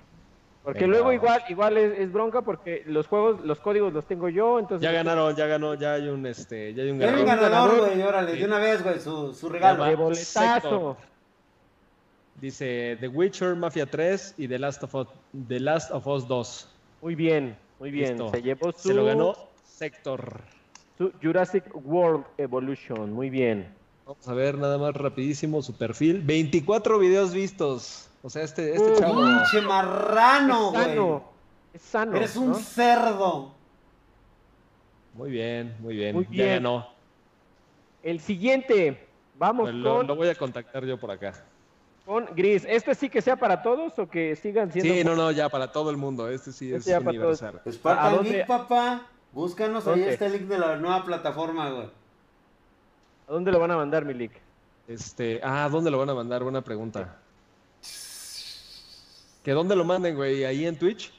Porque luego igual, igual es, bronca porque los juegos, los códigos los tengo yo, entonces. Ya ganaron, ya ganó, ya hay un este, ya hay un ganador. un ganador, güey, órale, de una vez, güey, su, su regalo. De boletazo. Dice The Witcher, Mafia 3 y The Last of Us, The Last of Us 2. Muy bien. Muy bien, se llevó su... Se lo ganó Sector. Su Jurassic World Evolution, muy bien. Vamos a ver nada más rapidísimo su perfil. 24 videos vistos. O sea, este, este chavo... ¡Pinche marrano, es sano. Es sano. Eres un cerdo. Muy bien, muy bien. Muy bien. Ya ganó. El siguiente. Vamos pues con... lo voy a contactar yo por acá. Con Gris. ¿Este sí que sea para todos o que sigan siendo.? Sí, no, no, ya para todo el mundo. Este sí este es universal. Spartan Geek, papá. Búscanos, ahí está el link de la nueva plataforma, güey. ¿A dónde lo van a mandar, Milik? Este, ah, ¿dónde lo van a mandar? Buena pregunta. ¿Que dónde lo manden, güey? Ahí en Twitch.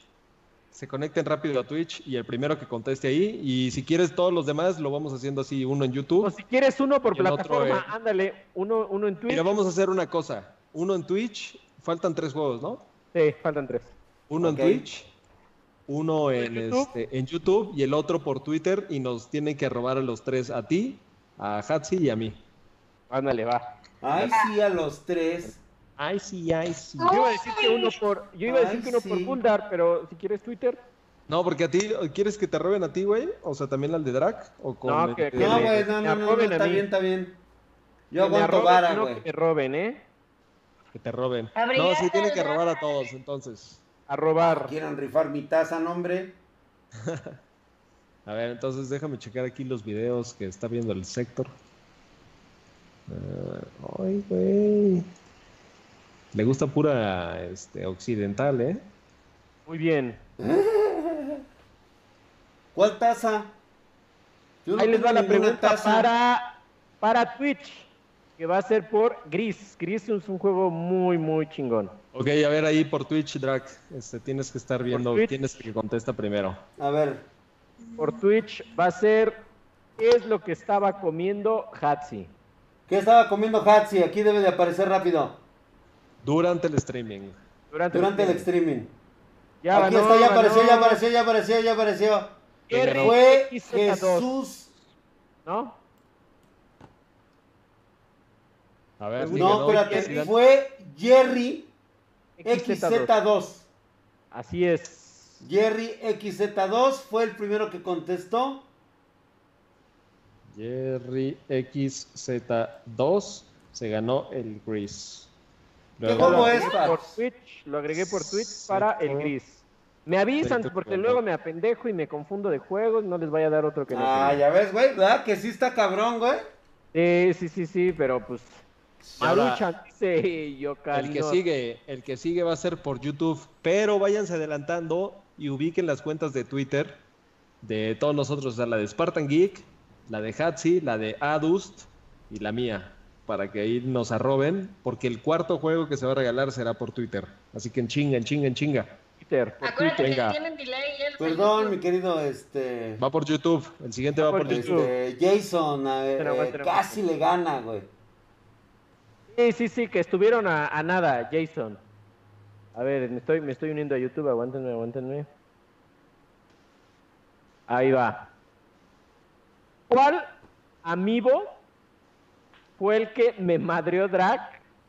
Se conecten rápido a Twitch y el primero que conteste ahí. Y si quieres todos los demás, lo vamos haciendo así, uno en YouTube. O si quieres uno por plataforma, ándale, uno, uno en Twitch. Mira, vamos a hacer una cosa uno en Twitch, faltan tres juegos, ¿no? Sí, faltan tres. Uno en Twitch uno en, este, en YouTube y el otro por Twitter y nos tienen que robar a los tres, a ti, a Hatsi y a mí. Ándale, va. Ay, sí, a los tres. Ay, sí, ay, sí. Yo iba a decir que uno por, yo iba a decir que uno por Gundar, pero si quieres Twitter. No, porque a ti, ¿quieres que te roben a ti, güey? O sea, también al de Drac. ¿O con no, que, no, güey, no, no, no, está bien, está bien. Yo aguanto vara, güey. que te roben, ¿eh? Que te roben. No, sí tienen que robar a todos, entonces. A robar. ¿Quieren rifar mi taza, nombre? a ver, entonces déjame checar aquí los videos que está viendo el sector. Ah, ay, güey. Le gusta pura este, occidental, ¿eh? Muy bien. ¿Cuál taza? Ahí les va la pregunta para, para Twitch, que va a ser por Gris. Gris es un juego muy, muy chingón. Ok, a ver ahí por Twitch, Drac. Este, tienes que estar viendo, tienes que contesta primero. A ver. Por Twitch va a ser ¿qué es lo que estaba comiendo Hatsi? ¿Qué estaba comiendo Hatsi? Aquí debe de aparecer rápido. Durante el streaming. Durante, el, streaming. Ya Aquí está, ya apareció, ya apareció, ya apareció, ya apareció. Fue Jesús. ¿No? A ver, no, espérate, fue Jerry XZ2. Así es. Jerry XZ2 fue el primero que contestó. Jerry XZ2 se ganó el Gris. ¿Qué juego es? Por Twitch, lo agregué por Twitch para el Gris. Me avisan porque luego me apendejo y me confundo de juegos, no les vaya a dar otro que no. Ah, ya ves, güey, ¿verdad? Que sí está cabrón, güey. Sí, sí, sí, sí, pero pues Maruchan dice El que sigue, el que sigue va a ser por YouTube, pero váyanse adelantando y ubiquen las cuentas de Twitter de todos nosotros, o sea, la de Spartan Geek, la de Hatsi, la de Adust y la mía, para que ahí nos arroben, porque el cuarto juego que se va a regalar será por Twitter. Así que en chinga, en chinga, en chinga. Twitter, por Twitter. Que tienen delay Perdón, mi querido, este... Va por YouTube, el siguiente va, por, YouTube. Este, Jason, eh, casi le gana, güey. Sí, sí, sí, que estuvieron a, nada, Jason. A ver, me estoy, me estoy uniendo a YouTube, aguántenme, aguántenme. Ahí va. ¿Cuál amigo fue el que me madreó drag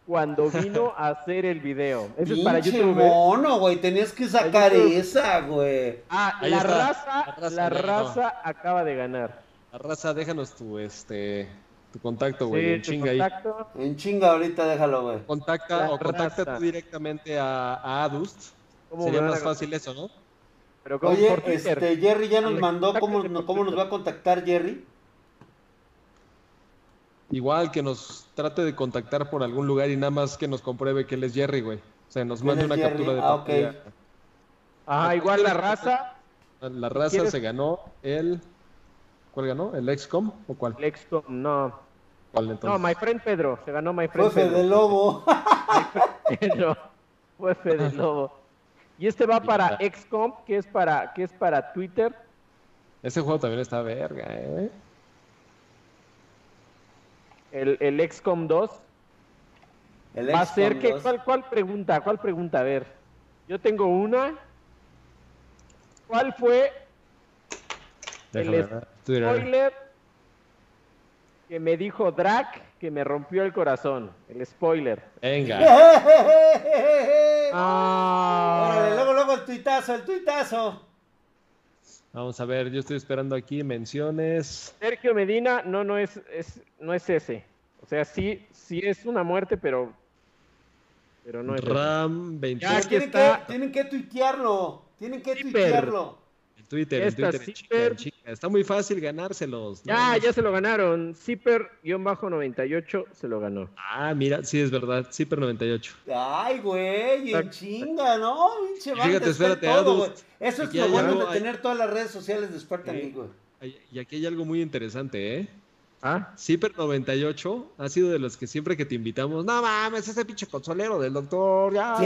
cuando vino a hacer el video? Ese es para YouTube. ¿eh? mono, güey, tenías que sacar esa, güey. Ah, la raza, la raza, acaba de ganar. La raza, déjanos tu este tu contacto, güey, en chinga ahí. En chinga ahorita déjalo, güey. Contacta o contacta tú directamente a, a Adust. Sería más fácil eso, ¿no? Pero Oye, este, Jerry ya nos mandó cómo, cómo nos va a contactar Jerry. Igual que nos trate de contactar por algún lugar y nada más que nos compruebe que él es Jerry, güey. O sea, nos mande una captura de ah, pantalla. Ah, igual la raza. La raza se ganó el. ¿Cuál ganó? ¿El XCOM o cuál? El XCOM, no. ¿Cuál entonces? No, My Friend Pedro. Se ganó My Friend Pedro. de Lobo. Pedro. Fue de Lobo. Y este va para XCOM, que es para, que es para Twitter. Ese juego también está verga, eh. El, el XCOM 2. El va a ser que. ¿cuál, ¿Cuál pregunta? ¿Cuál pregunta? A ver. Yo tengo una. ¿Cuál fue el spoiler que me dijo Drac que me rompió el corazón? El spoiler. Venga. ah. luego, luego el tuitazo, el tuitazo. Vamos a ver, yo estoy esperando aquí menciones. Sergio Medina, no, no es, es, no es ese. O sea, sí, sí es una muerte, pero, pero no es. Ram 28. Ya, tienen, que, tienen que tuitearlo. Tienen que tuitearlo. Twitter, en Twitter, Está muy fácil ganárselos. Ya, ya se lo ganaron. Zipper-98 se lo ganó. Ah, mira, sí es verdad. Zipper98. Ay, güey, en chinga, ¿no? Pinche Fíjate, espérate, todo, Eso es lo bueno de tener todas las redes sociales de Spartan League, güey. Y aquí hay algo muy interesante, ¿eh? ¿Ah? Ciper98 ha sido de los que siempre que te invitamos, no mames, ese pinche consolero del doctor, ya. Sí,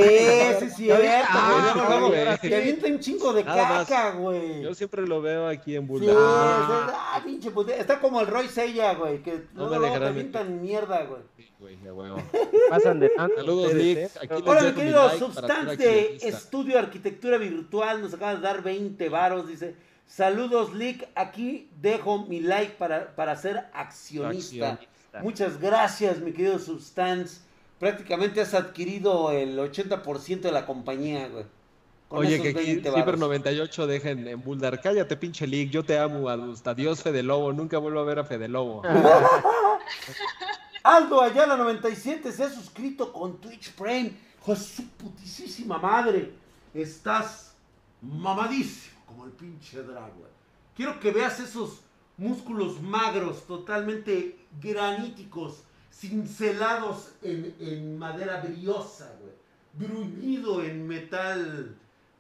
sí, sí, Te avienta un chingo de caca, güey. Yo siempre lo veo aquí en Bulldog. Sí, ah, pinche Está como el Roy Sella, güey, que no, me te avientan mierda, güey. Sí, güey, ya huevo. Pasan de Saludos, Nick. ¿eh? Aquí Hola, mi querido Substante Estudio Arquitectura Virtual, nos acaba de dar 20 varos, dice. Saludos, Lick. Aquí dejo mi like para, para ser accionista. Muchas gracias, mi querido Substance. Prácticamente has adquirido el 80% de la compañía, güey. Oye, que aquí Ciber 98 dejen en Buldar. Cállate, pinche Lick. Yo te amo. Adiós, Fede Lobo. Nunca vuelvo a ver a Fede Lobo. Aldo Ayala 97 se ha suscrito con Twitch Prime. Hijo su putísima madre. Estás mamadísimo como el pinche drag, Quiero que veas esos músculos magros, totalmente graníticos, cincelados en, madera briosa, güey. Bruñido en metal,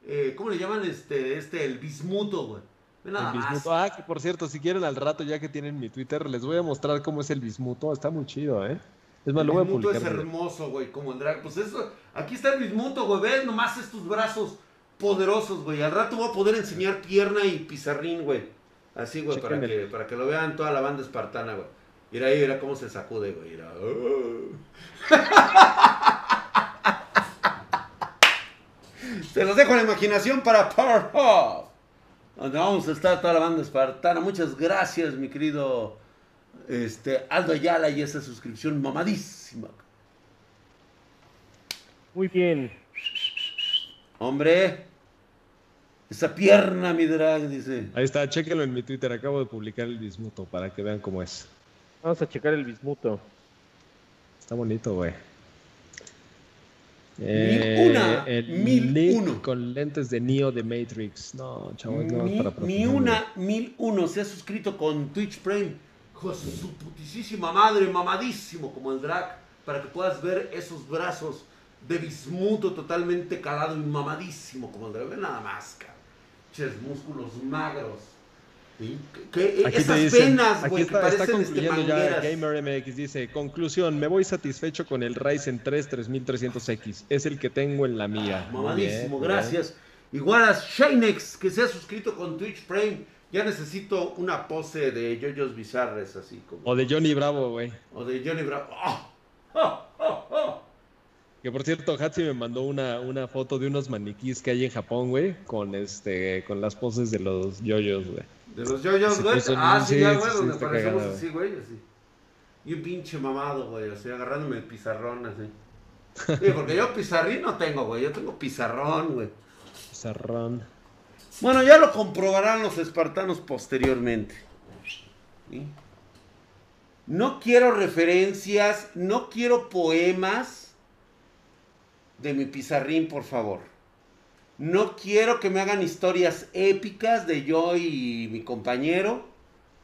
eh, ¿cómo le llaman este, este, el bismuto, güey? Nada el bismuto. Ah, que por cierto, si quieren al rato, ya que tienen mi Twitter, les voy a mostrar cómo es el bismuto. Está muy chido, ¿eh? Es más, el lo voy a publicar. El bismuto es hermoso, güey, como el drag. Pues eso, aquí está el bismuto, güey. Ves nomás estos brazos poderosos, güey. Al rato voy a poder enseñar pierna y pizarrín, güey. Así, güey, para que, para que lo vean toda la banda espartana, güey. Mira ahí, mira cómo se sacude, güey. Mira. se los dejo en la imaginación para Power Donde vamos a estar toda la banda espartana. Muchas gracias, mi querido este, Aldo Ayala y esa suscripción mamadísima. Muy bien. Hombre. Esa pierna, mi drag, dice. Ahí está, chéquenlo en mi Twitter. Acabo de publicar el bismuto para que vean cómo es. Vamos a checar el bismuto. Está bonito, güey. mil eh, una, mil uno. Con lentes de Neo de Matrix. No, chavos, no mi, para Mi una, mil uno. Se ha suscrito con Twitch Prime. Con su putísima madre, mamadísimo como el drag. Para que puedas ver esos brazos de bismuto totalmente calado y mamadísimo como el drag. Nada más, músculos magros. Aquí esas dice, venas, güey, que está este, concluyendo ya Gamer MX dice, conclusión, me voy satisfecho con el Ryzen 3 3300X, es el que tengo en la mía. mamadísimo, gracias. Igual a Shinex, que se ha suscrito con Twitch Prime, ya necesito una pose de Yoyos Bizarres, así como. O de Johnny Bravo, güey. O de Johnny Bravo. ¡Oh! ¡Oh, que por cierto, Hatsi me mandó una, una foto de unos maniquís que hay en Japón, güey, con este, con las poses de los yoyos, güey. ¿De los yoyos, güey? Ah, sí, ya, güey, donde parecemos así, güey, así. Y un pinche mamado, güey, así, agarrándome el pizarrón, así. Sí, porque yo pizarrín no tengo, güey, yo tengo pizarrón, güey. Pizarrón. Bueno, ya lo comprobarán los espartanos posteriormente. No quiero referencias, no quiero poemas de mi pizarrín, por favor. No quiero que me hagan historias épicas de yo y mi compañero.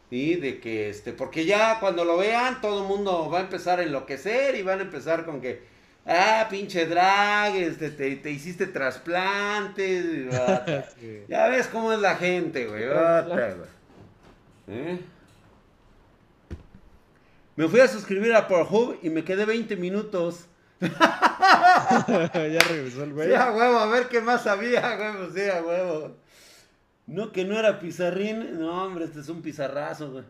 ¿sí? De que este, porque ya cuando lo vean, todo el mundo va a empezar a enloquecer y van a empezar con que, ah, pinche drag, este, te, hiciste trasplante. Ya ves cómo es la gente, güey. ¿Eh? Me fui a suscribir a Pornhub y me quedé 20 minutos. ya regresó el güey. Sí, a huevo, a ver qué más había, huevo, sí, a huevo. No, que no era pizarrín. No, hombre, este es un pizarrazo, güey.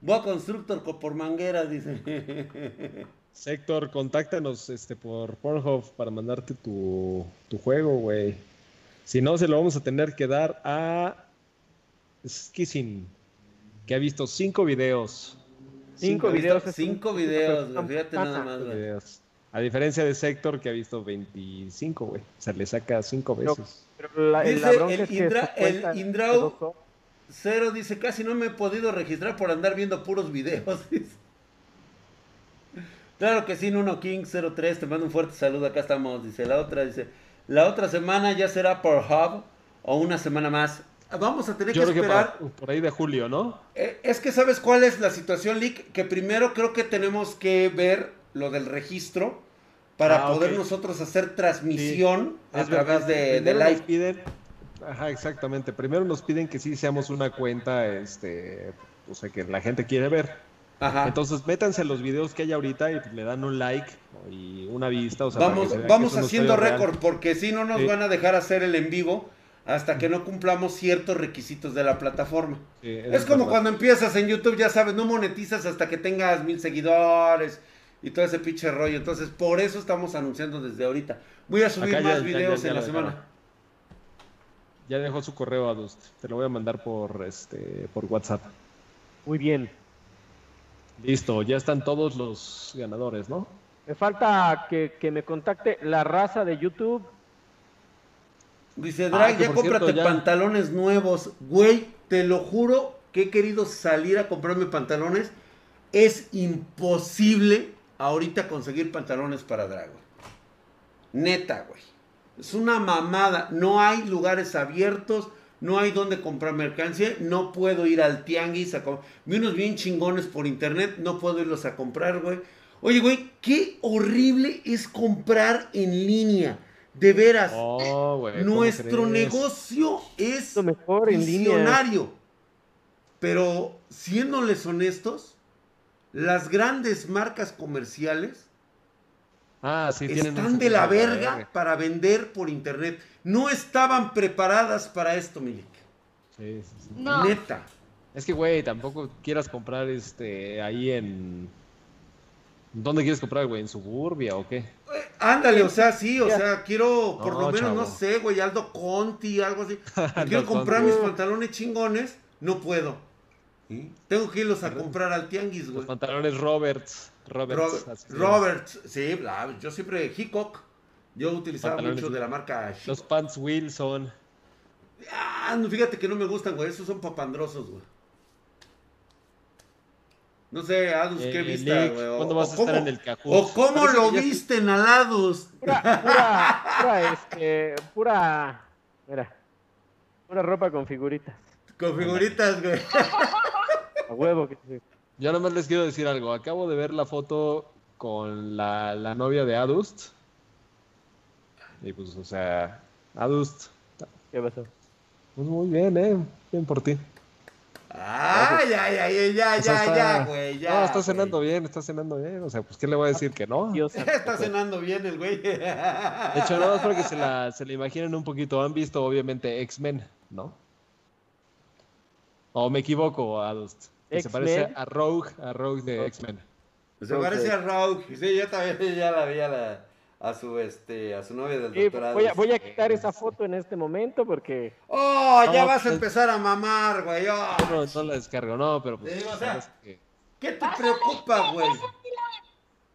Voy a Constructor por manguera, dice. Sector, contáctanos este, por Pornhub para mandarte tu, tu juego, güey. Si no, se lo vamos a tener que dar a Skissing, que ha visto cinco videos. Cinco, videos. Cinco videos, fíjate nada más, güey. A diferencia de Sector que ha visto 25, güey. O sea, le saca 5 veces. pero la, dice, el, Indra, el Indrau Cero dice, casi no me he podido registrar por andar viendo puros videos. claro que sí, Nuno King 03, te mando un fuerte saludo, acá estamos. Dice, la otra dice, la otra semana ya será por Hub o una semana más. Vamos a tener que esperar. por ahí de julio, ¿no? Eh, es que sabes cuál es la situación, Lick, que primero creo que tenemos que ver lo del registro para ah, poder nosotros hacer transmisión a través de, de live. Piden, ajá, exactamente. Primero nos piden que sí seamos una cuenta, este, o sea, que la gente quiere ver. Entonces métanse en los videos que hay ahorita y le dan un like y una vista. vamos vamos haciendo récord porque si no nos van a dejar hacer el en vivo hasta que no cumplamos ciertos requisitos de la plataforma. es, como cuando empiezas en YouTube, ya sabes, no monetizas hasta que tengas mil seguidores y todo ese pinche rollo. Entonces, por eso estamos anunciando desde ahorita. Voy a subir más videos en la semana. Ya dejó su correo a Te lo voy a mandar por este por WhatsApp. Muy bien. Listo, ya están todos los ganadores, ¿no? Me falta que, me contacte la raza de YouTube. Dice Drag, ah, ya cómprate pantalones nuevos. Güey, te lo juro que he querido salir a comprarme pantalones. Es imposible ahorita conseguir pantalones para Drag. Neta, güey. Es una mamada. No hay lugares abiertos no hay donde comprar mercancía, no puedo ir al tianguis a comprar. Vi unos bien chingones por internet, no puedo irlos a comprar, güey. Oye, güey, qué horrible es comprar en línea. De veras. Oh, nuestro negocio es Lo mejor en visionario. Pero siéndoles honestos, las grandes marcas comerciales Ah, Están de la verga para vender por internet. No estaban preparadas para esto, Milik. Sí, sí, sí. Neta. Es que, güey, tampoco quieras comprar este ahí en. ¿Dónde quieres comprar, güey? ¿En Suburbia o qué? Eh, ándale, o sea, sí, o sea, quiero, por lo menos, no sé, güey, Aldo Conti, algo así. quiero comprar mis pantalones chingones, no puedo. Tengo que irlos a comprar al tianguis, güey. Los pantalones Roberts. Roberts. Roberts, sí, yo siempre Hickok. Yo utilizaba mucho de la marca Los pants Wilson. Ah, fíjate que no me gustan, güey. Esos son papandrosos, güey. No sé, Adus, ¿qué eh, viste, güey? ¿Cuándo vas a estar en el Cajún? ¿O cómo lo viste en Alados? Pura, pura, pura, este, pura, mira, pura ropa con figuritas. Con figuritas, güey. A huevo que sí. Yo nomás les quiero decir algo. Acabo de ver la foto con la, la novia de Adust. Y pues, o sea, Adust. ¿Qué pasó? Pues muy bien, ¿eh? Bien por ti. Ay, ay, ay, ya, ya, ya, güey, ya. No, está cenando bien, está cenando bien. O sea, pues, ¿qué le voy a decir que no? está cenando bien el güey. De hecho, no, es para que se la, se la imaginen un poquito. Han visto, obviamente, X-Men, ¿no? ¿O me equivoco, Adust? se parece a Rogue, a Rogue de X-Men. Se parece a Rogue. Sí, yo también ya la vi a, la, a su este a su novia del doctorado. Voy a, voy a, quitar esa foto en este momento porque. ¡Oh! Ya vas a pues, empezar a mamar, güey. Oh. No, no la descargo, no, pero pues. Digo, o sea, ¿Qué te preocupa, güey?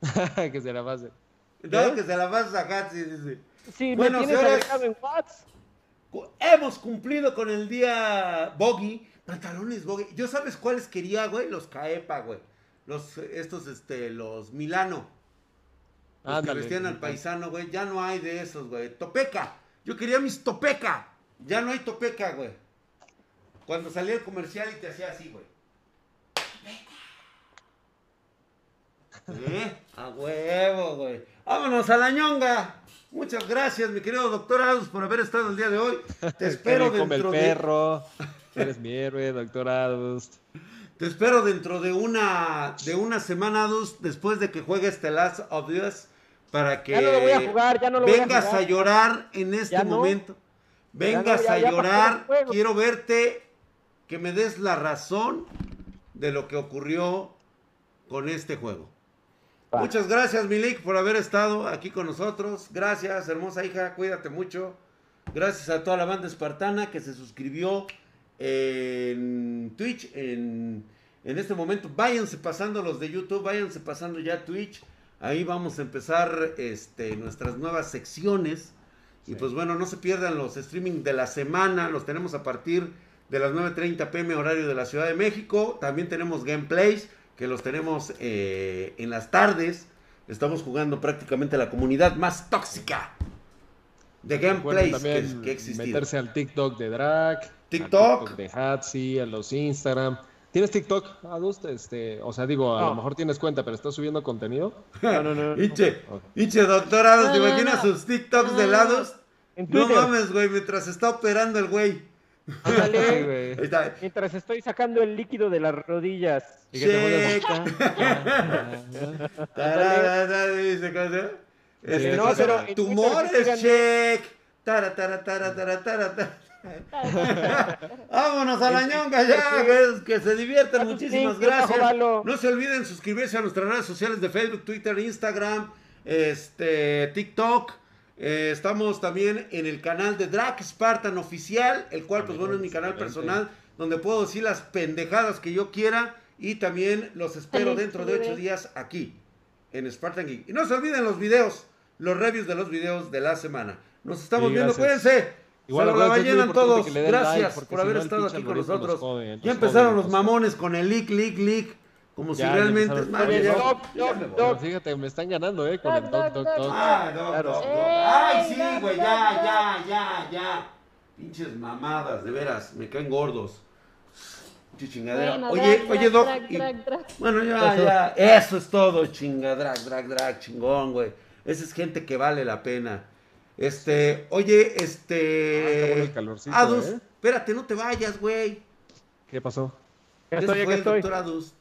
que se la pase. No, que se la pase sí. Sí, bueno, me tienes señores, en. Hemos cumplido con el día Boggy. Pantalones Boggy. ¿Yo sabes cuáles quería, güey? Los Caepa, güey. Los, estos, este, los Milano. Los que vestían al paisano, güey. Ya no hay de esos, güey. Topeca. Yo quería mis Topeca. Ya no hay Topeca, güey. Cuando salía el comercial y te hacía así, güey. ¿Eh? A huevo, güey. Vámonos a la ñonga. Muchas gracias, mi querido doctor Adus, por haber estado el día de hoy. Te espero dentro perro. Eres mi héroe, doctor Adus. Te espero dentro de una de una semana, Adus, después de que juegues The Last of Us, para que ya no lo voy a jugar, ya no lo vengas voy a, a, llorar en este momento. Vengas a llorar. Quiero verte, que me des la razón de lo que ocurrió con este juego. Muchas gracias, Milik, por haber estado aquí con nosotros. Gracias, hermosa hija, cuídate mucho. Gracias a toda la banda espartana que se suscribió en Twitch. En, este momento, váyanse pasando los de YouTube, váyanse pasando ya Twitch. Ahí vamos a empezar este, nuestras nuevas secciones. Y pues bueno, no se pierdan los streaming de la semana. Los tenemos a partir de las 9.30 pm horario de la Ciudad de México. También tenemos gameplays que los tenemos eh, en las tardes. Estamos jugando prácticamente la comunidad más tóxica de gameplays que, que existido. Meterse al TikTok de Drag, TikTok, de Hatsi, a los Instagram. ¿Tienes TikTok, Adust? Este, o sea, digo, a lo mejor tienes cuenta, pero estás subiendo contenido. No, no, no. Iche, Iche, doctor ¿te imaginas sus TikToks de lados? No mames, güey, mientras está operando el güey. Ándale, Mientras estoy sacando el líquido de las rodillas. Y que te no, pero tumores, check. Tara, tara, tara, tara, tara, Vámonos a la ñonga ya, que, se diviertan. Muchísimas gracias. No se olviden suscribirse a nuestras redes sociales de Facebook, Twitter, Instagram, este, TikTok. Eh, estamos también en el canal de Drag Spartan Oficial, el cual, pues bueno, es mi canal personal, donde puedo decir las pendejadas que yo quiera. Y también los espero dentro de ocho días aquí, en Spartan Geek. Y no se olviden los videos, los reviews de los videos de la semana. Nos estamos viendo, cuídense. Igual, la ballenan todos. Gracias por haber estado aquí con nosotros. ya empezaron los mamones con el leak, leak, leak. Como si realmente Fíjate, me están ganando, ¿eh? Con el doc, doc, doc. Ay, sí, güey, ya, ya, ya, ya. Pinches mamadas, de veras, me caen gordos. Chingadera. oye, oye, Doc. Bueno, ya, ya. Eso es todo, chinga, drag, drag, drag, chingón, güey. Esa es gente que vale la pena. Este, oye, este. Ah, Adus, ¿eh? espérate, no te vayas, güey. ¿Qué pasó? estoy, aquí estoy. Adus.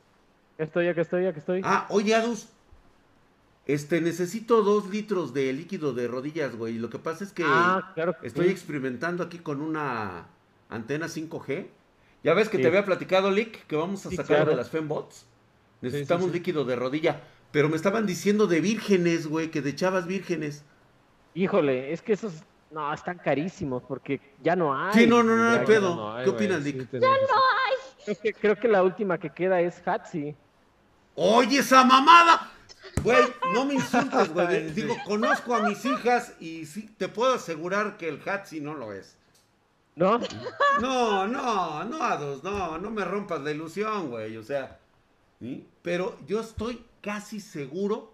Estoy, aquí estoy, aquí estoy. Ah, oye, Adus. Este, necesito dos litros de líquido de rodillas, güey. Lo que pasa es que, ah, estoy experimentando aquí con una antena 5G. Ya ves que te había platicado, Lick, que vamos a sacar de las Fembots. Necesitamos líquido de rodilla. Pero me estaban diciendo de vírgenes, güey, que de chavas vírgenes. Híjole, es que esos no están carísimos porque ya no hay. Sí, no, no, no, hay pedo. ¿Qué opinas, Dick? ya no hay. Creo que, la última que queda es Hatsi. Oye, esa mamada. Güey, no me insultes, güey. Digo, conozco a mis hijas y sí, te puedo asegurar que el Hatsi no lo es. ¿No? No, no, no, Ados, no, no me rompas la ilusión, güey. O sea, ¿sí? pero yo estoy casi seguro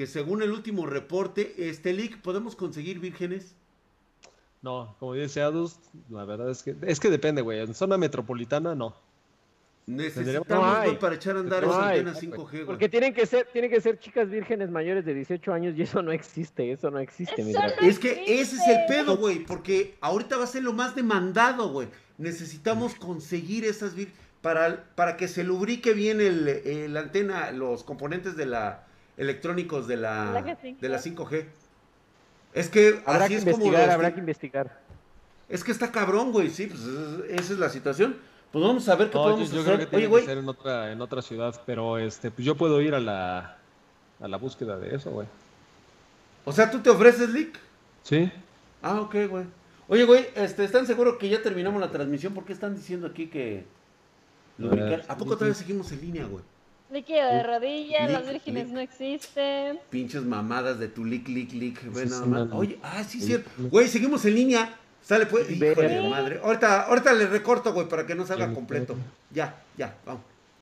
que según el último reporte, este leak, ¿podemos conseguir vírgenes? No, como dice Adus, la verdad es que es que depende, güey. En zona metropolitana no. Necesitamos para echar a andar esa antena 5G, güey. Porque tienen que ser tienen que ser chicas vírgenes mayores de 18 años y eso no existe, eso no existe, Es que ese es el pedo, güey, porque ahorita va a ser lo más demandado, güey. Necesitamos conseguir esas vírgenes para, para que se lubrique bien el, la antena, los componentes de la electrónicos de la, de la 5G. Es que habrá que investigar, habrá que investigar. Es que está cabrón, güey, sí, pues esa es la situación. Pues vamos a ver qué podemos yo, hacer. Creo que tiene que ser en otra, en otra ciudad, pero este, pues yo puedo ir a la, a la búsqueda de eso, güey. O sea, ¿tú te ofreces, Lick? Sí. Ah, ok, güey. Oye, güey, este, ¿están seguros que ya terminamos la transmisión? ¿Por qué están diciendo aquí que... ¿A poco todavía seguimos en línea, güey? Líquido de rodillas, las vírgenes no existen. Pinches mamadas de tu lick, lick, lick. Oye, ah, sí, cierto. Güey, seguimos en línea. Sale, pues. Híjole, madre. Ahorita, ahorita le recorto, güey, para que no salga completo. Ya, ya, vamos.